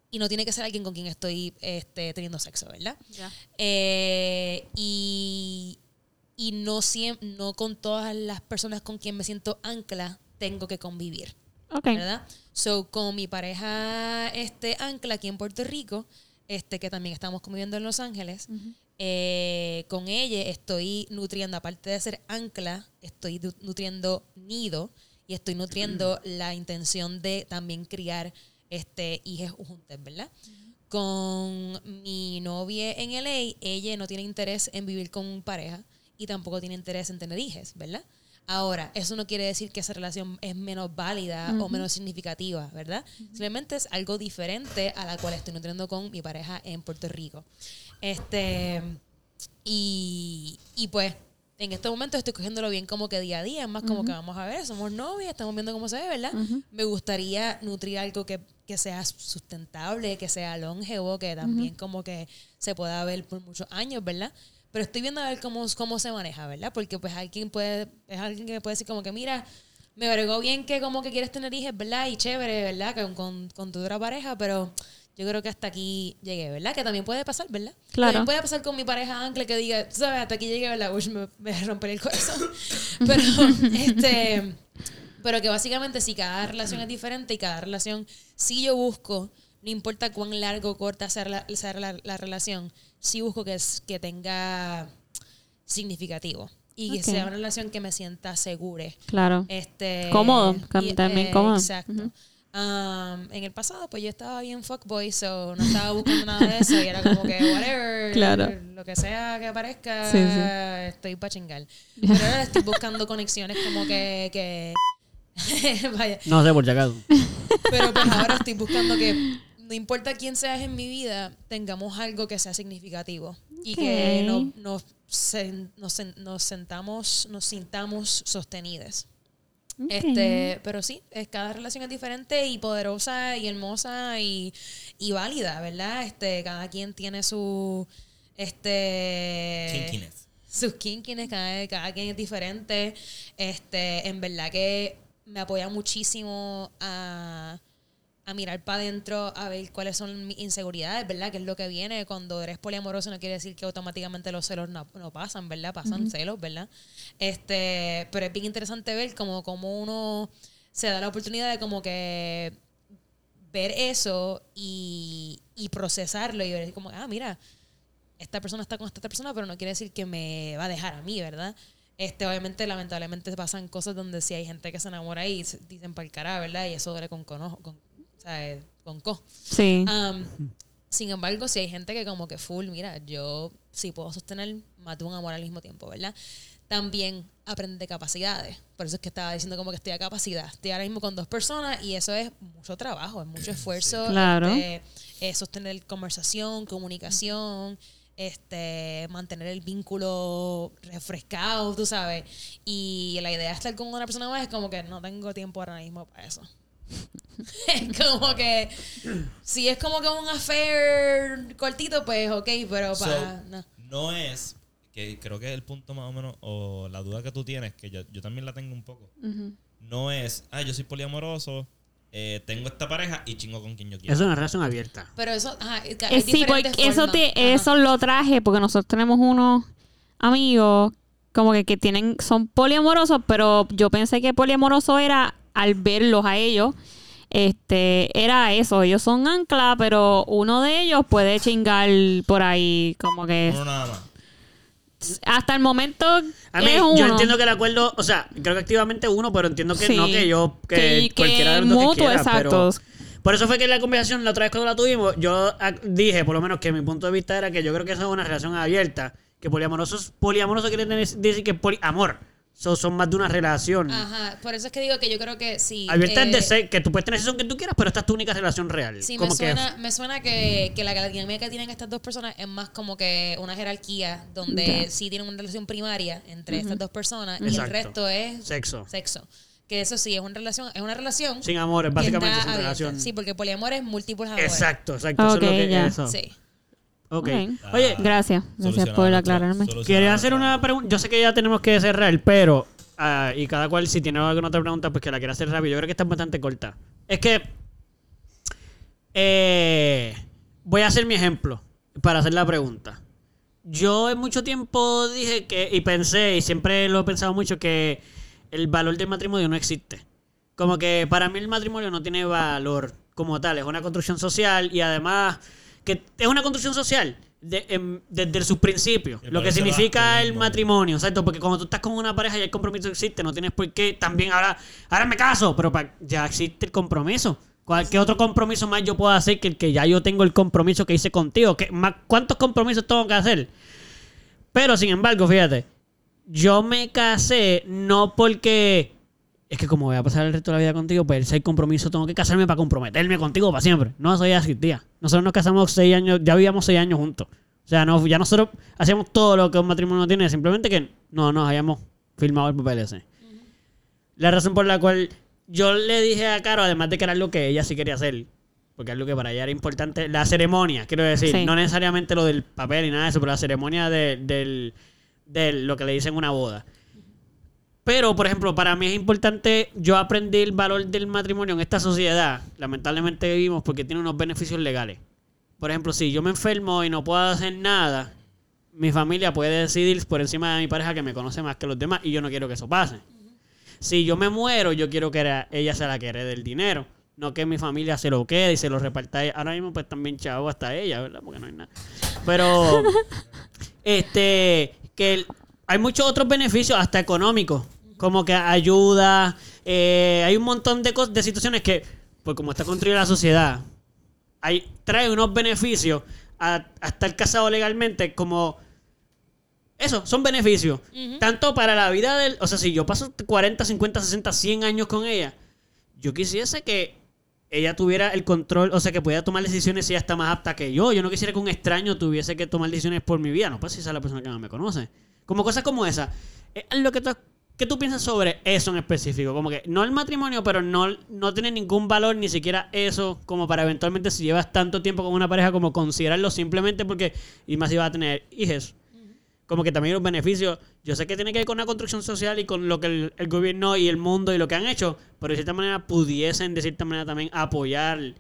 y no tiene que ser alguien con quien estoy este, teniendo sexo, ¿verdad? Eh, y, y no, siem- no con todas las personas con quien me siento ancla tengo que convivir, Ok. ¿verdad? So, con mi pareja este, ancla aquí en Puerto Rico, este, que también estamos conviviendo en Los Ángeles, eh, con ella estoy nutriendo, aparte de ser ancla, estoy nutriendo nido y estoy nutriendo la intención de también criar este hijos juntos, ¿verdad? Con mi novia en LA, ella no tiene interés en vivir con pareja y tampoco tiene interés en tener hijos, ¿verdad? Ahora, eso no quiere decir que esa relación es menos válida o menos significativa, ¿verdad? Simplemente es algo diferente a la cual estoy nutriendo con mi pareja en Puerto Rico. Este, y, y pues, en este momento estoy cogiéndolo bien como que día a día, es más como que vamos a ver, somos novias, estamos viendo cómo se ve, ¿verdad? Me gustaría nutrir algo que, que sea sustentable, que sea longevo, que también como que se pueda ver por muchos años, ¿verdad? Pero estoy viendo a ver cómo, cómo se maneja, ¿verdad? Porque pues alguien puede, es alguien que me puede decir como que, mira, me agregó bien que como que quieres tener hijos, ¿verdad? Y chévere, ¿verdad? Con, con, con tu otra pareja, pero yo creo que hasta aquí llegué, ¿verdad? Que también puede pasar, ¿verdad? Claro. También puede pasar con mi pareja Ancle que diga, sabes, hasta aquí llegué, ¿verdad? Uy, me, me rompería el corazón. <laughs> Pero, este... Pero que básicamente si cada relación es diferente y cada relación, si yo busco, no importa cuán largo o corta sea la, sea la, la relación, sí busco que, es, que tenga significativo. Y que Ok. sea una relación que me sienta segura. Claro. Este, Cómodo, también cómodo. Exacto. Ujú. Um, en el pasado, pues yo estaba bien fuckboy, so no estaba buscando nada de eso y era como que, whatever, <laughs> Claro. lo que sea que aparezca, Sí, sí. estoy para chingar. Pero ahora estoy buscando conexiones como que, que <laughs> vaya, No sé, por si acaso. pero pues ahora estoy buscando que no importa quién seas en mi vida, tengamos algo que sea significativo y que no- nos, sen- nos, sen- nos sentamos, nos sintamos sostenidas. Este, pero sí, es, cada relación es diferente y poderosa y hermosa y, y válida, ¿verdad? Este, cada quien tiene su este Kinkiness. sus kinkiness, cada, cada quien es diferente. Este, en verdad que me apoya muchísimo a, a mirar para adentro, a ver cuáles son mis inseguridades, ¿verdad? Que es lo que viene. Cuando eres poliamoroso no quiere decir que automáticamente los celos no, no pasan, ¿verdad? Pasan celos, ¿verdad? Este, pero es bien interesante ver como, como uno se da la oportunidad de como que ver eso y, y procesarlo y ver como, ah, mira, esta persona está con esta persona, pero no quiere decir que me va a dejar a mí, ¿verdad? Este, obviamente, lamentablemente pasan cosas donde sí hay gente que se enamora y dicen para el cara, ¿verdad? Y eso duele con cono, con, o sea, eh, con co. Sí. Um, sin embargo, si hay gente que como que full, mira, yo sí puedo sostener más de un amor al mismo tiempo, ¿verdad? También aprende capacidades. Por eso es que estaba diciendo como que estoy a capacidad. Estoy ahora mismo con dos personas y eso es mucho trabajo, es mucho esfuerzo. Claro. este, eh, sostener conversación, comunicación, este, mantener el vínculo refrescado, tú sabes. Y la idea de estar con una persona más es como que no tengo tiempo ahora mismo para eso. Es <laughs> como que si es como que un affair cortito, pues ok, pero So, para no. no es, que creo que es el punto más o menos, o la duda que tú tienes, que yo, yo también la tengo un poco. No es, ah, yo soy poliamoroso, eh, tengo esta pareja y chingo con quien yo quiero. Eso es una relación abierta. Pero eso, ajá, hay Eh, sí, porque eso, formas. te, Ajá. eso lo traje porque nosotros tenemos unos amigos como que, que tienen son poliamorosos, pero yo pensé que poliamoroso era al verlos a ellos. Este, era eso, ellos son ancla, pero uno de ellos puede chingar por ahí, como que Uno nada más. hasta el momento A mí, es uno. yo entiendo que el acuerdo, o sea, creo que activamente uno, pero entiendo que Sí. no que yo, que, Que- que cualquiera de los dos que mutuo, quiera, exacto. pero- por eso fue que en la conversación, la otra vez cuando la tuvimos, yo ah, dije, por lo menos que mi punto de vista era que yo creo que eso es una relación abierta, que poliamoroso, es- poliamoroso quiere decir que es poliamor, so, son más de una relación. Ajá, por eso es que digo que yo creo que sí. Abierta es eh, de ser, que tú puedes tener sesión que tú quieras, pero esta es tu única relación real. Sí, Como me que- suena, me suena que, que la dinámica que tienen estas dos personas es más como que una jerarquía donde sí tienen una relación primaria entre estas dos personas y el resto es Sexo. sexo. Que eso sí es una relación, es una relación Sin amores, que básicamente sin relación. Sí, porque poliamor es múltiples amores. Exacto, exacto. eso es lo que ya. eso. Sí. Ok. Oye, Gracias, gracias Solucionado por aclararme. Quería hacer una pregunta. Yo sé que ya tenemos que cerrar, pero. ah, y cada cual, si tiene alguna otra pregunta, pues que la quiera hacer rápido. Yo creo que está bastante corta. Es que. eh, voy a hacer mi ejemplo para hacer la pregunta. Yo en mucho tiempo dije que. Y pensé, y siempre lo he pensado mucho, que el valor del matrimonio no existe. Como que para mí el matrimonio no tiene valor como tal. Es una construcción social y además. Que es una construcción social de- em, desde sus principios. Lo que significa el matrimonio, exacto. Porque cuando tú estás con una pareja y el compromiso existe, no tienes por qué también ahora, ahora me caso, pero pa- ya existe el compromiso. ¿Cuál- ¿Qué otro compromiso más yo puedo hacer que el que ya yo tengo el compromiso que hice contigo? ¿Qué, más, ¿Cuántos compromisos tengo que hacer? Pero sin embargo, fíjate, yo me casé no porque es que como voy a pasar el resto de la vida contigo, pues ese compromiso tengo que casarme para comprometerme contigo para siempre. No soy así, tía. Nosotros nos casamos seis años, ya vivíamos seis años juntos. O sea, no, ya nosotros hacíamos todo lo que un matrimonio tiene, simplemente que no nos hayamos firmado el papel ese. La razón por la cual yo le dije a Caro, además de que era algo que ella sí quería hacer, porque es lo que para ella era importante, la ceremonia, quiero decir, Sí. no necesariamente lo del papel y nada de eso, pero la ceremonia de, del, del- lo que le dicen una boda. Pero, por ejemplo, para mí es importante, yo aprendí el valor del matrimonio en esta sociedad, lamentablemente vivimos porque tiene unos beneficios legales. Por ejemplo, si yo me enfermo y no puedo hacer nada, mi familia puede decidir por encima de mi pareja que me conoce más que los demás y yo no quiero que eso pase. Si yo me muero, yo quiero que era- ella sea la que herede el dinero. No que mi familia se lo quede y se lo reparta. Ahora mismo pues también chavo hasta ella, ¿verdad? Porque no hay nada. Pero, <laughs> este, que el- hay muchos otros beneficios, hasta económicos. Como que ayuda. eh, hay un montón de, de situaciones que, pues como está construida la sociedad, hay, trae unos beneficios a, a estar casado legalmente como... Eso, son beneficios. Tanto para la vida del... O sea, si yo paso 40, 50, 60, 100 años con ella, yo quisiese que ella tuviera el control, o sea, que pudiera tomar decisiones si ella está más apta que yo. Yo no quisiera que un extraño tuviese que tomar decisiones por mi vida. No pues si esa es la persona que más me conoce. Como cosas como esa. Eh, lo que tú, ¿Qué tú piensas sobre eso en específico? Como que no el matrimonio, pero no, no tiene ningún valor ni siquiera eso como para eventualmente si llevas tanto tiempo con una pareja como considerarlo simplemente porque y más si vas a tener hijos. Como que también los beneficios, yo sé que tiene que ver con la construcción social y con lo que el, el gobierno y el mundo y lo que han hecho, pero de cierta manera pudiesen de cierta manera también apoyar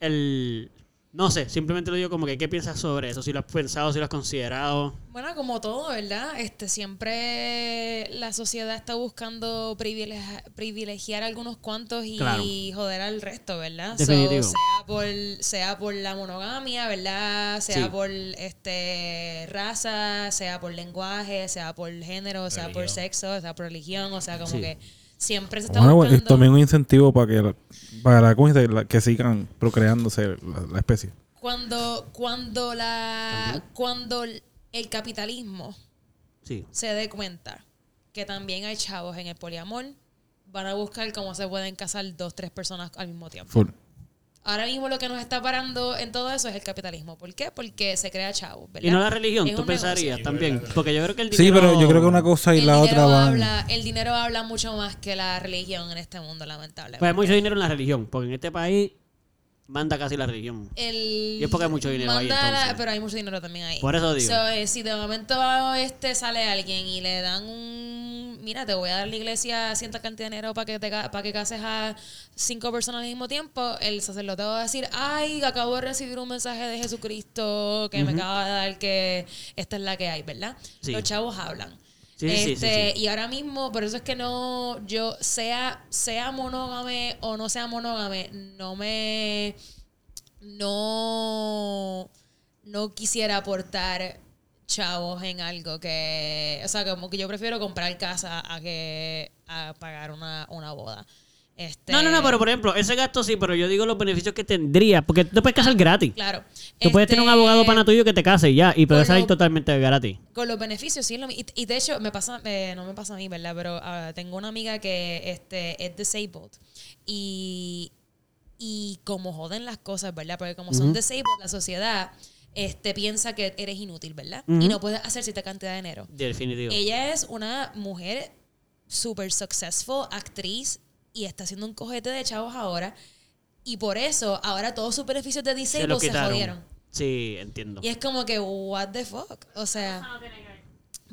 el... No sé, simplemente lo digo como que ¿qué piensas sobre eso? Si lo has pensado, si lo has considerado. Bueno, como todo, ¿verdad? Este, siempre la sociedad está buscando privilegiar, privilegiar a algunos cuantos y Claro. joder al resto, ¿verdad? Definitivo. So, sea por sea por la monogamia, ¿verdad? Sea Sí. por este raza, sea por lenguaje, sea por género, sea por sexo, sea por religión, o sea, como Sí. que siempre se está Bueno, es también un incentivo para que, la- para que sigan procreándose la, la especie. cuando cuando la cuando el capitalismo Sí. se dé cuenta que también hay chavos en el poliamor, van a buscar cómo se pueden casar dos, tres personas al mismo tiempo. Full. Ahora mismo lo que nos está parando en todo eso es el capitalismo. ¿Por qué? Porque se crea chavos, ¿verdad? Y no la religión, Es tú pensarías negocio. también. Porque yo creo que el Sí, dinero... pero yo creo que una cosa y la otra van. habla, el dinero habla mucho más que la religión en este mundo, lamentablemente. Pues hay mucho dinero en la religión, porque en este país manda casi la religión. El, Y es porque hay mucho dinero ahí, la- pero hay mucho dinero también ahí. Por eso digo. So, eh, si de momento este sale alguien y le dan un mira, te voy a dar la iglesia cierta cantidad de dinero para que te para que cases a cinco personas al mismo tiempo, el sacerdote va a decir, ay, acabo de recibir un mensaje de Jesucristo que me acaba de dar que esta es la que hay, ¿verdad? Sí. Los chavos hablan. Sí, sí, sí, Este, sí. Y ahora mismo, por eso es que no, yo, sea, sea monógame o no sea monógame, no me, no, no quisiera aportar chavos en algo que, o sea, como que yo prefiero comprar casa a que a pagar una, una boda. Este, No, no, no, pero por ejemplo, ese gasto sí, pero yo digo los beneficios que tendría, porque tú te puedes casar gratis. Claro. Tú puedes tener un Este, abogado pana tuyo que te case y ya, y puede con salir lo- totalmente gratis. Con los beneficios, sí. es lo mi- y, y de hecho, me pasa, eh, no me pasa a mí, ¿verdad? Pero ah, tengo una amiga que este, es disabled. Y, y como joden las cosas, ¿verdad? Porque como son disabled, la sociedad este, piensa que eres inútil, ¿verdad? Y no puedes hacer cierta cantidad de dinero. Definitivo. Ella es una mujer super successful, actriz, y está haciendo un cojete de chavos ahora. Y por eso, ahora todos sus beneficios de Se disabled lo se, quitaron. jodieron. Sí, entiendo. Y es como que, what the fuck? O sea...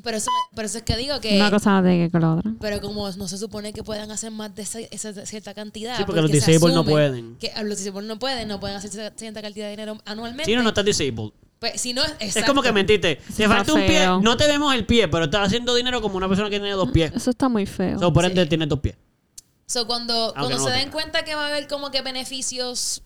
Pero eso, por eso es que digo que... Una cosa no tiene que ver con la otra. Pero como no se supone que puedan hacer más de esa, esa cierta cantidad. Sí, porque los se disabled no pueden. Que a los disabled no pueden, no pueden hacer cierta- cierta cantidad de dinero anualmente. Si no, no estás disabled. Pues, si no, Es como que mentiste. Te está falta un pie, no te vemos el pie, pero estás haciendo dinero como una persona que tiene dos pies. Eso está muy feo. So, por ende, Sí. tienes dos pies. So, cuando, cuando no se den tenga. cuenta que va a haber como que beneficios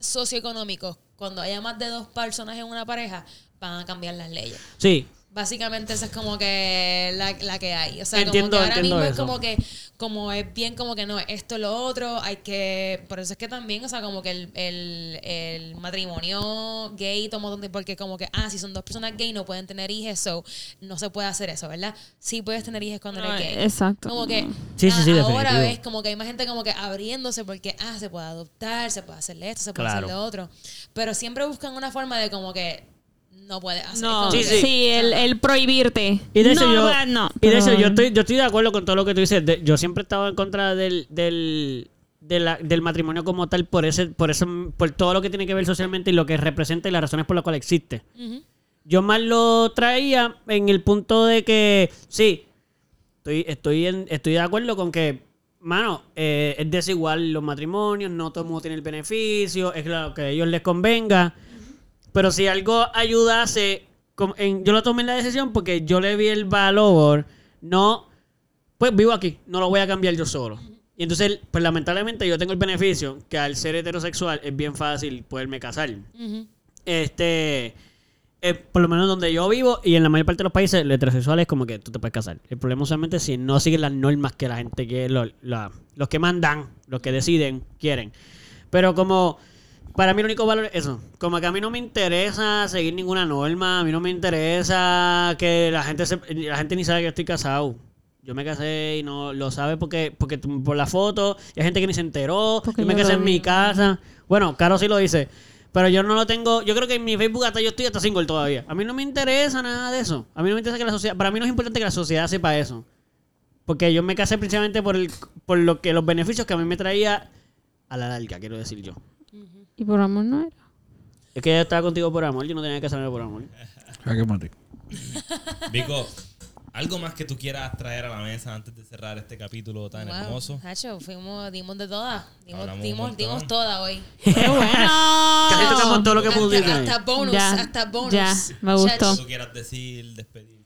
socioeconómicos, cuando haya más de dos personas en una pareja, van a cambiar las leyes. Sí, Básicamente esa es como que la, la que hay. O sea, Entiendo, como que ahora mismo es como que, como es bien como que no, esto, lo otro, hay que, por eso es que también, o sea, como que el, el, el matrimonio gay toma donde, porque como que, ah, si son dos personas gay no pueden tener hijos, so no se puede hacer eso, ¿verdad? Sí puedes tener hijos cuando No, eres gay. exacto. Como que Sí, sí, sí, a- ahora definitivo. ves como que hay más gente como que abriéndose porque, ah, se puede adoptar, se puede hacerle esto, se puede Claro. hacer lo otro. Pero siempre buscan una forma de como que no puede hacer. No, Sí, que- sí, el, el prohibirte. Y de eso no, yo, no, y de yo estoy, yo estoy de acuerdo con todo lo que tú dices. De- yo siempre he estado en contra del, del de la- del matrimonio como tal por ese, por eso, por todo lo que tiene que ver socialmente y lo que representa y las razones por las cuales existe. Ujú. Yo más lo traía en el punto de que, sí, estoy, estoy, en- estoy de acuerdo con que, mano, eh, es desigual los matrimonios, no todo el mundo tiene el beneficio, es lo que a ellos les convenga. Pero si algo ayudase, en- yo lo tomé en la decisión porque yo le vi el valor, no, pues vivo aquí, no lo voy a cambiar yo solo. Y entonces, pues lamentablemente yo tengo el beneficio que al ser heterosexual es bien fácil poderme casar. Este, eh, por lo menos donde yo vivo y en la mayor parte de los países, el heterosexual es como que tú te puedes casar. El problema usualmente es si no siguen las normas que la gente lo- la- los que mandan, los que deciden, quieren. Pero como para mí el único valor es eso. Como que a mí no me interesa seguir ninguna norma, a mí no me interesa que la gente se- la gente ni sabe que estoy casado. Yo me casé y no lo sabe porque, porque por la foto, y hay gente que ni se enteró. Porque yo me casé en mi casa. Bueno, Caro sí lo dice. Pero yo no lo tengo. Yo creo que en mi Facebook hasta yo estoy hasta single todavía. A mí no me interesa nada de eso. A mí no me interesa que la sociedad. Para mí no es importante que la sociedad sepa eso. Porque yo me casé precisamente por, el, por lo que los beneficios que a mí me traía a la larga, quiero decir yo. Y por amor no era. Es que yo estaba contigo por amor, yo no tenía que casarme por amor. Ah, qué mate. Vico, ¿algo más que tú quieras traer a la mesa antes de cerrar este capítulo tan Wow, hermoso? Hacho, fuimos, dimos de todas. Dimos, dimos, dimos todas hoy. <laughs> ¡Qué bueno! <laughs> Casi tocamos todo lo que pudimos. Hasta, bonus, Ya, hasta bonus. ya, me gustó. Tú quieras decir, despedirte.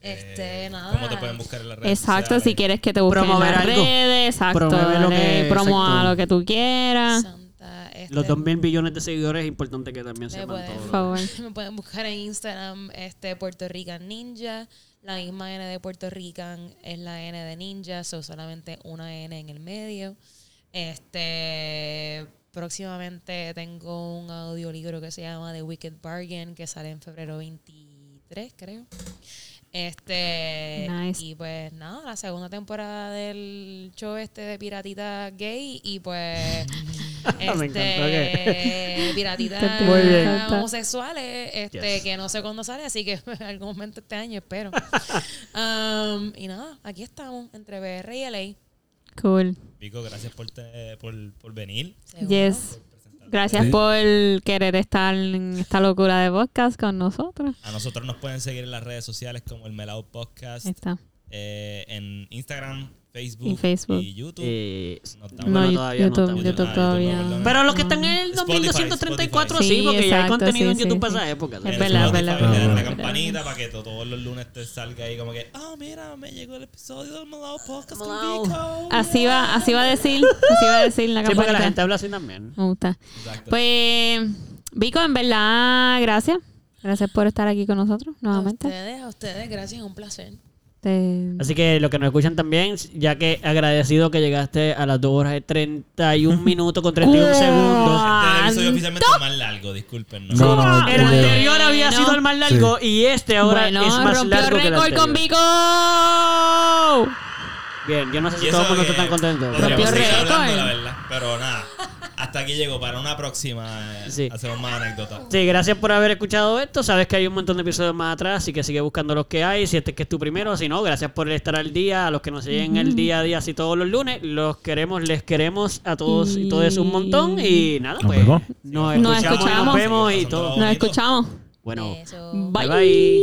Este, eh, nada. ¿Cómo te pueden buscar en las redes Exacto, sociales? si quieres que te busquen en Promover las algo. redes, exacto. Promueve lo que- promoa exacto. lo que tú quieras. Santa, este, Los 2 mil billones de seguidores es importante que también sepan pueden, todo. Por favor. me pueden buscar en Instagram, este Puerto Rican Ninja. La misma N de Puerto Rican es la N de Ninja, so solamente una N en el medio. Este próximamente tengo un audiolibro que se llama The Wicked Bargain que sale en febrero 23, creo. Este Nice. y pues nada, la segunda temporada del show este de Piratita Gay y pues <laughs> <laughs> este Piratita Que te Muy bien. Ah, homosexuales, este, Yes. que no sé cuándo sale, así que <laughs> en algún momento este año espero. <laughs> Um, y nada, aquí estamos, entre BR y LA. Cool. Vico, gracias por, te- por, por venir. seguro. Yes. Gracias Sí. por querer estar en esta locura de podcast con nosotros. A nosotros nos pueden seguir en las redes sociales como el Melao Podcast, Ahí está. eh, en Instagram, Facebook Y Facebook. y YouTube. Eh, No, bueno, No, todavía no YouTube, estamos. YouTube todavía. perdón. Pero los que están en el Spotify, 2234 Spotify. sí, porque Sí, ya hay exacto, contenido en sí, YouTube sí, para sí. esa época. Es En verdad, verdad, la campanita para que to- todos los lunes te salga ahí como que, ah, mira, me llegó el episodio del Melao Podcast Melao. con Vico. Así va, así va a decir, así va a decir la Sí, porque la campanita. gente habla así también. Me gusta. Exacto. Pues, Vico, en verdad, gracias. Gracias por estar aquí con nosotros A nuevamente. ustedes, a ustedes, gracias, un placer. Te- Así que los que nos escuchan también, ya que agradecido que llegaste a las 2 horas y 31 <laughs> minutos con 31 segundos. Este es el episodio oficialmente más largo, disculpen. No, no, El el de- anterior había no. sido el más largo y este ahora bueno, es más rompió largo que el récord con anterior. Vico. Bien, yo no sé si todo el mundo está tan contento. podríamos Rompió seguir récord. hablando, la verdad. Pero nada, hasta aquí llegó. Para una próxima eh, Sí. hacemos más anécdotas. Sí, gracias por haber escuchado esto. Sabes que hay un montón de episodios más atrás, así que sigue buscando los que hay. Si este es que es tu primero, si no, gracias por estar al día. A los que nos siguen el día a día, así todos los lunes, los queremos, les queremos a todos y todos un montón. Y nada, Nos pues vemos. nos Nos escuchamos, y escuchamos. nos vemos y todo. todos Nos escuchamos. Bueno, bye Bye.